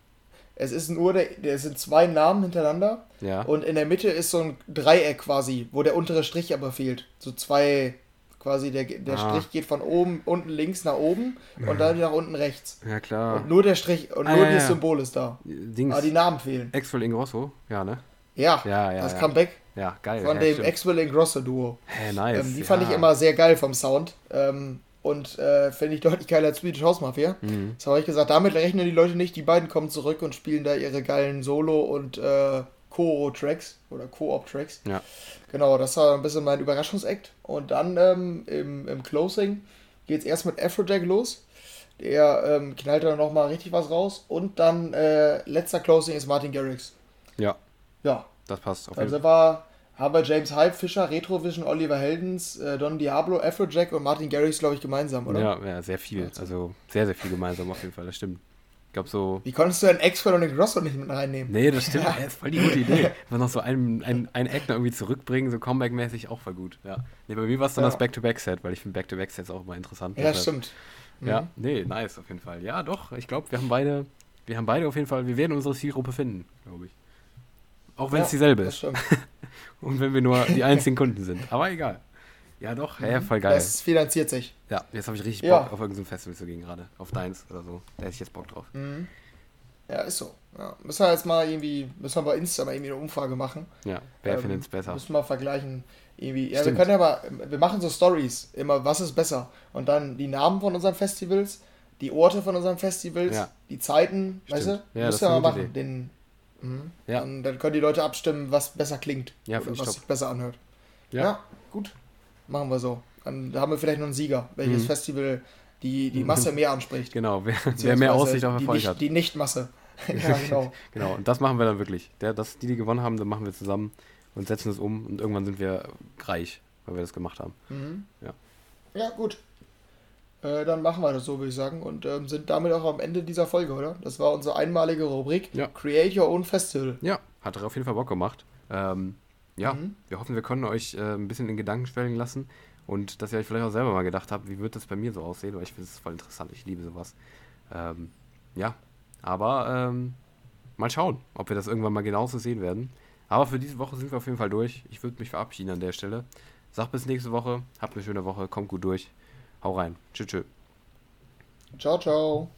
es ist nur, der, der sind zwei Namen hintereinander. Ja. Und in der Mitte ist so ein Dreieck quasi, wo der untere Strich aber fehlt. So zwei, quasi der, der ah. Strich geht von oben, unten links nach oben und dann nach unten rechts. Ja, klar. Und nur der Strich, und ah, nur ja, das ja. Symbol ist da. Dings. Aber die Namen fehlen. Exfil Ingrosso, ja, ne? Ja, ja, ja das ja. Comeback. Ja, geil. Von dem Exfil Ingrosso Duo. Hä, nice. Ähm, die fand ich immer sehr geil vom Sound. Ähm, und äh, finde ich deutlich geiler als Swedish House Mafia. Mhm. Das habe ich gesagt, damit rechnen die Leute nicht. Die beiden kommen zurück und spielen da ihre geilen Solo- und äh, Co-Tracks oder Co-op-Tracks. Ja. Genau, das war ein bisschen mein Überraschungsakt. Und dann ähm, im, im Closing geht es erst mit Afrojack los. Der ähm, knallt dann nochmal richtig was raus. Und dann äh, letzter Closing ist Martin Garrix. Ja. Ja. Das passt auf Also war haben wir James Hype, Fischer, Retrovision, Oliver Heldens, äh, Don Diablo, Afrojack und Martin Garrix, glaube ich, gemeinsam, oder? Ja, ja, sehr viel. Also sehr, sehr viel gemeinsam auf jeden Fall, das stimmt. Ich glaube so. Wie konntest du einen X-File und den Grosso nicht mit reinnehmen? Nee, das stimmt. Ja. Das ist voll die gute Idee. Man noch so einen, einen, einen Act noch irgendwie zurückbringen, so Comeback-mäßig auch voll gut. Ja. Nee, bei mir war es dann ja. das Back-to-Back-Set, weil ich finde Back-to-Back-Sets auch immer interessant. Ja, deshalb. stimmt. Mhm. Ja, nee, nice auf jeden Fall. Ja, doch, ich glaube, wir haben beide, wir haben beide auf jeden Fall, wir werden unsere Zielgruppe finden, glaube ich. Auch wenn es ja, dieselbe ist. Und wenn wir nur die einzigen Kunden sind. Aber egal. Ja, doch, ja, voll geil. Das finanziert sich. Ja, jetzt habe ich richtig ja. Bock, auf irgendein Festival zu gehen gerade. Auf deins oder so. Da hätte ich jetzt Bock drauf. Mhm. Ja, ist so. Ja. Müssen wir jetzt mal irgendwie, müssen wir bei Insta mal irgendwie eine Umfrage machen. Ja, wer ähm, findet es besser? Müssen wir vergleichen. Irgendwie. Ja, Stimmt. wir können aber, wir machen so Stories, immer, was ist besser? Und dann die Namen von unseren Festivals, die Orte von unseren Festivals, ja. die Zeiten, Stimmt. weißt du? Ja, müssen wir mal machen. Den, Mhm. Ja. Und dann können die Leute abstimmen, was besser klingt. Ja, oder was sich besser anhört. Ja. ja. gut. Machen wir so. Dann haben wir vielleicht noch einen Sieger, welches mhm. Festival die, die Masse mehr anspricht. Genau, wer, wer mehr Aussicht auf Erfolg nicht, hat. Die Nicht-Masse. ja, genau. genau, und das machen wir dann wirklich. Der, das, die, die gewonnen haben, dann machen wir zusammen und setzen es um und irgendwann sind wir reich, weil wir das gemacht haben. Mhm. Ja. Ja, gut. Äh, dann machen wir das so, würde ich sagen. Und ähm, sind damit auch am Ende dieser Folge, oder? Das war unsere einmalige Rubrik. Ja. Create Your Own Festival. Ja, hat auf jeden Fall Bock gemacht. Ähm, ja, mhm. wir hoffen, wir können euch äh, ein bisschen in Gedanken schwelgen lassen und dass ihr euch vielleicht auch selber mal gedacht habt, wie wird das bei mir so aussehen, weil ich finde es voll interessant, ich liebe sowas. Ähm, ja, aber ähm, mal schauen, ob wir das irgendwann mal genauso sehen werden. Aber für diese Woche sind wir auf jeden Fall durch. Ich würde mich verabschieden an der Stelle. Sag bis nächste Woche, habt eine schöne Woche, kommt gut durch Hau rein. Tschüss, tschüss. Ciao, ciao.